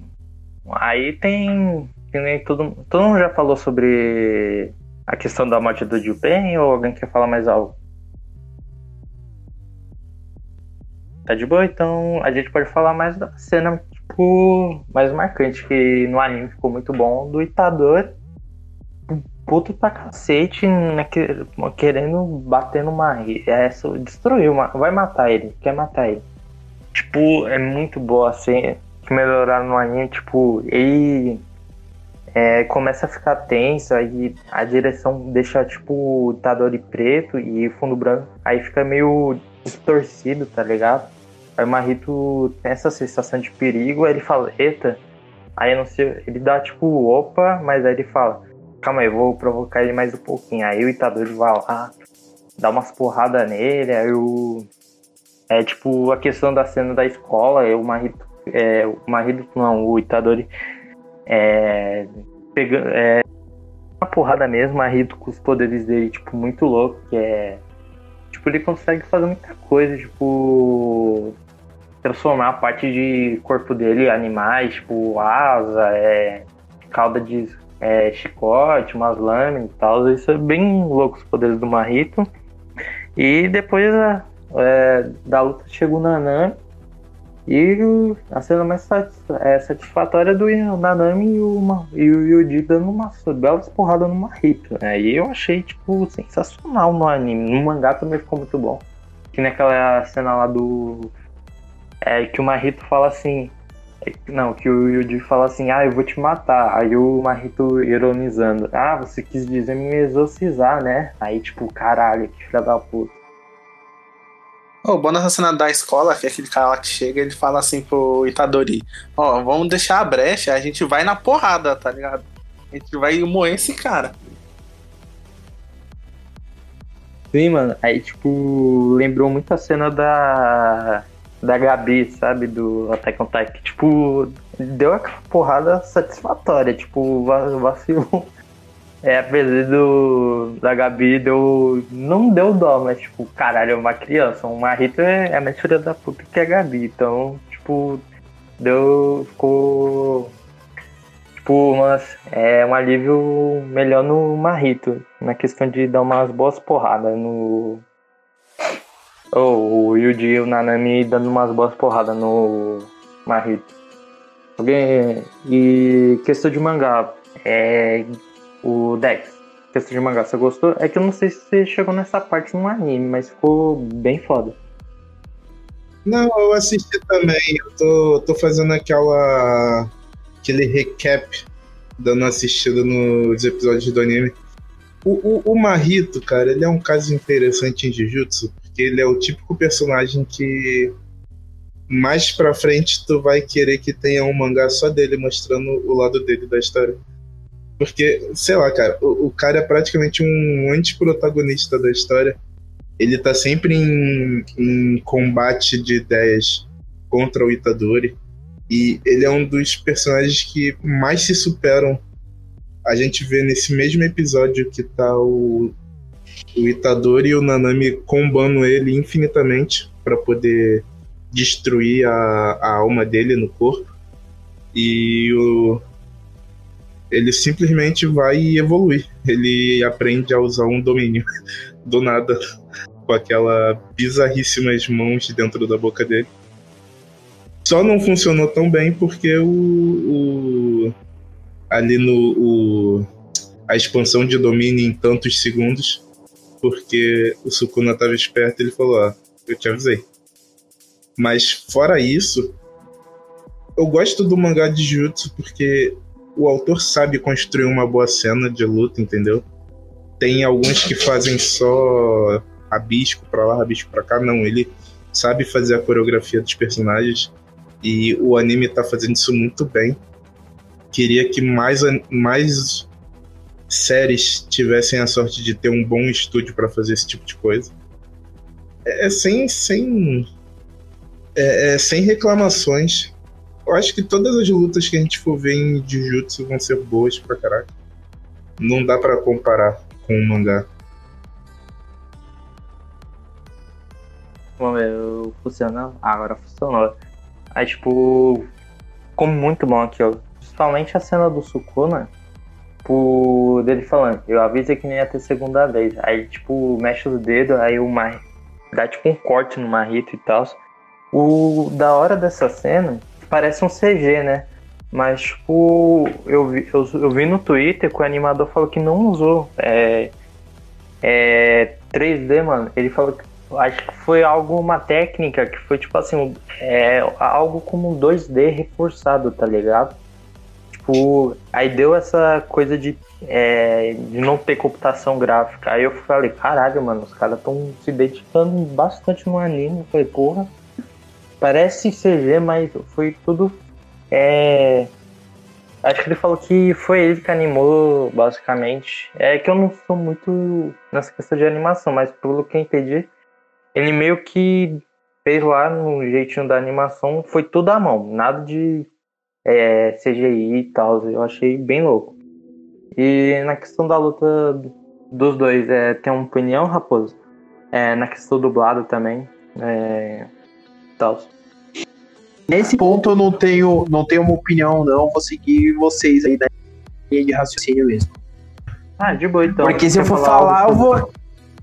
aí tem. nem todo, todo mundo já falou sobre a questão da morte do Jupen ou alguém quer falar mais algo? Tá de boa, então a gente pode falar mais da cena, tipo, mais marcante, que no anime ficou muito bom, do Itador puto pra cacete, né, que- querendo bater numa. É, uma. Vai matar ele, quer matar ele. Tipo, é muito boa assim que no anime, tipo, ele é, começa a ficar tenso, aí a direção deixa, tipo, Itadori preto e fundo branco, aí fica meio distorcido, tá ligado? Aí o Marrito tem essa sensação de perigo, aí ele fala, eita, aí não sei, ele dá tipo, opa, mas aí ele fala, calma aí, vou provocar ele mais um pouquinho, aí o Itadori vai lá, dá umas porradas nele, aí o... É tipo a questão da cena da escola, o Marrito é, o não, o Itadori é, pegando, é, uma porrada mesmo, o marido com os poderes dele, tipo, muito louco, que é, tipo, ele consegue fazer muita coisa, tipo, transformar a parte de corpo dele animais, tipo, asa, é, cauda de é, chicote, umas lâminas e tal, isso é bem louco os poderes do Marrito, e depois a, é, da luta chegou o Nanami, e a cena mais é, satisfatória do Nanami e o, e o Yuji dando uma belas porradas no Marrito. Aí eu achei, tipo, sensacional no anime. No mangá também ficou muito bom. Que naquela cena lá do. É, que o Marrito fala assim. é, Não, que o Yuji fala assim, ah, eu vou te matar. Aí o Marrito ironizando, ah, você quis dizer me exorcizar, né? Aí, tipo, caralho, que filha da puta. O bom nessa cena da escola, que é aquele cara lá que chega, ele fala assim pro Itadori: Ó, vamos deixar a brecha, a gente vai na porrada, tá ligado? A gente vai moer esse cara. Sim, mano. Aí, tipo, lembrou muito a cena da. Da Gabi, sabe? Do Attack on Titan. Tipo, deu aquela porrada satisfatória. Tipo, va- vacilou. É, apesar do. Da Gabi, deu. Não deu dó, mas, tipo, caralho, é uma criança. Uma Rita é, é mais filha da puta que a Gabi. Então, tipo, deu. Ficou. Tipo, umas, é um alívio melhor no Marrito, na questão de dar umas boas porradas no. Oh, o Yuji e o Nanami dando umas boas porradas no Marrito. Alguém. E questão de mangá. É. O Dex, questão de mangá, você gostou? É que eu não sei se você chegou nessa parte no anime, mas ficou bem foda. Não, eu assisti também. Eu tô, tô fazendo aquela. aquele recap, dando assistida nos episódios do anime. O, o, o cara, ele é um caso interessante em Jujutsu, porque ele é o típico personagem que mais pra frente tu vai querer que tenha um mangá só dele mostrando o lado dele da história. Porque, sei lá, cara, o, o cara é praticamente um anti-protagonista da história. Ele tá sempre em, em combate de ideias contra o Itadori. E ele é um dos personagens que mais se superam. A gente vê nesse mesmo episódio que tá o, o Itadori e o Nanami combando ele infinitamente para poder destruir a, a alma dele no corpo. E o, ele simplesmente vai evoluir. Ele aprende a usar um domínio do nada, com aquela bizarríssimas mãos dentro da boca dele. Só não funcionou tão bem porque o, o ali no o, a expansão de domínio em tantos segundos, porque o Sukuna estava esperto, ele falou: "Ó, eu te avisei". Mas fora isso, eu gosto do mangá de Jutsu porque o autor sabe construir uma boa cena de luta, entendeu? Tem alguns que fazem só rabisco pra lá, rabisco pra cá. Não, ele sabe fazer a coreografia dos personagens e o anime tá fazendo isso muito bem. Queria que mais, mais séries tivessem a sorte de ter um bom estúdio para fazer esse tipo de coisa. É, é sem, sem, é, é sem reclamações eu acho que todas as lutas que a gente for ver em Jujutsu vão ser boas pra caralho. Não dá para comparar com o mangá. Vamos ver, funcionou? Ah, agora funcionou. Aí, tipo, ficou muito bom aqui, ó. Principalmente a cena do Sukuna, por dele falando, eu avisei que nem ia ter segunda vez. Aí, tipo, mexe os dedos, aí o Mar... dá tipo um corte no Marrito e tal. O da hora dessa cena parece um CG, né? Mas, tipo, eu vi, eu, eu vi no Twitter que o animador falou que não usou é, é, 3D, mano. Ele falou que acho que foi algo, uma técnica que foi tipo assim, é, algo como um 2D reforçado, tá ligado? Tipo, aí deu essa coisa de, é, de não ter computação gráfica. Aí eu falei, caralho, mano, os caras estão se dedicando bastante no anime. Eu falei, porra, Parece CG, mas foi tudo. É... Acho que ele falou que foi ele que animou, basicamente. É que eu não sou muito nessa questão de animação, mas pelo que eu entendi, ele meio que fez lá no jeitinho da animação, foi tudo à mão, nada de é, CGI e tal. Eu achei bem louco. E na questão da luta dos dois, é, tem uma opinião, Raposo? É, na questão do dublado também. É, tal. Nesse ponto eu não tenho, não tenho uma opinião, não. Vou seguir vocês aí da linha de raciocínio mesmo. Ah, de boa então. Porque se eu for falar, falar eu vou,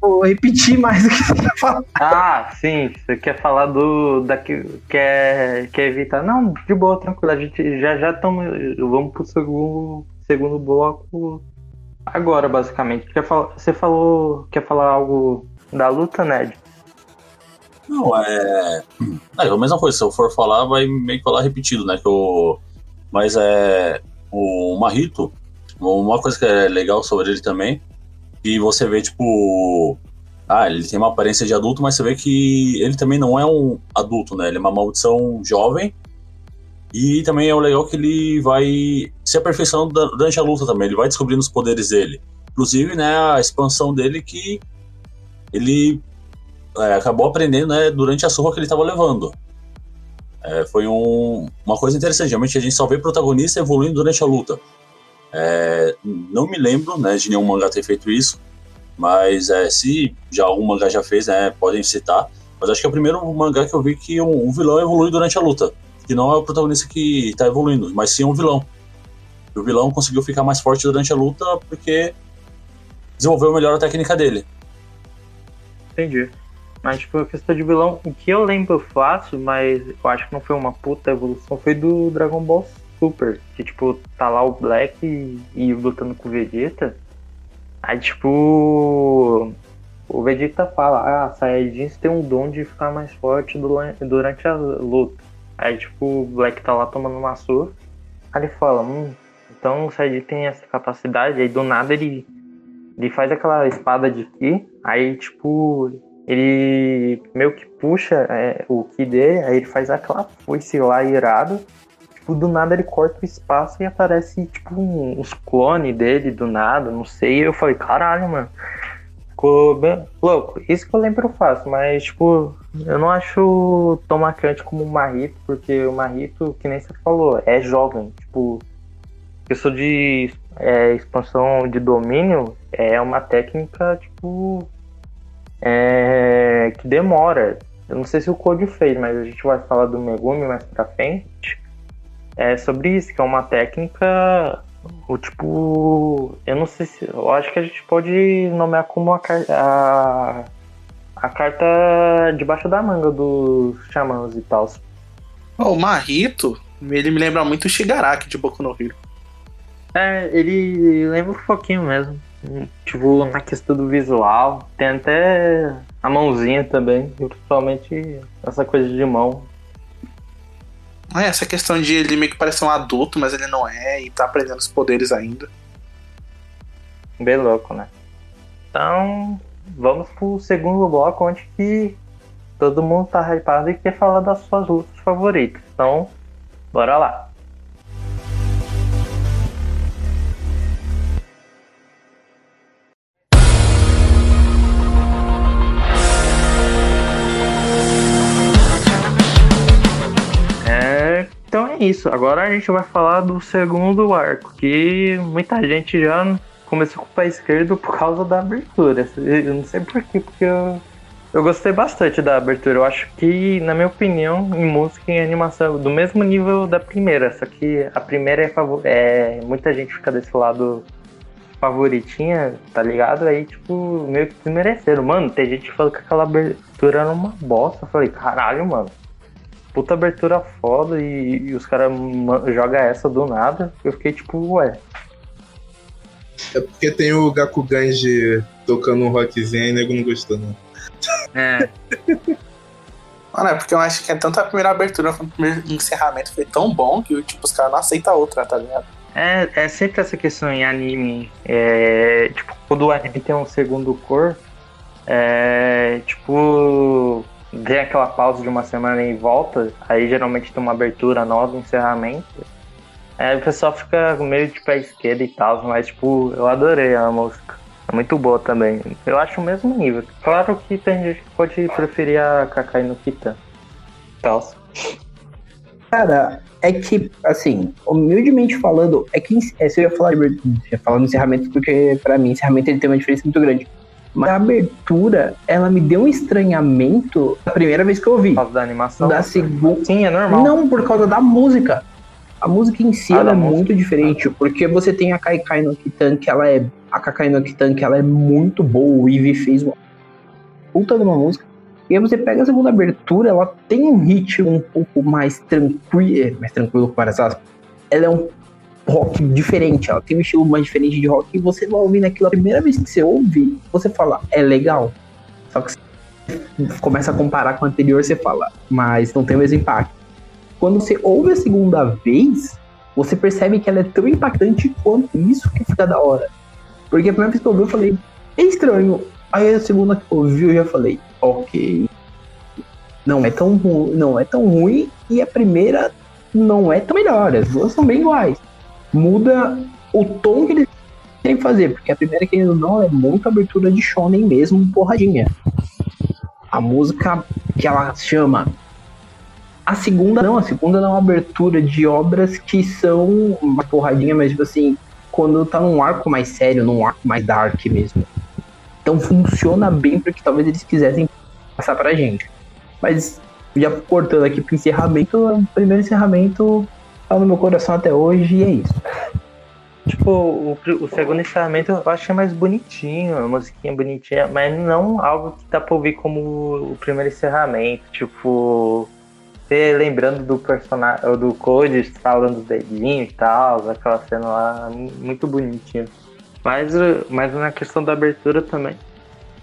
vou, repetir mais do que você quer falar. Ah, sim. Você quer falar do. Da, quer, quer evitar. Não, de boa, tranquilo. A gente já já estamos. Vamos pro segundo, segundo bloco agora, basicamente. Quer falar, você falou. Quer falar algo da luta, Ned? Não, é. É a mesma coisa, se eu for falar, vai meio que falar repetido, né? Que eu... Mas é. O Marrito, uma coisa que é legal sobre ele também, que você vê, tipo. Ah, ele tem uma aparência de adulto, mas você vê que ele também não é um adulto, né? Ele é uma maldição jovem. E também é o legal que ele vai se aperfeiçoando durante a luta também. Ele vai descobrindo os poderes dele. Inclusive, né, a expansão dele que ele é, acabou aprendendo né, durante a surra que ele estava levando. É, foi um, uma coisa interessante. Realmente a gente só vê protagonista evoluindo durante a luta. É, não me lembro né, de nenhum mangá ter feito isso, mas é, se já algum mangá já fez, né, podem citar. Mas acho que é o primeiro mangá que eu vi que um, um vilão evolui durante a luta. Que não é o protagonista que está evoluindo, mas sim um vilão. E o vilão conseguiu ficar mais forte durante a luta porque desenvolveu melhor a técnica dele. Entendi. Mas, tipo, a questão de vilão, o que eu lembro fácil, mas eu acho que não foi uma puta evolução, foi do Dragon Ball Super, que tipo, tá lá o Black e, e lutando com o Vegeta. Aí tipo. O Vegeta fala, ah, Saiyajins tem um dom de ficar mais forte dura- durante a luta. Aí tipo, o Black tá lá tomando uma surra. Aí ele fala, hum, então o Saiyajin tem essa capacidade, aí do nada ele, ele faz aquela espada de Ki, aí tipo, ele meio que puxa é, o Ki dele, aí ele faz aquela foice lá irado. Tipo, do nada ele corta o espaço e aparece, tipo, um- uns clones dele do nada, não sei. E eu falei, caralho, mano. Ficou bem louco. Isso que eu lembro fácil, mas, tipo, eu não acho tão marcante como o Marrito, porque o Marrito, que nem você falou, é jovem. Tipo, questão de é, expansão de domínio é uma técnica, tipo, é, que demora. Eu não sei se o Code fez, mas a gente vai falar do Megumi mais pra frente. É sobre isso, que é uma técnica. O tipo. Eu não sei se. Eu acho que a gente pode nomear como a, a, a carta debaixo da manga dos xamãs e tal. Ó, o Marrito, ele me lembra muito o Shigaraki de Boku no Hero. É, ele lembra um pouquinho mesmo. Tipo, na questão do visual. Tem até a mãozinha também. Principalmente essa coisa de mão. Ah, essa questão de ele meio que parecer um adulto, mas ele não é, e tá aprendendo os poderes ainda. Bem louco, né? Então, vamos pro segundo bloco, onde que todo mundo tá hypado e quer falar das suas lutas favoritas. Então, bora lá. Então é isso. Agora a gente vai falar do segundo arco, que muita gente já começou com o pé esquerdo por causa da abertura. Eu não sei porquê, porque eu, eu gostei bastante da abertura. Eu acho que, na minha opinião, em música e animação, do mesmo nível da primeira. Só que a primeira é, é muita gente fica desse lado favoritinha, tá ligado? Aí, tipo, meio que desmereceram. Mano, tem gente que falou que aquela abertura era uma bosta. Eu falei, caralho, mano puta abertura foda e, e os caras jogam essa do nada. Eu fiquei tipo, ué. É porque tem o Gakuganji tocando um rockzinho e o nego não gostou, não. É. Mano, é porque eu acho que é tanto a primeira abertura quanto o primeiro encerramento foi tão bom que tipo, os caras não aceitam outra, tá ligado? É, é sempre essa questão em anime. É, tipo, quando o anime tem um segundo cor, é, tipo, vem aquela pausa de uma semana e volta, aí geralmente tem uma abertura nova, um encerramento. Aí o pessoal fica meio de pé esquerdo e tal, mas tipo, eu adorei a música. É muito boa também. Eu acho o mesmo nível. Claro que tem gente que pode preferir a Kakai no Kitan. Tal. Cara, é que, assim, humildemente falando, é que é, se eu ia falar, de, encerramento, porque pra mim, encerramento ele tem uma diferença muito grande. Mas a abertura, ela me deu um estranhamento a primeira vez que eu ouvi. Por causa da animação. Da segunda. Sim, é normal. Não, por causa da música. A música em si Ah, é música. muito diferente, porque você tem a Kaikai no Kitan, que ela é. A Kakai no Kitan, que ela é muito boa, o Ivy fez uma puta de uma música. E aí você pega a segunda abertura, ela tem um ritmo um pouco mais tranquilo, mais tranquilo várias aspas. Ela é um rock diferente, ela tem um estilo mais diferente de rock, e você vai ouvindo aquilo a primeira vez que você ouve, você fala, é legal. Só que você começa a comparar com o anterior, você fala, mas não tem o mesmo impacto. Quando você ouve a segunda vez, você percebe que ela é tão impactante quanto isso que fica da hora. Porque a primeira vez que eu ouvi, eu falei, é estranho. Aí a segunda que eu ouvi, eu já falei, ok. Não é tão ruim, não é tão ruim, e a primeira não é tão melhor. As duas são bem iguais. Muda o tom que eles querem fazer, porque a primeira, ou não, é muito abertura de shonen mesmo, porradinha. A música que ela chama a segunda não, a segunda não é uma abertura de obras que são uma porradinha, mas tipo assim, quando tá num arco mais sério, num arco mais dark mesmo. Então funciona bem porque talvez eles quisessem passar pra gente. Mas já cortando aqui pro encerramento, o primeiro encerramento tá no meu coração até hoje e é isso. Tipo, o, o segundo encerramento eu achei mais bonitinho, a musiquinha bonitinha, mas não algo que dá pra ouvir como o primeiro encerramento. Tipo, você lembrando do personagem, do Code falando os dedinhos e tal, aquela cena lá, muito bonitinha. Mas, mas na questão da abertura também.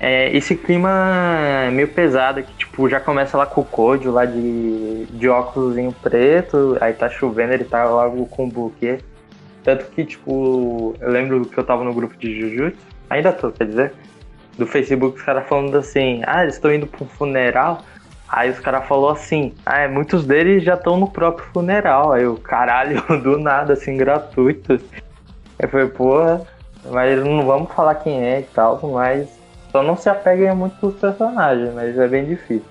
É, esse clima meio pesado, que tipo, já começa lá com o Code lá de, de óculos preto, aí tá chovendo, ele tá logo com o buquê. Tanto que, tipo, eu lembro que eu tava no grupo de Jujutsu, ainda tô, quer dizer, do Facebook, os caras falando assim, ah, eles estão indo pra um funeral. Aí os caras falou assim, ah, é, muitos deles já estão no próprio funeral. Aí o caralho, do nada, assim, gratuito. Eu falei, porra, mas não vamos falar quem é e tal, mas só não se apeguem muito os personagens, mas é bem difícil.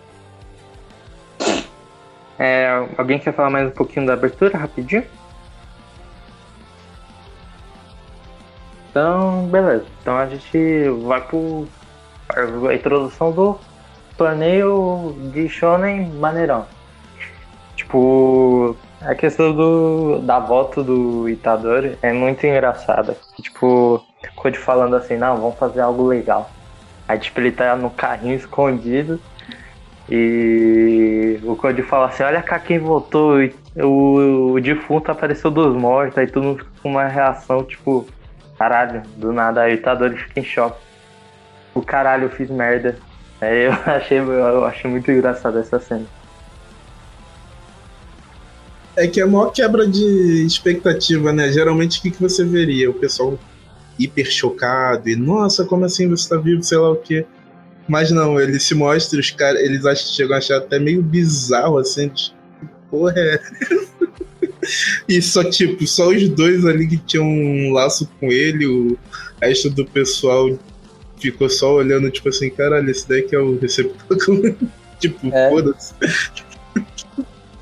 É, alguém quer falar mais um pouquinho da abertura, rapidinho? Então, beleza. Então a gente vai pro a introdução do torneio de Shonen maneirão. Tipo, a questão do, da volta do Itadori é muito engraçada. Tipo, Code falando assim, não, vamos fazer algo legal. Aí tipo, ele tá no carrinho escondido. E o Code fala assim, olha cá quem voltou. O, o defunto apareceu dos mortos. Aí todo mundo fica com uma reação, tipo, Caralho, do nada aí o Itadori fica em choque. O caralho, eu fiz merda. Aí eu achei, eu achei muito engraçado essa cena. É que é a maior quebra de expectativa, né? Geralmente o que, que você veria? O pessoal hiper chocado e, nossa, como assim você tá vivo, sei lá o quê. Mas não, ele se mostra, os caras, eles acham, chegam a achar até meio bizarro, assim, de, porra é e só, tipo, só os dois ali que tinham um laço com ele, o resto do pessoal ficou só olhando, tipo assim, caralho, esse daqui é o receptáculo. tipo, é. foda-se.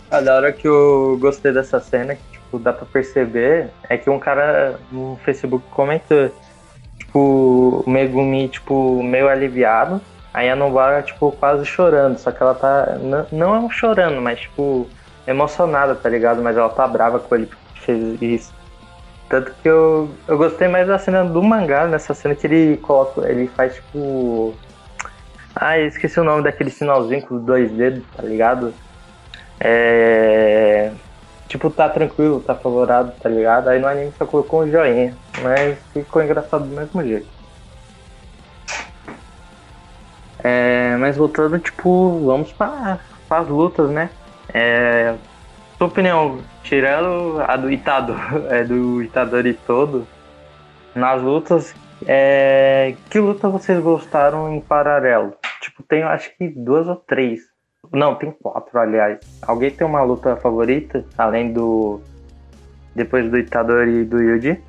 A da hora que eu gostei dessa cena, que tipo, dá pra perceber, é que um cara no Facebook comentou, tipo, o Megumi, tipo, meio aliviado, aí a Nobara, tipo, quase chorando, só que ela tá, não, é chorando, mas, tipo, emocionada, tá ligado? Mas ela tá brava com ele porque fez isso. Tanto que eu, eu gostei mais da cena do mangá, nessa cena que ele coloca, ele faz tipo. Ah, esqueci o nome daquele sinalzinho com os dois dedos, tá ligado? É. Tipo, tá tranquilo, tá favorável, tá ligado? Aí no anime só colocou um joinha, mas ficou engraçado do mesmo jeito. É, mas voltando, tipo, vamos para as lutas, né? É, sua opinião, tirando a do Itador, é, do Itadori todo, nas lutas, é, que luta vocês gostaram em paralelo? Tipo, tem acho que duas ou três. Não, tem quatro, aliás. Alguém tem uma luta favorita, além do. Depois do Itadori e do Yuji?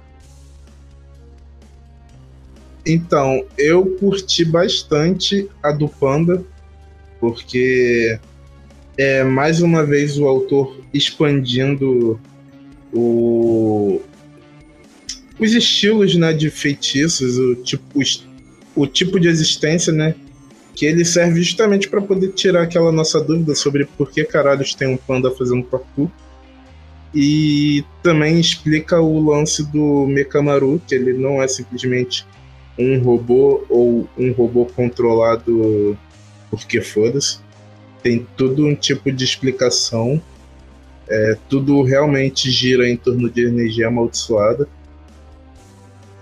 Então, eu curti bastante a do Panda, porque é mais uma vez o autor expandindo o, os estilos né, de feitiços, o tipo, o, tipo de existência, né? Que ele serve justamente para poder tirar aquela nossa dúvida sobre por que caralhos tem um panda fazendo parkour. E também explica o lance do Mekamaru, que ele não é simplesmente um robô ou um robô controlado porque foda-se tem todo um tipo de explicação. É, tudo realmente gira em torno de energia amaldiçoada.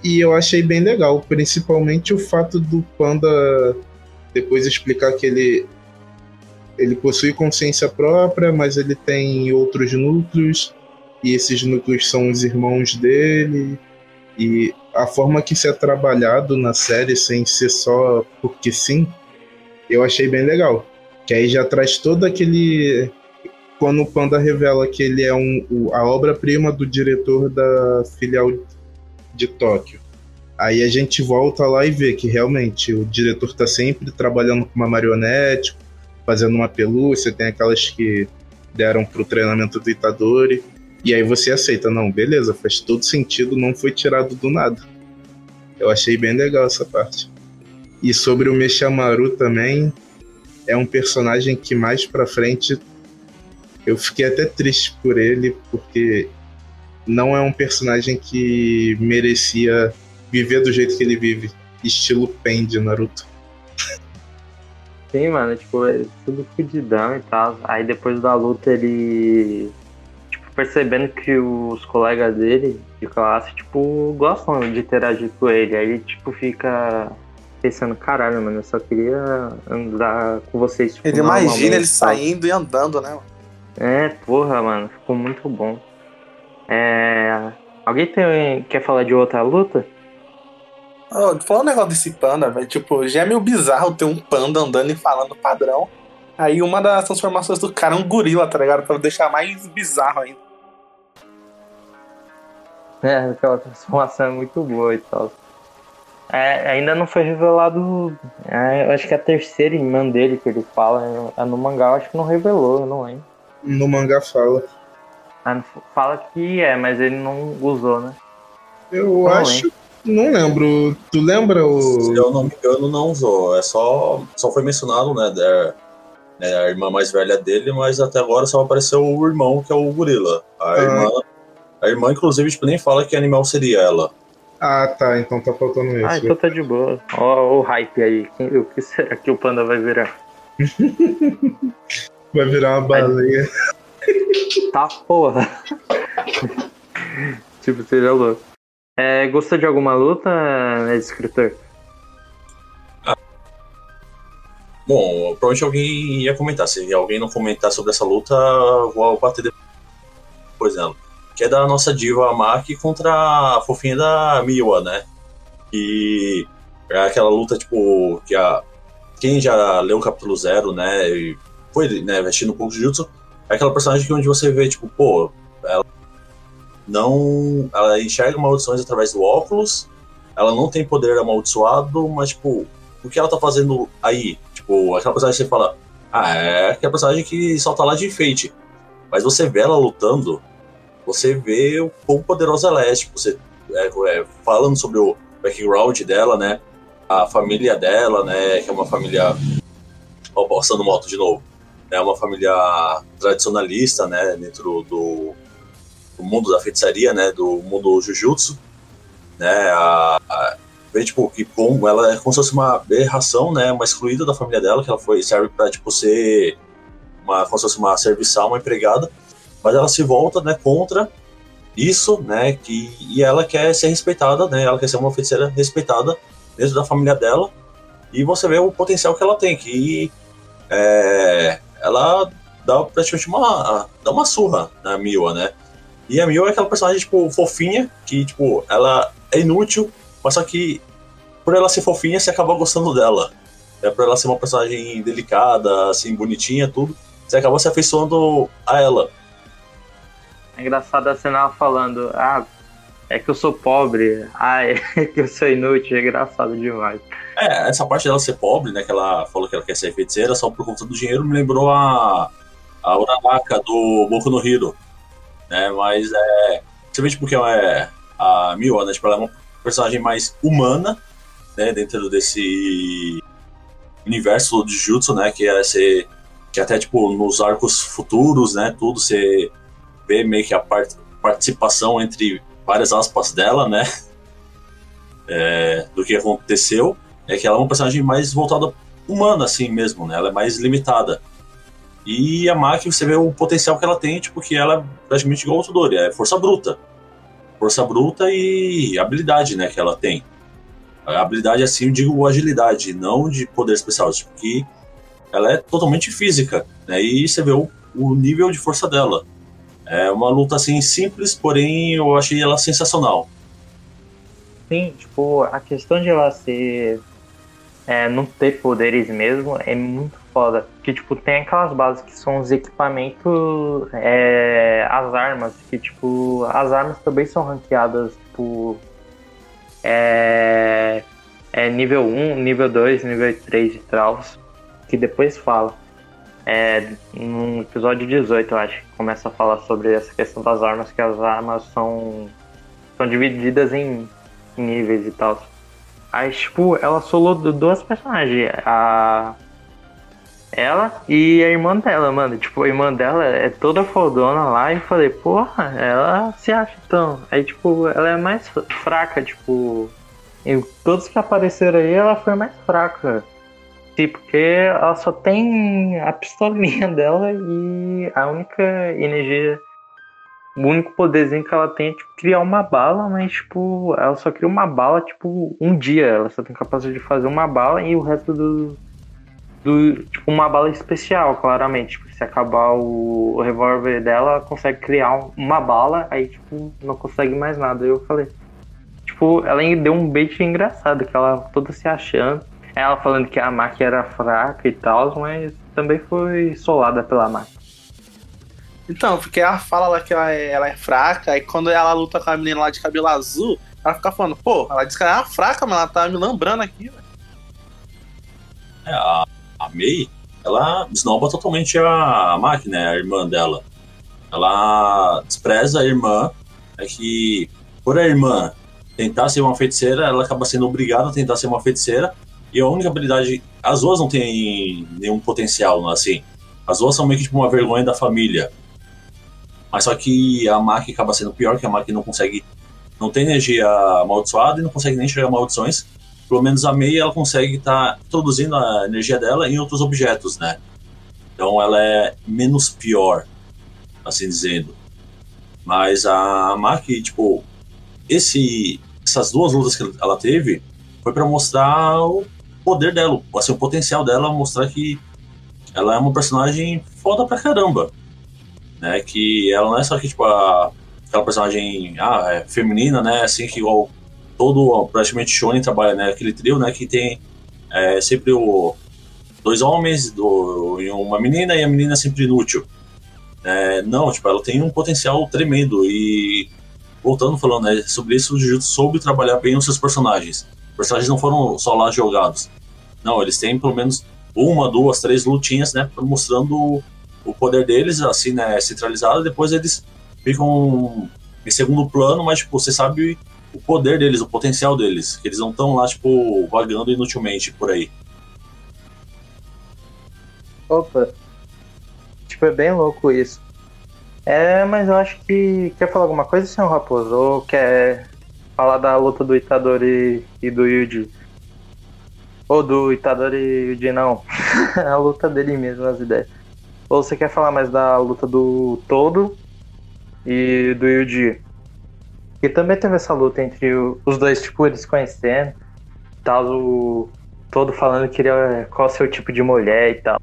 E eu achei bem legal, principalmente o fato do Panda depois explicar que ele, ele possui consciência própria, mas ele tem outros núcleos, e esses núcleos são os irmãos dele. E a forma que isso é trabalhado na série, sem ser só porque sim, eu achei bem legal. Que aí já traz todo aquele. Quando o Panda revela que ele é um, a obra-prima do diretor da filial de Tóquio. Aí a gente volta lá e vê que realmente o diretor está sempre trabalhando com uma marionete, fazendo uma pelúcia, tem aquelas que deram pro treinamento do Itadori. E aí você aceita, não, beleza, faz todo sentido, não foi tirado do nada. Eu achei bem legal essa parte. E sobre o Meshamaru também, é um personagem que mais pra frente eu fiquei até triste por ele, porque não é um personagem que merecia viver do jeito que ele vive, estilo Pen de Naruto. Sim, mano, tipo, é tudo fudidão e tal. Aí depois da luta ele. Tipo, percebendo que os colegas dele de classe, tipo, gostam de interagir com ele. Aí ele, tipo, fica pensando, caralho, mano, eu só queria andar com vocês. Tipo, Ele imagina ele e tal." saindo e andando, né? É, porra, mano, ficou muito bom. É. Alguém tem, quer falar de outra luta? Ô, Falando um negócio desse panda, velho, tipo, já é meio bizarro ter um panda andando e falando padrão. Aí uma das transformações do cara é um gorila, tá ligado? Pra deixar mais bizarro ainda. É, aquela transformação é muito boa e tal. É, ainda não foi revelado. é, eu acho que a terceira irmã dele que ele fala é no mangá, eu acho que não revelou, eu não lembro. No mangá fala. Ah, Fala que é, mas ele não usou, né? Eu Não acho. Não lembro. Tu lembra Se o. eu não me engano, não usou. É só, só foi mencionado, né, da, né, a irmã mais velha dele, mas até agora só apareceu o irmão, que é o gorila. A Ah. irmã, a irmã inclusive, tipo, nem fala que animal seria ela. Ah, tá. Então tá faltando isso. Ah, então tá de boa. Ó, o hype aí. O que será que o panda vai virar? Vai virar uma baleia. Tá porra. tipo, seja louco. É, de alguma luta, né, escritor? Bom, provavelmente alguém ia comentar. Se alguém não comentar sobre essa luta, vou bater depois nela. Que é da nossa diva Maki contra a fofinha da Miwa, né? Que é aquela luta, tipo, que a. Quem já leu o capítulo zero, né? E foi né, vestindo um pouco de jutsu, é aquela personagem que onde você vê, tipo, pô, ela não. Ela enxerga maldições através do óculos, ela não tem poder amaldiçoado, mas, tipo, o que ela tá fazendo aí? Tipo, aquela personagem que você fala, ah, é aquela personagem que só tá lá de enfeite. Mas você vê ela lutando, você vê o quão poderosa ela é. Tipo, você é, é, falando sobre o background dela, né? A família dela, né? Que é uma família. Ó, passando moto de novo. É uma família tradicionalista, né? Dentro do, do mundo da feitiçaria, né? Do mundo Jujutsu. Né? A, a, tipo, que como ela é como se fosse uma aberração, né? Uma excluída da família dela, que ela foi, serve pra, tipo, ser uma, como se fosse uma serviçal, uma empregada. Mas ela se volta, né, contra isso, né? Que, e ela quer ser respeitada, né? Ela quer ser uma feiticeira respeitada dentro da família dela. E você vê o potencial que ela tem, que é, ela dá praticamente uma, dá uma surra na Miwa, né? E a Miwa é aquela personagem, tipo, fofinha, que, tipo, ela é inútil, mas só que por ela ser fofinha, você acaba gostando dela. É por ela ser uma personagem delicada, assim, bonitinha, tudo. Você acaba se afeiçoando a ela. É engraçado a cena ela falando, ah, é que eu sou pobre, ah, é que eu sou inútil, é engraçado demais. É, essa parte dela ser pobre, né? Que ela falou que ela quer ser feiticeira só por conta do dinheiro, me lembrou a, a Uraraka do Boku no Hero. Né? Mas é. Principalmente porque é a Miwa, né? Tipo, ela é uma personagem mais humana, né? Dentro desse universo de Jutsu, né? Que é ser. Que até, tipo, nos arcos futuros, né? Tudo você vê meio que a part participação entre várias aspas dela, né? É, do que aconteceu é que ela é uma personagem mais voltada humana, assim mesmo, né? Ela é mais limitada. E a Maki, você vê o potencial que ela tem, tipo, ela é praticamente igual ao Tudori, é força bruta. Força bruta e habilidade, né, que ela tem. A habilidade, assim, eu digo agilidade, não de poder especial, tipo, que ela é totalmente física, né? E você vê o, o nível de força dela. É uma luta, assim, simples, porém eu achei ela sensacional. Sim, tipo, a questão de ela ser. É, não ter poderes mesmo é muito foda. Que, tipo, tem aquelas bases que são os equipamentos, é, as armas, que, tipo, as armas também são ranqueadas, tipo. É, é nível 1, nível 2, nível 3 e tal, que depois fala. É, no episódio 18, eu acho, que começa a falar sobre essa questão das armas, que as armas são, são divididas em níveis e tal. Aí, tipo, ela solou du- duas personagens. A. Ela e a irmã dela, mano. Tipo, a irmã dela é toda fodona lá e falei, porra, ela se acha tão. Aí, tipo, ela é mais fraca, tipo. Todos que apareceram aí, ela foi mais fraca. Sim, porque ela só tem a pistolinha dela e a única energia. O único poderzinho que ela tem é tipo, criar uma bala, mas tipo, ela só cria uma bala, tipo, um dia. Ela só tem capacidade de fazer uma bala e o resto do. Do tipo, uma bala especial, claramente. Tipo, se acabar o, o revólver dela, ela consegue criar um- uma bala, aí, tipo, não consegue mais nada. Aí eu falei. Tipo, ela deu um bait engraçado, que ela toda se achando. Ela falando que a máquina era fraca e tal, mas também foi solada pela máquina. Então, porque ela fala lá que ela é, ela é fraca, e quando ela luta com a menina lá de cabelo azul, ela fica falando, pô, ela disse que ela é fraca, mas ela tá me lembrando aqui, velho. É, a, May, ela esnoba totalmente a máquina, a irmã dela. Ela despreza a irmã, é que por a irmã tentar ser uma feiticeira, ela acaba sendo obrigada a tentar ser uma feiticeira, e a única habilidade. As duas não têm nenhum potencial, assim. As duas são meio que tipo uma vergonha da família. Mas só que a Maki acaba sendo pior, que a Maki não consegue. Não tem energia amaldiçoada e não consegue nem enxergar maldições pelo menos a Mei ela consegue estar introduzindo a energia dela em outros objetos, né? Então ela é menos pior, assim dizendo. Mas a Maki, tipo, esse, essas duas lutas que ela teve foi para mostrar o poder dela, assim, o potencial dela, mostrar que ela é uma personagem foda pra caramba, né? Que ela não é só que tipo a, aquela personagem ah, é feminina, né? Assim que igual todo praticamente Shonen trabalha, né? Aquele trio, né? Que tem é, sempre o dois homens do, e uma menina e a menina sempre inútil. É, não, tipo, ela tem um potencial tremendo e voltando falando né, sobre isso, o Jujutsu soube trabalhar bem os seus personagens. Os personagens não foram só lá jogados. Não, eles têm pelo menos uma, duas, três lutinhas, né? Mostrando o poder deles, assim, né? Centralizado. Depois eles ficam em segundo plano, mas, tipo, você sabe o poder deles, o potencial deles. Eles não estão lá, tipo, vagando inutilmente por aí. Opa. Tipo, é bem louco isso. É, mas eu acho que. Quer falar alguma coisa, senhor Raposo? Ou quer falar da luta do Itadori e do Yuji? Ou do Itadori e Yuji, não. a luta dele mesmo, as ideias. Ou você quer falar mais da luta do Todo e do Yuji? Que também teve essa luta entre os dois, tipo, eles conhecendo. Tal, o Todo falando que queria qual é o seu tipo de mulher e tal.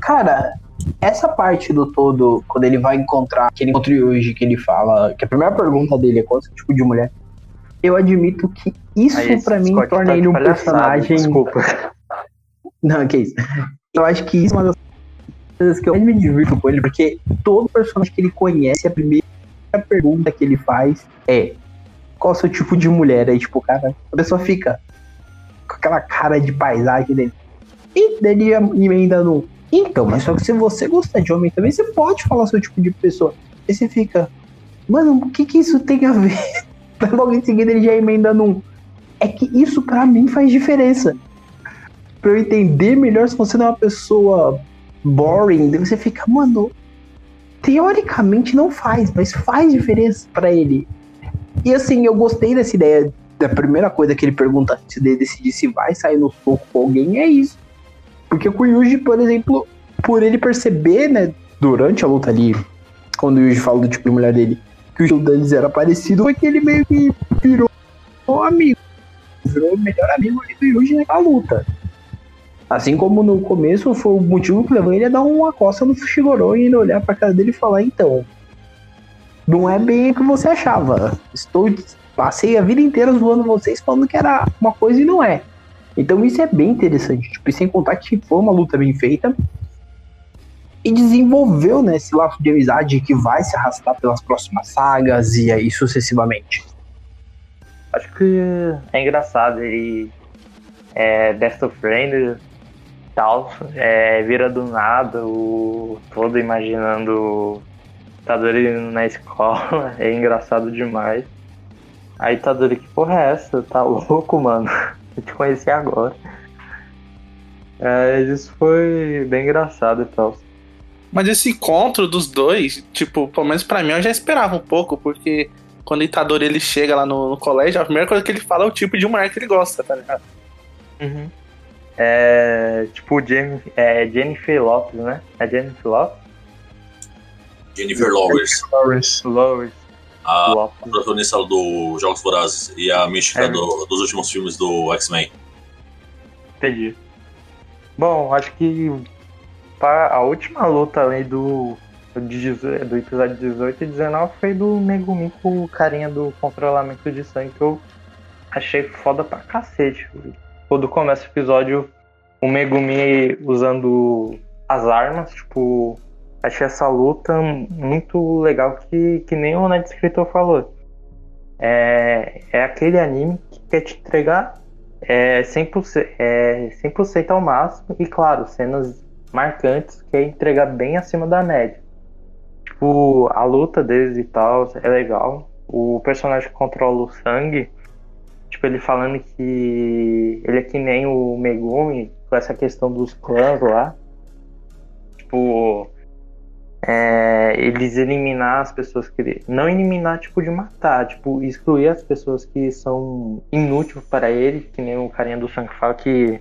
Cara, essa parte do todo, quando ele vai encontrar aquele encontro hoje que ele fala, que a primeira pergunta dele é qual é o seu tipo de mulher, eu admito que isso pra mim Discord torna tá ele um personagem. Desculpa. Não, que isso. Eu acho que isso é uma das coisas que eu mais me divirto com ele, porque todo personagem que ele conhece, a primeira pergunta que ele faz é qual o seu tipo de mulher? Aí, tipo, cara, a pessoa fica com aquela cara de paisagem dele. E daí ele emenda no. Então, mas só que se você gostar de homem também, você pode falar seu tipo de pessoa. Aí você fica, mano, o que que isso tem a ver? Logo em seguida ele já emenda num. É que isso pra mim faz diferença pra eu entender melhor se você não é uma pessoa boring, daí você fica, mano, teoricamente não faz, mas faz diferença pra ele. E assim, eu gostei dessa ideia. Da primeira coisa que ele pergunta antes de decidir se vai sair no soco com alguém é isso. Porque com o Yuji, por exemplo, por ele perceber, né, durante a luta ali, quando o Yuji fala do tipo de mulher dele, que o estilo deles era parecido, foi que ele meio que virou amigo. Virou o melhor amigo do Yuji naquela luta. Assim como no começo foi o motivo que levou ele a dar uma coça no Fushigoro e ele olhar pra cara dele e falar, então, não é bem o que você achava. Estou passei a vida inteira zoando vocês falando que era uma coisa e não é. Então isso é bem interessante, tipo, e sem contar que foi uma luta bem feita e desenvolveu né, esse laço de amizade que vai se arrastar pelas próximas sagas e aí sucessivamente. Acho que é engraçado. Ele é best of friend e tal. É, vira do nada, o todo imaginando Tadori na escola. É engraçado demais. Aí Tadori, que porra é essa? Tá louco, mano? Eu te conheci agora. É, isso foi bem engraçado e tal. Mas esse encontro dos dois, tipo, pelo menos pra mim, eu já esperava um pouco, porque quando o Itadori ele chega lá no, no colégio, a primeira coisa que ele fala é o tipo de mulher que ele gosta, tá ligado? É, tipo, Jamie, é, Jennifer Lopes, né? É Jennifer Lopes? Jennifer Lawrence, Lawrence. Lopes. a Lopes. protagonista do Jogos Vorazes e a mística É. do- dos últimos filmes do X-Men. Entendi. Bom, acho que pa- a última luta além do, do, 18 do episódio 18 e 19 foi do Megumi com o carinha do controlamento de sangue que eu achei foda pra cacete. Quando começa o episódio, o Megumi usando as armas, tipo, achei essa luta muito legal que, que nem o Net Escritor falou. É, é aquele anime que quer te entregar é 100%, é 100% ao máximo e, claro, cenas marcantes que é entregar bem acima da média. Tipo, a luta deles e tal é legal. O personagem que controla o sangue, tipo, ele falando que ele é que nem o Megumi, com essa questão dos clãs lá. Tipo, é, eles eliminar as pessoas que. Não eliminar, tipo, de matar, tipo, excluir as pessoas que são inúteis para ele, que nem o carinha do sangue fala que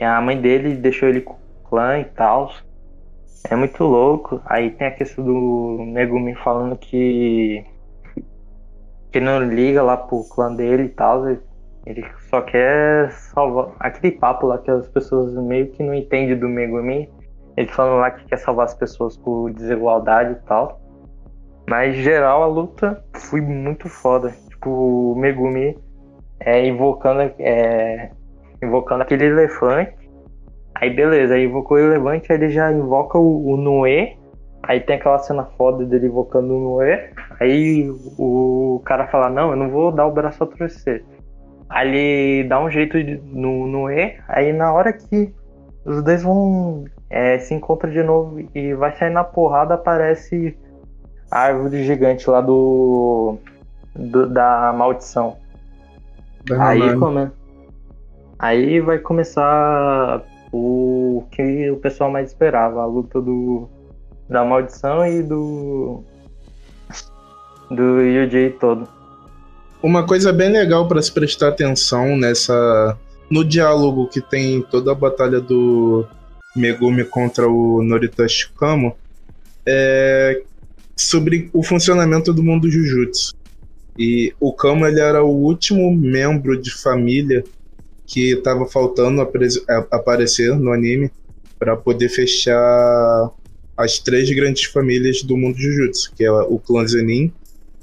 a mãe dele deixou ele com o clã e tal. É muito louco. Aí tem a questão do Megumi falando que. Que não liga lá pro clã dele e tal. Ele só quer salvar. Aquele papo lá que as pessoas meio que não entendem do Megumi. Ele falando lá que quer salvar as pessoas por desigualdade e tal. Mas, geral, a luta foi muito foda. Tipo, o Megumi é, invocando, é, invocando aquele elefante. Aí, beleza, aí invocou o elefante, aí ele já invoca o, o Noé. Aí tem aquela cena foda dele invocando o Noé. Aí o cara fala: Não, eu não vou dar o braço a torcer. Aí ele dá um jeito de- no Noé. Aí, na hora que os dois vão é, se encontra de novo e vai sair na porrada, aparece a árvore gigante lá do, do- da maldição. Da Aí, come... Aí vai começar o que o pessoal mais esperava, a luta do da maldição e do do Yuji todo. Uma coisa bem legal para se prestar atenção nessa no diálogo que tem toda a batalha do Megumi contra o Noritashi Kamo é sobre o funcionamento do mundo Jujutsu. E o Kamo ele era o último membro de família que estava faltando aparecer no anime para poder fechar as três grandes famílias do mundo Jujutsu, que é o clã Zenin,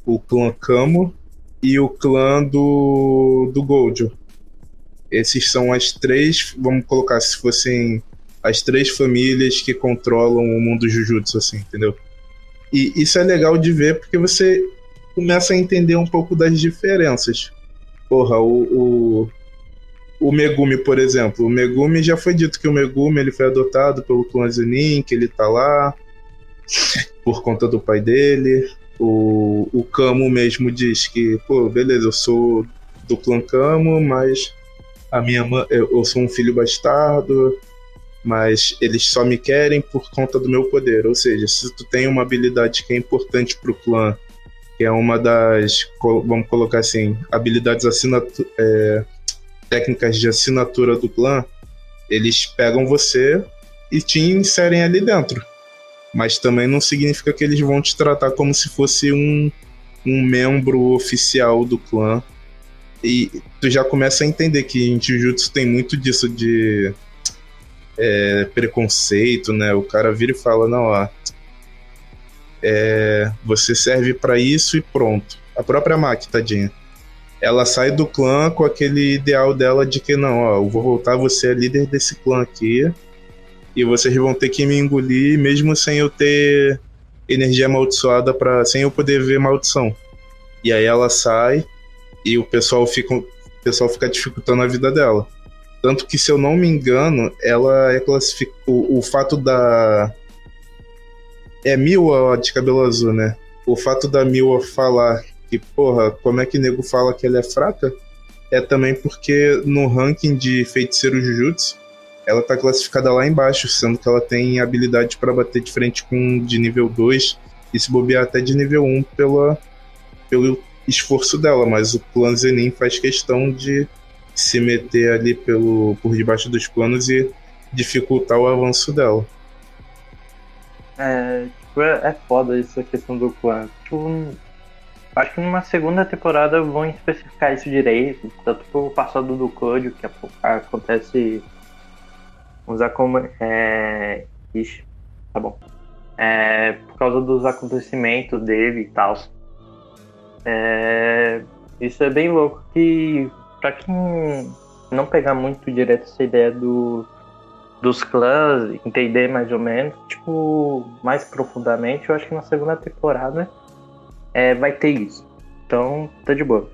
o clã Kamo e o clã do, do Gojo. Esses são as três, vamos colocar se fossem as três famílias que controlam o mundo Jujutsu, assim, entendeu? E isso é legal de ver porque você começa a entender um pouco das diferenças. Porra, o, o, o Megumi, por exemplo. O Megumi já foi dito que o Megumi ele foi adotado pelo clã Zenin, que ele tá lá por conta do pai dele. O, o Kamo mesmo diz que, pô, beleza, eu sou do clã Kamo, mas a minha mãe, eu, sou um filho bastardo, mas eles só me querem por conta do meu poder. Ou seja, se tu tem uma habilidade que é importante pro clã, que é uma das, vamos colocar assim, habilidades assinatu é, técnicas de assinatura do clã, eles pegam você e te inserem ali dentro. Mas também não significa que eles vão te tratar como se fosse um, um membro oficial do clã. E tu já começa a entender que em Jujutsu tem muito disso de é, preconceito, né? O cara vira e fala, não, ó, é, você serve pra isso e pronto. A própria Maki, tadinha. Ela sai do clã com aquele ideal dela de que não, ó, eu vou voltar, você é líder desse clã aqui. E vocês vão ter que me engolir mesmo sem eu ter energia amaldiçoada para sem eu poder ver maldição. E aí ela sai e o pessoal fica o pessoal fica dificultando a vida dela. Tanto que se eu não me engano, ela é classificada o, o fato da é Miwa de cabelo azul, né? O fato da Miwa falar que, porra, como é que nego fala que ela é fraca? É também porque no ranking de feiticeiro Jujutsu, ela tá classificada lá embaixo, sendo que ela tem habilidade para bater de frente com de nível 2 e se bobear até de nível 1 pela, pelo esforço dela, mas o clã Zenin faz questão de se meter ali pelo, por debaixo dos panos e dificultar o avanço dela. É, tipo, é, é foda essa questão do clã. Tipo, acho que numa segunda temporada vão especificar isso direito, tanto pro passado do Cláudio, que a- acontece uns acom... É... Ixi, tá bom. É, por causa dos acontecimentos dele e tal. É, isso é bem louco que pra quem não pegar muito direto essa ideia do, dos clãs, entender mais ou menos, tipo, mais profundamente, eu acho que na segunda temporada é, vai ter isso. Então, tá de boa.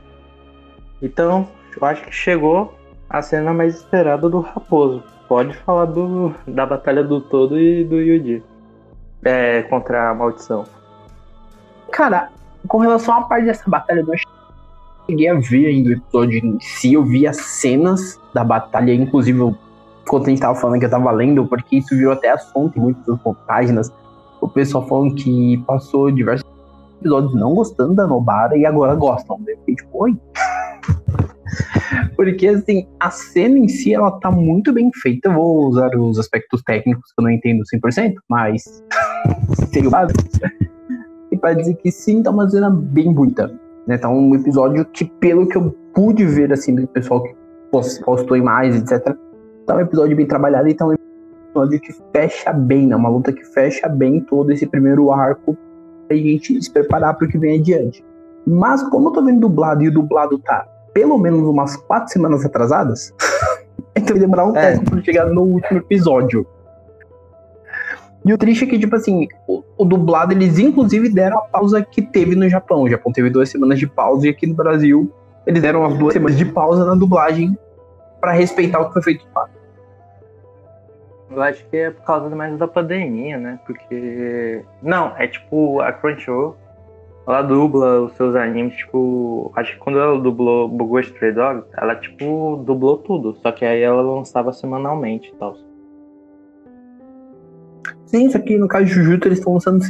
Então, eu acho que chegou a cena mais esperada do Raposo. Pode falar do, da Batalha do Todo e do Yuji. É, contra a maldição. Cara, com relação à parte dessa batalha, eu não cheguei a ver ainda o episódio em si. Eu vi as cenas da batalha, inclusive, quando a gente tava falando que eu tava lendo, porque isso virou até assunto em muitas páginas. O pessoal falando que passou diversos episódios não gostando da Nobara e agora gostam. Eu fiquei tipo, oi. Porque, assim, a cena em si, ela tá muito bem feita. Eu vou usar os aspectos técnicos que eu não entendo 100%, mas seria o básico. E pra dizer que sim, tá uma cena bem bonita. Né? Tá um episódio que, pelo que eu pude ver, assim, do pessoal que pos- postou imagens, etc., tá um episódio bem trabalhado e tá um episódio que fecha bem, né? Uma luta que fecha bem todo esse primeiro arco pra gente se preparar pro que vem adiante. Mas como eu tô vendo dublado e o dublado tá pelo menos umas quatro semanas atrasadas, então vai demorar um É. tempo pra chegar no último episódio. E o triste é que, tipo assim, o, o dublado, eles inclusive deram a pausa que teve no Japão. O Japão teve duas semanas de pausa e aqui no Brasil eles deram as duas semanas de pausa na dublagem pra respeitar o que foi feito lá. Eu acho que é por causa mais da pandemia, né? Porque. Não, é tipo a Crunchyroll. Ela dubla os seus animes, tipo. Acho que quando ela dublou Bugou Stray Dog, ela, tipo, dublou tudo. Só que aí ela lançava semanalmente e tal. Sim, só que no caso de Jujutsu eles estão lançando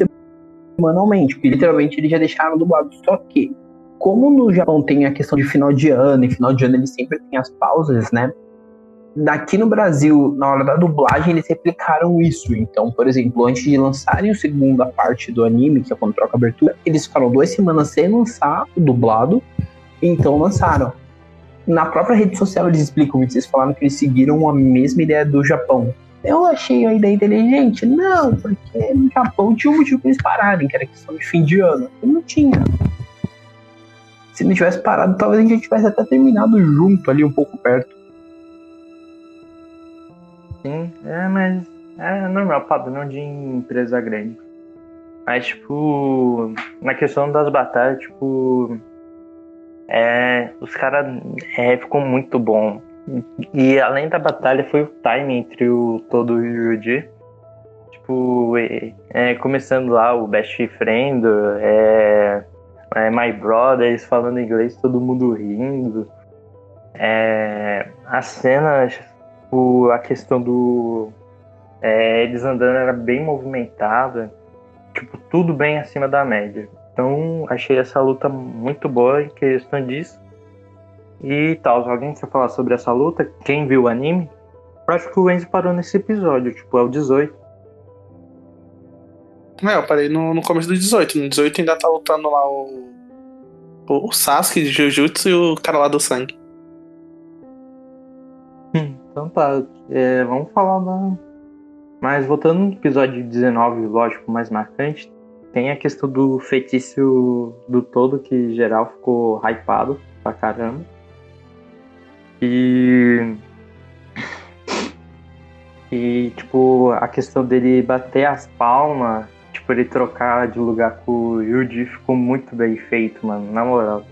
semanalmente, porque literalmente eles já deixaram dublado. Só que, como no Japão tem a questão de final de ano, e final de ano eles sempre tem as pausas, né? Daqui no Brasil, na hora da dublagem, eles replicaram isso. Então, por exemplo, antes de lançarem a segunda parte do anime, que é quando troca a abertura, eles ficaram duas semanas sem lançar o dublado, então lançaram. Na própria rede social eles explicam isso, eles falaram que eles seguiram a mesma ideia do Japão. Eu achei a ideia inteligente? Não, porque no Japão tinha um motivo pra eles pararem, que era questão de fim de ano. E não tinha. Se não tivesse parado, talvez a gente tivesse até terminado junto ali, um pouco perto. Sim, é, mas é normal, padrão de empresa grande. Mas, tipo, na questão das batalhas, tipo, é, os caras é, ficou muito bom. E além da batalha, foi o time entre o todo e o Yuji. Tipo, é, começando lá o Best Friend, é, é, My Brothers falando inglês, todo mundo rindo. É, as cenas o, a questão do. é, eles andando era bem movimentada. Tipo, tudo bem acima da média. Então, achei essa luta muito boa em questão disso. E tal, alguém quer falar sobre essa luta? Quem viu o anime? Eu acho que o Enzo parou nesse episódio, tipo, é o 18. É, eu parei no, no começo do 18. No 18 ainda tá lutando lá o. O Sasuke de Jujutsu e o cara lá do sangue. Então tá, é, vamos falar da. Mas voltando no episódio 19, lógico, mais marcante, tem a questão do feitiço do todo que geral ficou hypado pra caramba. E. E, tipo, a questão dele bater as palmas, tipo, ele trocar de lugar com o Yuji ficou muito bem feito, mano, na moral.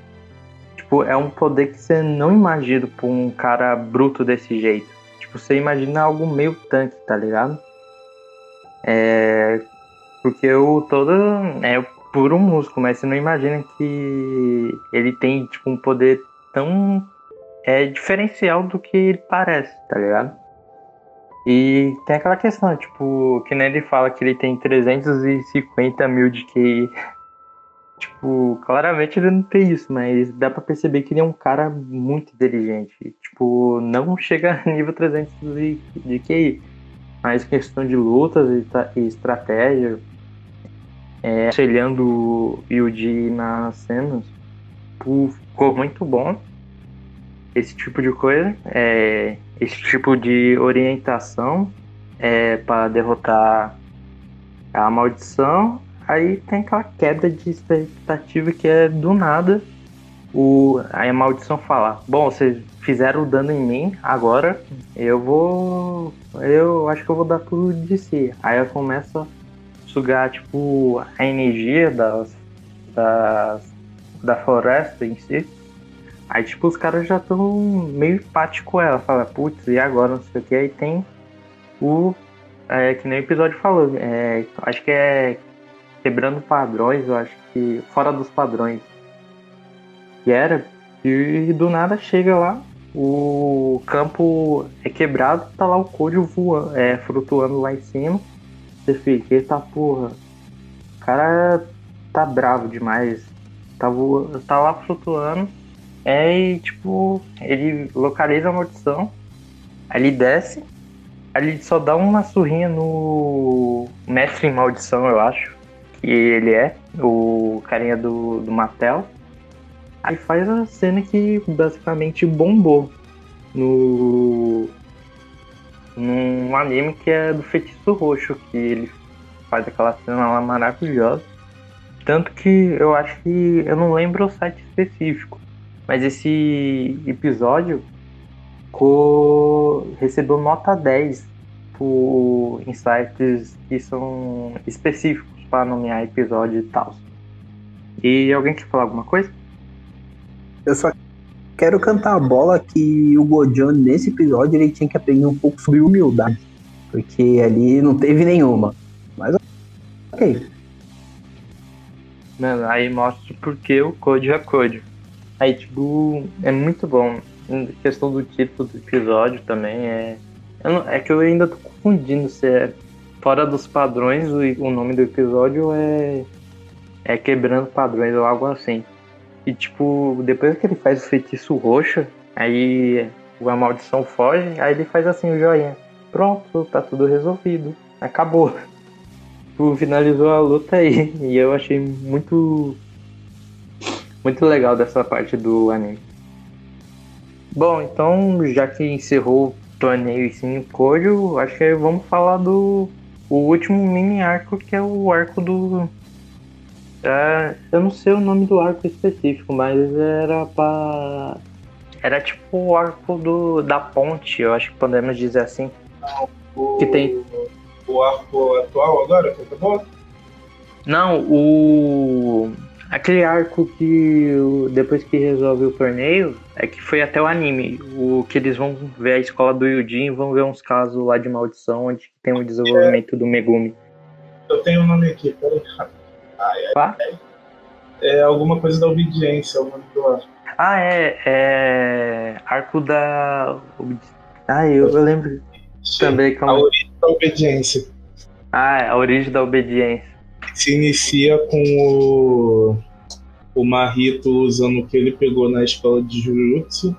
Tipo, é um poder que você não imagina pra um cara bruto desse jeito. Tipo, você imagina algo meio tanque, tá ligado? É. Porque o todo é puro músculo, mas você não imagina que ele tem, tipo, um poder tão é diferencial do que ele parece, tá ligado? E tem aquela questão, tipo, que nem ele fala que ele tem 350 mil de QI. Tipo, claramente ele não tem isso, mas dá pra perceber que ele é um cara muito inteligente. Tipo, não chega a nível 300 de, de QI. Mas questão de lutas e, e estratégia, é, auxiliando o Yuji nas cenas, ficou muito bom. Esse tipo de coisa, é, esse tipo de orientação é, para derrotar a maldição. Aí tem aquela quebra de expectativa que é do nada. O, aí a maldição fala: Bom, vocês fizeram dano em mim, agora eu vou. Eu acho que eu vou dar tudo de si. Aí ela começa a sugar, tipo, a energia das, das, da floresta em si. Aí, tipo, os caras já estão meio empáticos com ela. Fala, putz, e agora? Não sei o que. Aí tem o. É, que nem o episódio falou. É, acho que é quebrando padrões, eu acho que. Fora dos padrões. Que era. E do nada chega lá. O campo é quebrado, tá lá o Code voando, é, flutuando lá em cima. Você fica, eita porra. O cara tá bravo demais. Tá, voa, tá lá flutuando. É, e tipo, ele localiza a maldição. Aí ele desce. Aí ele só dá uma surrinha no mestre em maldição, eu acho. Que ele é, o carinha do, do Mattel. Aí faz a cena que basicamente bombou no. num anime que é do feitiço roxo, que ele faz aquela cena lá maravilhosa. Tanto que eu acho que. eu não lembro o site específico. Mas esse episódio ficou, recebeu nota 10 por insights que são específicos para nomear episódio e tal. E alguém quer falar alguma coisa? Eu só quero cantar a bola que o Gojan, nesse episódio, ele tinha que aprender um pouco sobre humildade. Porque ali não teve nenhuma. Mas ok. Mano, aí mostra porque o Code é Code. Aí, tipo, é muito bom. Em questão do título do episódio também é. não- é que eu ainda tô confundindo se é fora dos padrões o, nome do episódio é. É quebrando padrões ou algo assim. E tipo, depois que ele faz o feitiço roxo, aí a maldição foge, aí ele faz assim o joinha. Pronto, tá tudo resolvido. Acabou. Tipo, finalizou a luta aí. E eu achei muito. Muito legal dessa parte do anime. Bom, então, já que encerrou o torneio em Kojo, acho que vamos falar do o último mini arco, que é o arco do. É, eu não sei o nome do arco específico, mas era pra. Era tipo o arco do, da ponte, eu acho que podemos dizer assim. O, Que tem- o arco atual agora, que acabou? Não, o. Aquele arco que depois que resolve o torneio é que foi até o anime. O que eles vão ver a escola do Yujin e vão ver uns casos lá de maldição onde tem o desenvolvimento do Megumi. Eu tenho o nome aqui, peraí. Tá? É alguma coisa da obediência, o nome do arco. Ah, é. É. Arco da. Ah, eu, eu lembro também A como. origem da obediência. Ah, é a origem da obediência. Se inicia com o, o Marito usando o que ele pegou na escola de Jujutsu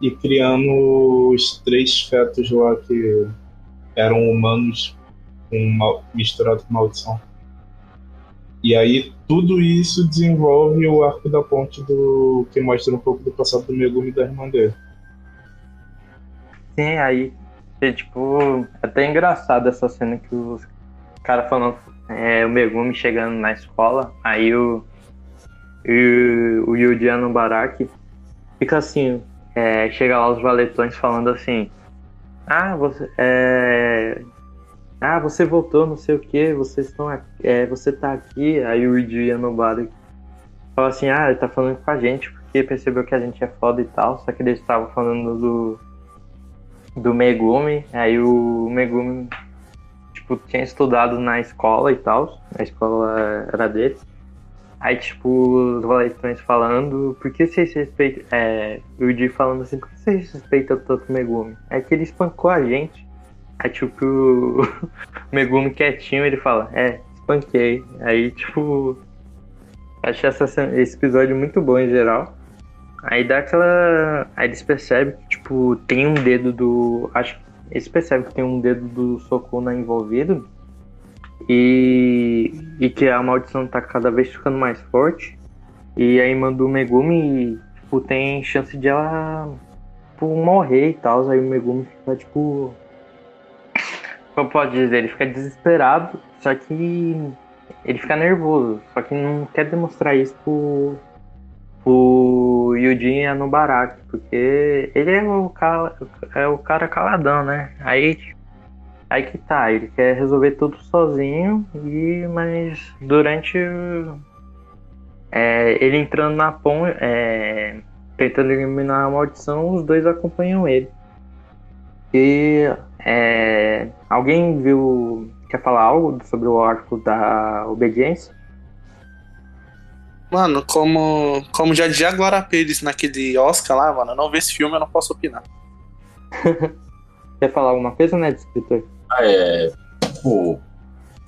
e criando os três fetos lá que eram humanos com mal, misturado com maldição. E aí tudo isso desenvolve o arco da ponte do que mostra um pouco do passado do Megumi e da irmã dele. Sim, aí. É, tipo, é até engraçado essa cena que os caras falando é, o Megumi chegando na escola, aí o. E o Yudiano Baraki fica assim, é, chega lá os valetões falando assim, ah, você. É, ah, você voltou, não sei o que, vocês estão é, você tá aqui, aí o Yudiano Baraki fala assim, ah, ele tá falando com a gente porque percebeu que a gente é foda e tal, só que eles estavam falando do do Megumi, aí o Megumi tipo, tinha estudado na escola e tal, a escola era dele. Aí, tipo, os valetões falando, por que vocês respeitam. É, o Yuji falando assim, por que vocês respeitam tanto o Megumi? É que ele espancou a gente. Aí, tipo, o Megumi quietinho, ele fala, é, espanquei. Aí, tipo, Achei essa, esse episódio muito bom em geral. Aí dá aquela. Aí eles percebem que, tipo, tem um dedo do. Acho que eles percebem que tem um dedo do Sokuna envolvido. E. E que a maldição tá cada vez ficando mais forte. E a irmã do Megumi, tipo, tem chance de ela tipo, morrer e tal. Aí o Megumi fica, tipo. Como pode dizer? Ele fica desesperado, só que ele fica nervoso, só que não quer demonstrar isso pro, pro Yudin Anubarak, porque ele é o, cara, é o cara caladão, né? Aí, aí que tá, ele quer resolver tudo sozinho, e mas durante é, ele entrando na ponte, é, tentando eliminar a maldição, os dois acompanham ele. E é, alguém viu Quer falar algo sobre o arco da obediência? Mano, como, como já dizia a Glória Pires naquele Oscar lá, mano, eu não vi esse filme, eu não posso opinar. Quer falar alguma coisa, né, escritor? Ah, é. Pô.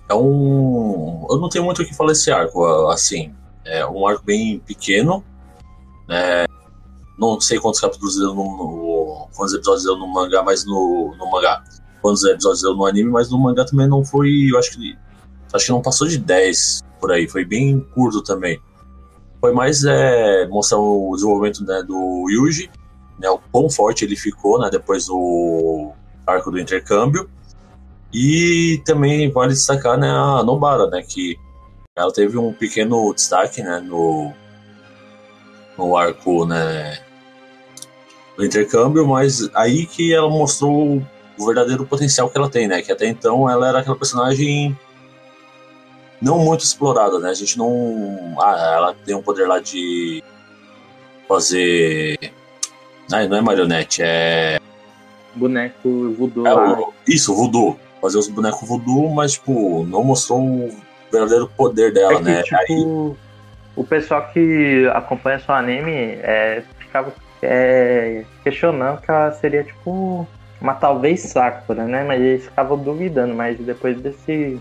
É um. Eu não tenho muito o que falar desse arco, assim. É um arco bem pequeno. Né? Não sei quantos capítulos deu no, no. Quantos episódios deu no mangá, mas no, no mangá quantos episódios deu no anime, mas no mangá também não foi. Eu acho que. Acho que não passou de 10 por aí, foi bem curto também. Foi mais é, mostrar o desenvolvimento né, do Yuji, né, o quão forte ele ficou né, depois do arco do intercâmbio. E também vale destacar né, a Nobara, né, que ela teve um pequeno destaque né, no, no arco né, do intercâmbio, mas aí que ela mostrou o verdadeiro potencial que ela tem, né? Que até então ela era aquela personagem não muito explorada, né? A gente não. Ah, ela tem um poder lá de fazer. Ah, não é marionete, é. Boneco voodoo. É, o... Isso, voodoo. Fazer os bonecos voodoo, mas, tipo, não mostrou o verdadeiro poder dela, é que, né? Tipo, Aí... O pessoal que acompanha seu anime é, ficava é, questionando que ela seria, tipo, uma talvez Sakura, né? Mas eles ficavam duvidando, mas depois desse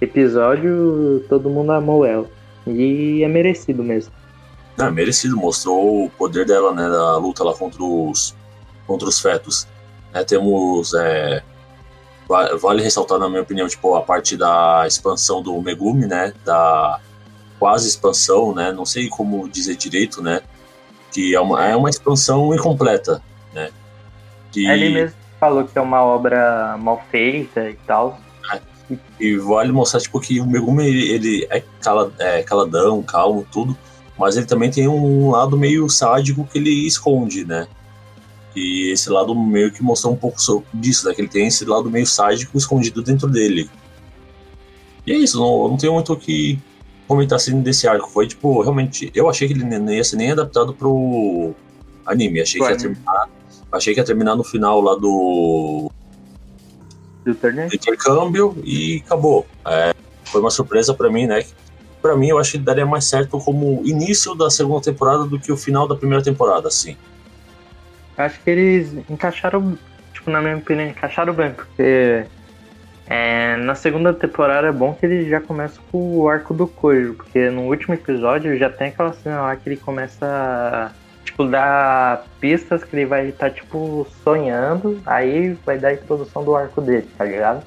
episódio todo mundo amou ela. E é merecido mesmo. É, merecido, mostrou o poder dela, né? Da luta lá contra os, contra os fetos. É, temos. É, vale ressaltar, na minha opinião, tipo, a parte da expansão do Megumi, né? Da quase expansão, né? Não sei como dizer direito, né? Que é uma, é uma expansão incompleta, né? Que... Ele mesmo falou que é uma obra mal feita e tal. E vale mostrar, tipo, que o Megumi, ele é, cala, é caladão, calmo, tudo, mas ele também tem um lado meio sádico que ele esconde, né? E esse lado meio que mostrou um pouco disso, né? Que ele tem esse lado meio sádico escondido dentro dele. E é isso, não, não tenho muito o que comentar assim desse arco. Foi, tipo, realmente, eu achei que ele não ia ser nem adaptado pro anime. Achei que ia terminar Achei que ia terminar no final lá do. Do torneio? intercâmbio e acabou. É, foi uma surpresa para mim, né? Para mim, eu acho que daria mais certo como início da segunda temporada do que o final da primeira temporada, assim. Acho que eles encaixaram, tipo, na minha opinião, encaixaram bem, porque é, na segunda temporada é bom que ele já começa com o arco do Kojo, porque no último episódio já tem aquela cena lá que ele começa tipo, dar pistas que ele vai estar, tá, tipo, sonhando, aí vai dar a introdução do arco dele, tá ligado?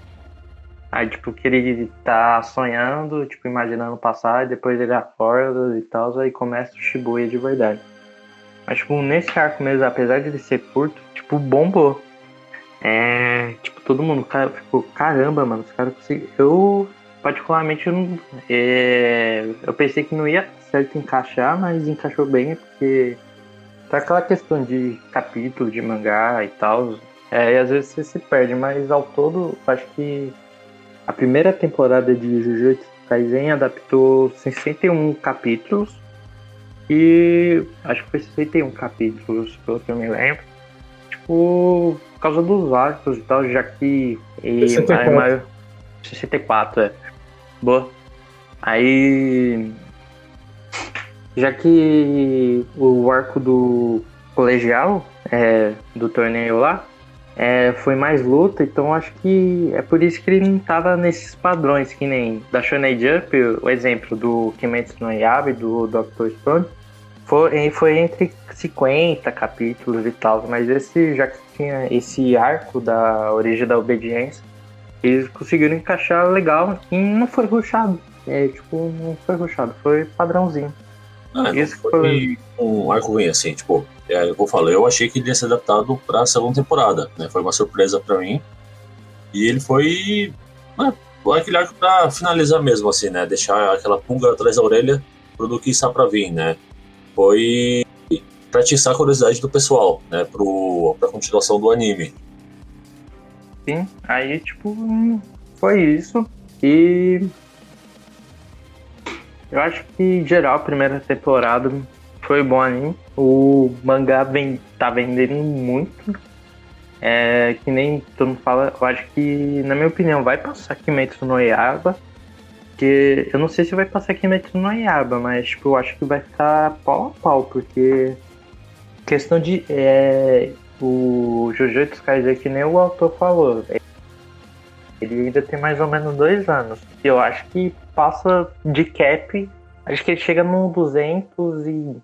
Aí, tipo, que ele tá sonhando, tipo, imaginando passar, e depois ele acorda e tal, aí começa o Shibuya de verdade. Mas, tipo, nesse arco mesmo, apesar de ele ser curto, tipo, bombou. É, tipo, todo mundo cara, ficou, caramba, mano, os caras. Eu, particularmente, eu, não, é, eu pensei que não ia certo encaixar, mas encaixou bem, porque Tá aquela questão de capítulo de mangá e tal. É, e às vezes você se perde, mas ao todo, acho que a primeira temporada de Jujutsu Kaisen adaptou 61 capítulos. E acho que foi 61 capítulos, pelo que eu me lembro. Tipo, por causa dos arcos e tal, já que. E, 64. 64, é. Boa. Aí já que o arco do colegial é, do torneio lá é, foi mais luta, então acho que é por isso que ele não tava nesses padrões, que nem da Shonen Jump, o exemplo do Kimetsu no Yaiba e do Dr. Stone, foi, foi entre 50 capítulos e tal, mas esse já que tinha esse arco da origem da obediência, eles conseguiram encaixar legal e não foi ruxado. É, tipo, não foi ruxado, foi padrãozinho. Ah, Isso foi um arco ruim, assim, tipo, é, eu vou falar, eu achei que ele ia ser adaptado pra segunda temporada, né? Foi uma surpresa pra mim. E ele foi. Né, aquele arco pra finalizar mesmo, assim, né? Deixar aquela pulga atrás da orelha pro do que está pra vir, né? Foi pra atiçar a curiosidade do pessoal, né? Pro, pra continuação do anime. Sim, aí tipo, foi isso. E eu acho que em geral a primeira temporada foi bom anime. O mangá vem, tá vendendo muito. É, que nem todo mundo fala, eu acho que, na minha opinião, vai passar Kimetsu no Yaiba. Que eu não sei se vai passar Kimetsu no Yaiba, mas tipo, eu acho que vai ficar pau a pau, porque questão de é, o Jujutsu Kaisen, que nem o autor falou, ele ainda tem mais ou menos dois anos. Eu acho que passa de cap, acho que ele chega no 200 e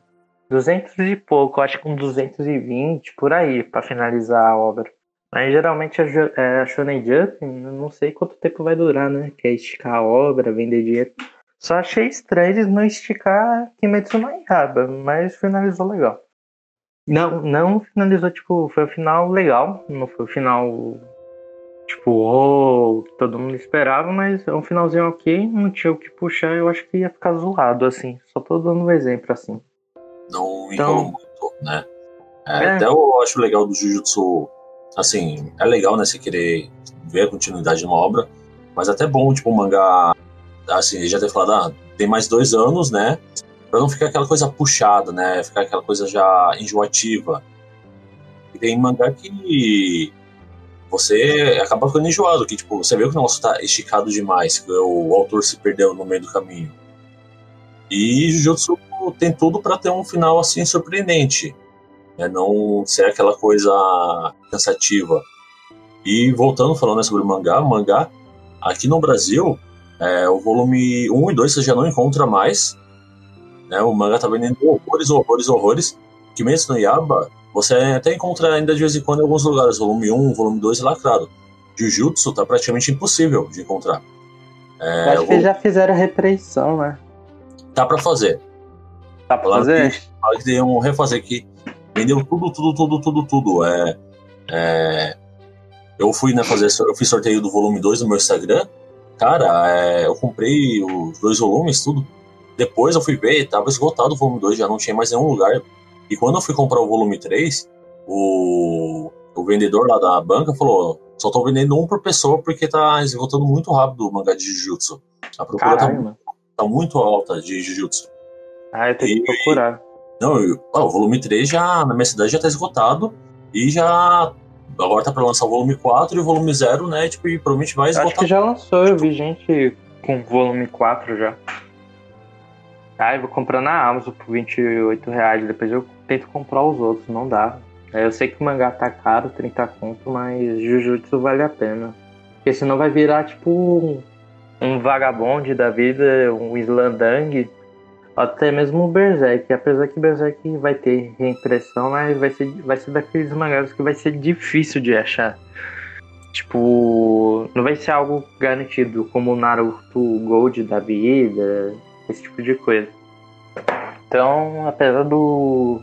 200 e pouco, acho que um 220 por aí para finalizar a obra. Mas geralmente a, é, a Shonen Jump, não sei quanto tempo vai durar, né? Que é esticar a obra, vender dinheiro. Só achei estranho eles não esticar Kimetsu no Yaiba, mas finalizou legal. Não, não finalizou, tipo, foi o final legal, não foi o final, tipo, oh, todo mundo esperava, mas é um finalzinho ok, não tinha o que puxar, eu acho que ia ficar zoado, assim. Só tô dando um exemplo, assim. Não Então- muito, né? É, É. Até eu acho legal do Jujutsu, assim, é legal, né, você querer ver a continuidade de uma obra, mas até bom, tipo, o mangá, assim, já ter falado, ah, tem mais dois anos, né, pra não ficar aquela coisa puxada, né, ficar aquela coisa já enjoativa. E tem mangá que você acaba ficando enjoado, que, tipo, você vê que o negócio tá esticado demais, que o autor se perdeu no meio do caminho. E Jujutsu tem tudo pra ter um final assim surpreendente, né? não ser aquela coisa cansativa. E voltando falando né, sobre o mangá, o mangá aqui no Brasil, é, o volume 1 e 2 você já não encontra mais. Né? O mangá tá vendendo horrores, horrores, horrores. Kimetsu no Yaba, você até encontra ainda de vez em quando em alguns lugares. Volume 1, volume 2 é lacrado. Jujutsu tá praticamente impossível de encontrar. É, acho que eles já fizeram a repressão, né? Tá pra fazer. Tá pra Falaram fazer? que- falaram que iam refazer aqui. Vendeu tudo, tudo, tudo, tudo, tudo. É, é, eu fui né, fazer, eu fiz sorteio do volume 2 no meu Instagram. Cara, é, eu comprei os dois volumes, tudo. Depois eu fui ver, tava esgotado o volume 2, já não tinha mais nenhum lugar. E quando eu fui comprar o volume 3, o, o vendedor lá da banca falou: só tô vendendo um por pessoa porque tá esgotando muito rápido o mangá de Jujutsu. A procura tá, Caralho, tá muito alta de Jujutsu. Ah, eu tenho que E- procurar. Não, eu- ó, o volume 3 já, na minha cidade já tá esgotado e já. Agora tá pra lançar o volume 4 e o volume 0, né? Tipo, e provavelmente vai Eu acho esgotar. que já lançou, eu vi gente com volume 4 já. Ah, eu vou comprar na Amazon por 28 reais, depois eu tento comprar os outros, não dá. É, Eu sei que o mangá tá caro, 30 conto, mas Jujutsu vale a pena. Porque senão vai virar tipo um, vagabonde da vida, um Slandang, até mesmo o Berserk. Apesar que Berserk vai ter reimpressão, mas vai ser, vai ser daqueles mangás que vai ser difícil de achar. Tipo, não vai ser algo garantido, como o Naruto Gold da vida, esse tipo de coisa. Então, apesar do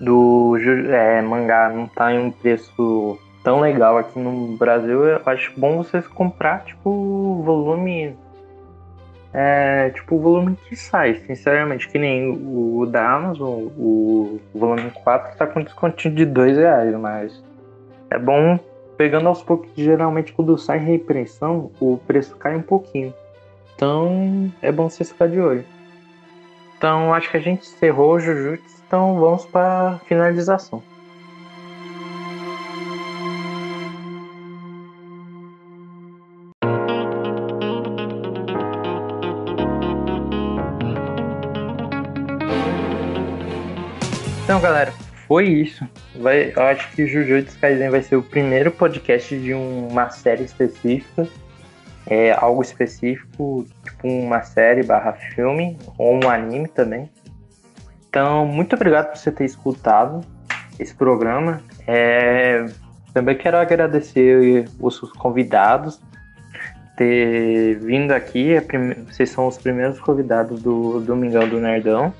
do é, mangá não estar em um preço tão legal aqui no Brasil, eu acho bom vocês comprar, tipo, volume. É, tipo, o volume que sai, sinceramente, que nem o, da Amazon, o, volume 4 tá com descontinho de 2 reais, mas é bom pegando aos poucos, geralmente quando sai reimpressão, o preço cai um pouquinho. Então é bom vocês ficar de olho. Então acho que a gente encerrou o Jujutsu, então vamos para finalização. Então galera, foi isso. Vai, eu acho que Jujutsu Kaisen vai ser o primeiro podcast de uma série específica. É algo específico, tipo uma série barra filme, ou um anime também. Então, muito obrigado por você ter escutado esse programa. É, também quero agradecer os convidados ter vindo aqui. É vocês são os primeiros convidados do Domingão do Nerdão.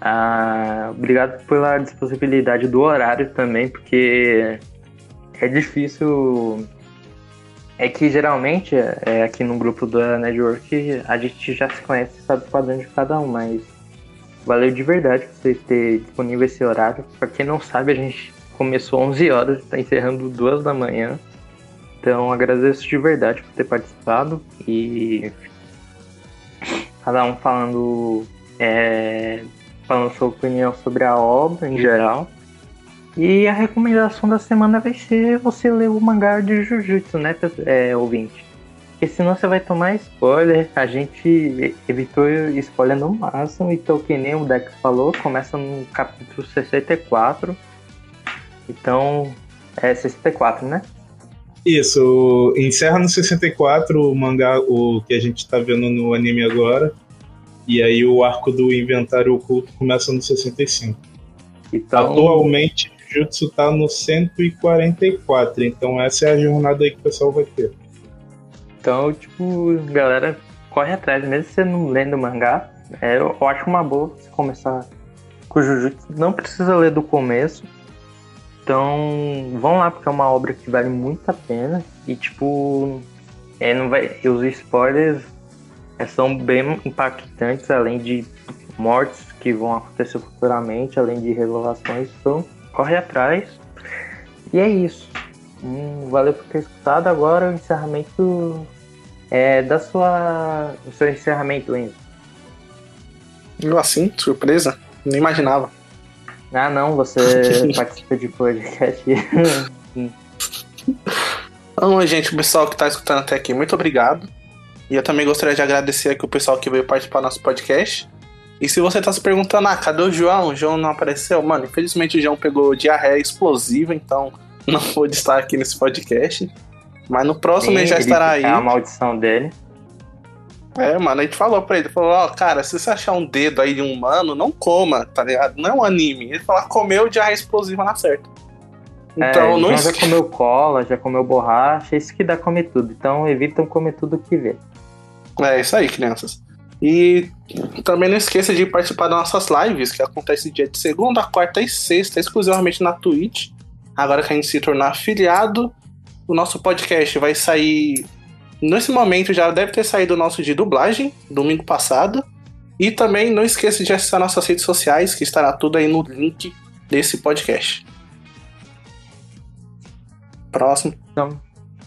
Ah, obrigado pela disponibilidade do horário também, porque é difícil. É que geralmente é, aqui no grupo da Network a gente já se conhece e sabe o padrão de cada um, mas valeu de verdade vocês terem disponível esse horário. Pra quem não sabe, a gente começou 11 horas, está encerrando 2 da manhã. Então agradeço de verdade por ter participado e cada um falando é, falando sua opinião sobre a obra em geral. E a recomendação da semana vai ser você ler o mangá de Jujutsu, né, é, ouvinte? Porque senão você vai tomar spoiler. A gente evitou spoiler no máximo. Então, que nem o Dex falou, começa no capítulo 64. Então, é 64, né? Isso, encerra no 64 o mangá, o que a gente tá vendo no anime agora. E aí o arco do inventário oculto começa no 65. Então... Atualmente, Jutsu tá no 144, então essa é a jornada aí que o pessoal vai ter. Então, tipo, galera, corre atrás, mesmo você não lendo o mangá, é, eu acho uma boa você começar com o Jujutsu. Não precisa ler do começo. Então, vão lá, porque é uma obra que vale muito a pena. E, tipo, é, não vai, os spoilers é, são bem impactantes, além de mortes que vão acontecer futuramente, além de revelações. Então, corre atrás. E é isso. Hum, valeu por ter escutado. Agora o encerramento é da sua. O seu encerramento, Enzo. Eu assim, surpresa. Nem imaginava. Ah não, você participa de podcast. então, gente, o pessoal que está escutando até aqui, muito obrigado. E eu também gostaria de agradecer aqui o pessoal que veio participar do nosso podcast. E se você tá se perguntando, ah, cadê o João? O João não apareceu? Mano, infelizmente o João pegou diarreia explosiva, então não pôde estar aqui nesse podcast. Mas no próximo Sim, ele já estará aí. É a maldição dele. É, mano, a gente falou pra ele, falou, ó, oh, cara, se você achar um dedo aí de um humano, não coma, tá ligado? Não é um anime. Ele falou, comeu diarreia explosiva na certa. Então, é, não já comeu cola, já comeu borracha, isso que dá comer tudo. Então evitam comer tudo que vê. É isso aí, crianças. E também não esqueça de participar das nossas lives, que acontece dia de segunda, quarta e sexta, exclusivamente na Twitch. Agora que a gente se tornou afiliado, o nosso podcast vai sair. Nesse momento já deve ter saído o nosso de dublagem, domingo passado. E também não esqueça de acessar nossas redes sociais, que estará tudo aí no link desse podcast. Próximo. Então,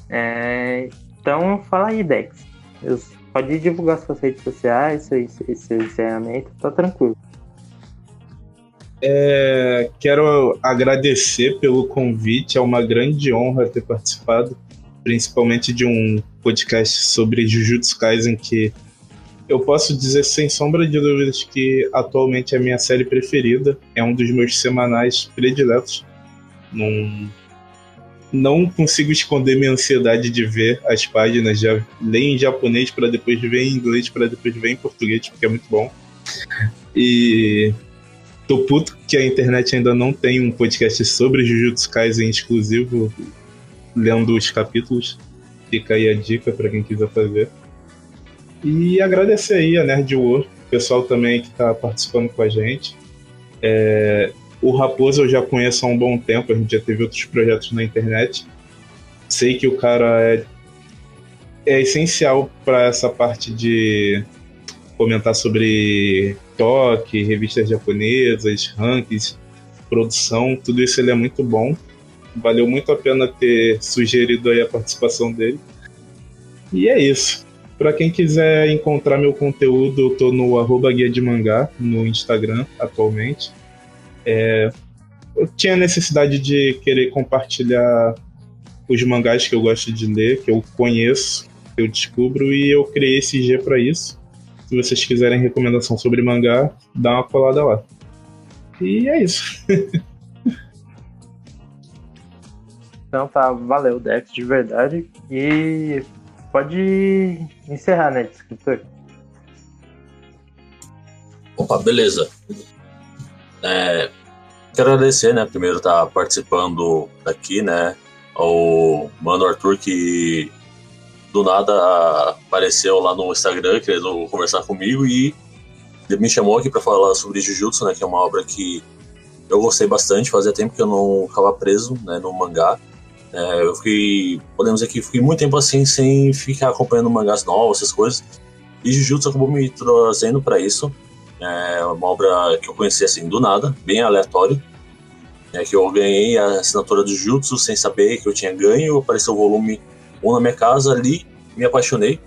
é... então fala aí, Dex. Eu Pode divulgar suas redes sociais, seu, seu encerramento, tá tranquilo. É, quero agradecer pelo convite, é uma grande honra ter participado, principalmente de um podcast sobre Jujutsu Kaisen que eu posso dizer sem sombra de dúvidas que atualmente é a minha série preferida, é um dos meus semanais prediletos. Num não consigo esconder minha ansiedade de ver as páginas, já ler em japonês para depois ver em inglês, para depois ver em português, porque é muito bom. E tô puto que a internet ainda não tem um podcast sobre Jujutsu Kaisen exclusivo, lendo os capítulos. Fica aí a dica para quem quiser fazer. E agradecer aí a Nerd World, o pessoal também que está participando com a gente. É, o Raposo eu já conheço há um bom tempo, a gente já teve outros projetos na internet. Sei que o cara é, é essencial para essa parte de comentar sobre toque, revistas japonesas, rankings, produção, tudo isso ele é muito bom. Valeu muito a pena ter sugerido aí a participação dele. E é isso. Para quem quiser encontrar meu conteúdo, eu tô no arroba guia de mangá no Instagram atualmente. É, eu tinha necessidade de querer compartilhar os mangás que eu gosto de ler, que eu conheço, que eu descubro, e eu criei esse G para isso. Se vocês quiserem recomendação sobre mangá, dá uma colada lá. E é isso. Então tá, valeu, Dex, de verdade. E pode encerrar, né, escritor? Opa, beleza. É, quero agradecer, né, primeiro estar participando daqui, né, ao Mano Arthur que do nada apareceu lá no Instagram querendo conversar comigo e me chamou aqui para falar sobre Jujutsu, né, que é uma obra que eu gostei bastante, fazia tempo que eu não ficava preso, né, no mangá. É, eu fiquei, podemos que fiquei muito tempo assim sem ficar acompanhando mangás novos, essas coisas. E Jujutsu acabou me trazendo para isso. É uma obra que eu conheci assim do nada, bem aleatório. É que eu ganhei a assinatura do Jujutsu sem saber que eu tinha ganho. Apareceu o volume 1 na minha casa ali, me apaixonei.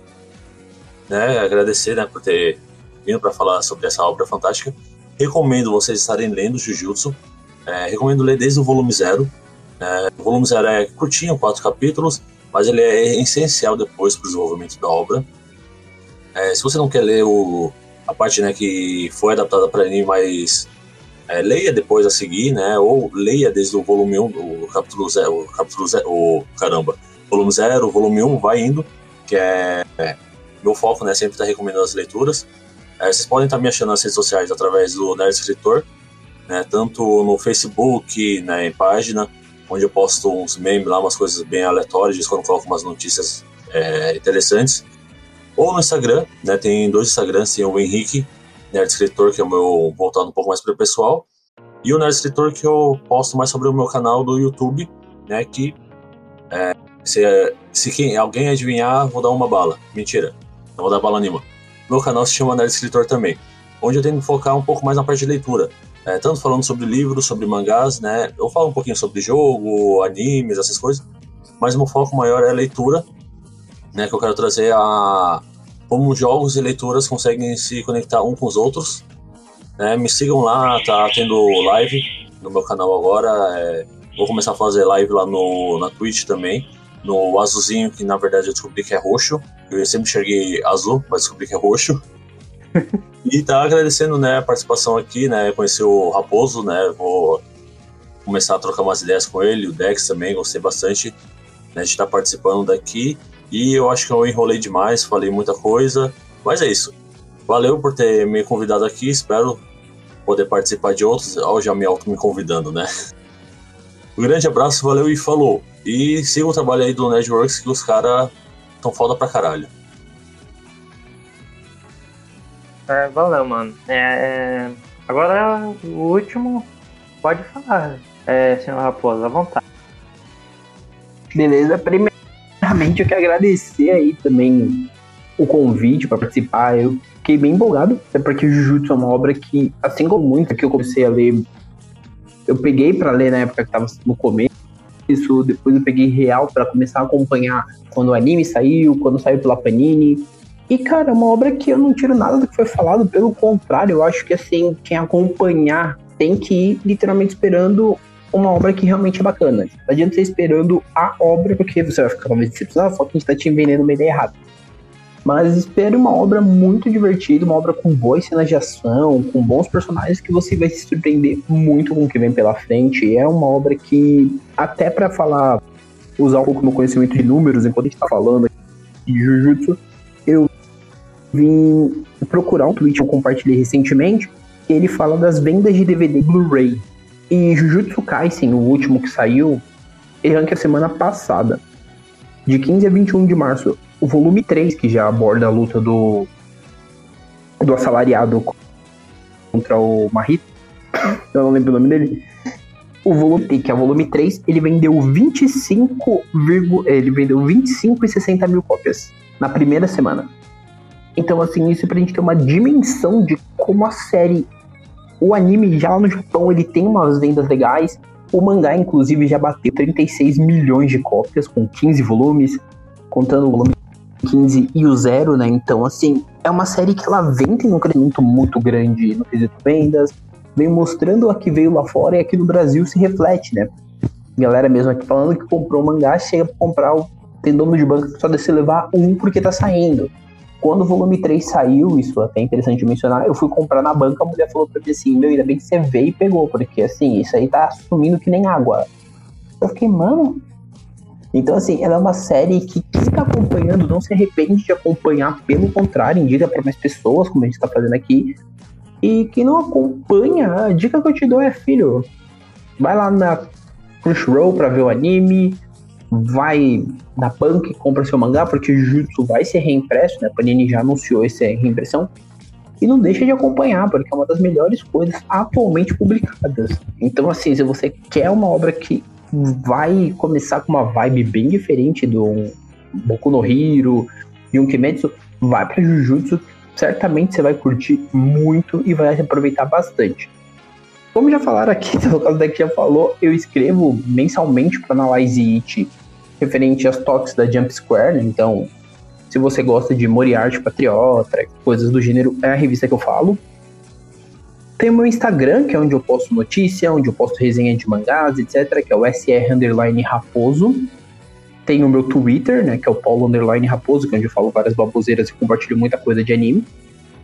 Né, agradecer né, por ter vindo para falar sobre essa obra fantástica. Recomendo vocês estarem lendo Jujutsu. É, recomendo ler desde o volume 0. É, o volume 0 é curtinho, quatro capítulos, mas ele é essencial depois para o desenvolvimento da obra. É, se você não quer ler o, a parte né, que foi adaptada para anime, mas é, leia depois a seguir, né? Ou leia desde o volume 1, o capítulo 0, o capítulo 0, o, caramba, volume 0, volume 1, vai indo, que é, é meu foco, né? Sempre tá recomendando as leituras. É, vocês podem estar tá me achando nas redes sociais através do Nerd Escritor, né? Tanto no Facebook, né, em página, onde eu posto uns memes lá, umas coisas bem aleatórias, quando coloco umas notícias é, interessantes ou no Instagram, né? Tem dois Instagrams, tem o Henrique, Nerd Escritor, que é o meu voltado um pouco mais para o pessoal, e o Nerd Escritor que eu posto mais sobre o meu canal do YouTube, né? Que é, se, se quem, alguém adivinhar, vou dar uma bala. Mentira, não vou dar bala nenhuma. Meu canal se chama Nerd Escritor também, onde eu tenho que focar um pouco mais na parte de leitura. É, tanto falando sobre livros, sobre mangás, né? Eu falo um pouquinho sobre jogo, animes, essas coisas, mas o meu foco maior é leitura né, que eu quero trazer a como jogos e leituras conseguem se conectar um com os outros. Né, me sigam lá, tá tendo live no meu canal agora. É, vou começar a fazer live lá no, na Twitch também. No azulzinho, que na verdade eu descobri que é roxo. Eu sempre enxerguei azul, mas descobri que é roxo. e tá agradecendo né, a participação aqui, né? Conheci o Raposo, né? Vou começar a trocar umas ideias com ele, o Dex também, gostei bastante né, de estar participando daqui. E eu acho que eu enrolei demais, falei muita coisa, mas é isso. Valeu por ter me convidado aqui, espero poder participar de outros. Ó, já me auto me convidando, né? Um grande abraço, valeu e falou. E siga o trabalho aí do Networks que os caras tão foda pra caralho. É, valeu, mano. É, é... Agora o último, pode falar, é, senhor Raposo, à vontade. Beleza, primeiro primeiramente eu quero agradecer aí também o convite para participar. Eu fiquei bem empolgado, até porque Jujutsu é uma obra que, assim como muita que eu comecei a ler, eu peguei para ler na época que estava no começo. Isso, depois eu peguei real para começar a acompanhar quando o anime saiu, quando saiu pela Panini. E, cara, é uma obra que eu não tiro nada do que foi falado, pelo contrário, eu acho que, assim, quem acompanhar tem que ir literalmente esperando uma obra que realmente é bacana. Não adianta você esperando a obra, porque você vai ficar talvez decepcionado, só que a gente tá te vendendo uma ideia errada. Mas espere uma obra muito divertida, uma obra com boas cenas de ação, com bons personagens, que você vai se surpreender muito com o que vem pela frente. É uma obra que, até para falar, usar um pouco meu conhecimento de números enquanto a gente tá falando de Jujutsu, eu vim procurar um tweet que eu compartilhei recentemente, que ele fala das vendas de DVD Blu-ray e Jujutsu Kaisen, o último que saiu, ele ranking a semana passada. De 15 a 21 de março. O volume 3, que já aborda a luta do, do assalariado contra o Mahito. Eu não lembro o nome dele. O volume que é o volume 3, ele vendeu 25, ele vendeu 25 e 60 mil cópias na primeira semana. Então, assim, isso é pra gente ter uma dimensão de como a série o anime já lá no Japão ele tem umas vendas legais. O mangá, inclusive, já bateu 36 milhões de cópias, com 15 volumes, contando o volume 15 e o zero, né? Então, assim, é uma série que ela vem tendo um crescimento muito grande no quesito vendas, vem mostrando a que veio lá fora e aqui no Brasil se reflete, né? Galera mesmo aqui falando que comprou o mangá, chega pra comprar o. Tem dono de banco que só deve levar um porque tá saindo. Quando o volume 3 saiu, isso é até interessante mencionar, eu fui comprar na banca, a mulher falou pra mim assim, meu, ainda bem que você veio e pegou, porque assim, isso aí tá sumindo que nem água. Eu fiquei, mano, Então, assim, ela é uma série que quem tá acompanhando não se arrepende de acompanhar, pelo contrário, indica para mais pessoas, como a gente tá fazendo aqui. E quem não acompanha, a dica que eu te dou é, filho, vai lá na Crunchyroll pra ver o anime, vai na Punk, compra seu mangá, porque Jujutsu vai ser reimpresso, né? Panini já anunciou essa reimpressão. E não deixa de acompanhar, porque é uma das melhores coisas atualmente publicadas. Então, assim, se você quer uma obra que vai começar com uma vibe bem diferente do Boku no Hero e um Kimetsu, vai para Jujutsu, certamente você vai curtir muito e vai aproveitar bastante. Como já falaram aqui, caso daqui já falou, eu escrevo mensalmente para Analyze It referente às toques da Jump Square, né? Então, se você gosta de Moriarty Patriota, coisas do gênero, é a revista que eu falo. Tem o meu Instagram, que é onde eu posto notícia, onde eu posto resenha de mangás, etc., que é o SR Underline Raposo. Tem o meu Twitter, né, que é o Paulo Underline Raposo, que é onde eu falo várias baboseiras e compartilho muita coisa de anime.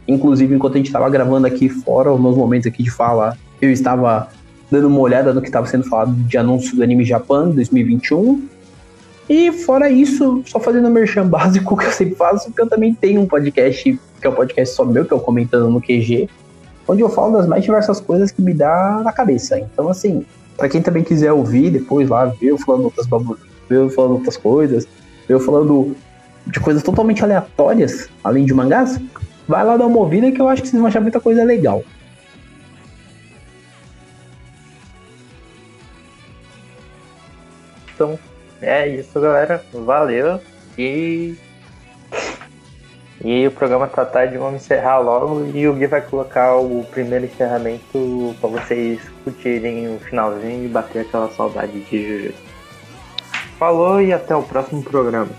Inclusive, enquanto a gente estava gravando aqui fora, os meus momentos aqui de fala, eu estava dando uma olhada no que estava sendo falado de anúncio do Anime Japan 2021. E fora isso, só fazendo o merchan básico que eu sempre faço, porque eu também tenho um podcast, que é um podcast só meu, que é o Comentando no QG, onde eu falo das mais diversas coisas que me dá na cabeça. Então, assim, para quem também quiser ouvir depois lá, ver eu falando outras ver eu falando outras coisas, ver eu falando de coisas totalmente aleatórias, além de mangás, vai lá dar uma ouvida que eu acho que vocês vão achar muita coisa legal. Então, é isso, galera. Valeu. E. E o programa tá tarde, vamos encerrar logo. E o Gui vai colocar o primeiro encerramento pra vocês curtirem o finalzinho e bater aquela saudade de Jujutsu. Falou e até o próximo programa.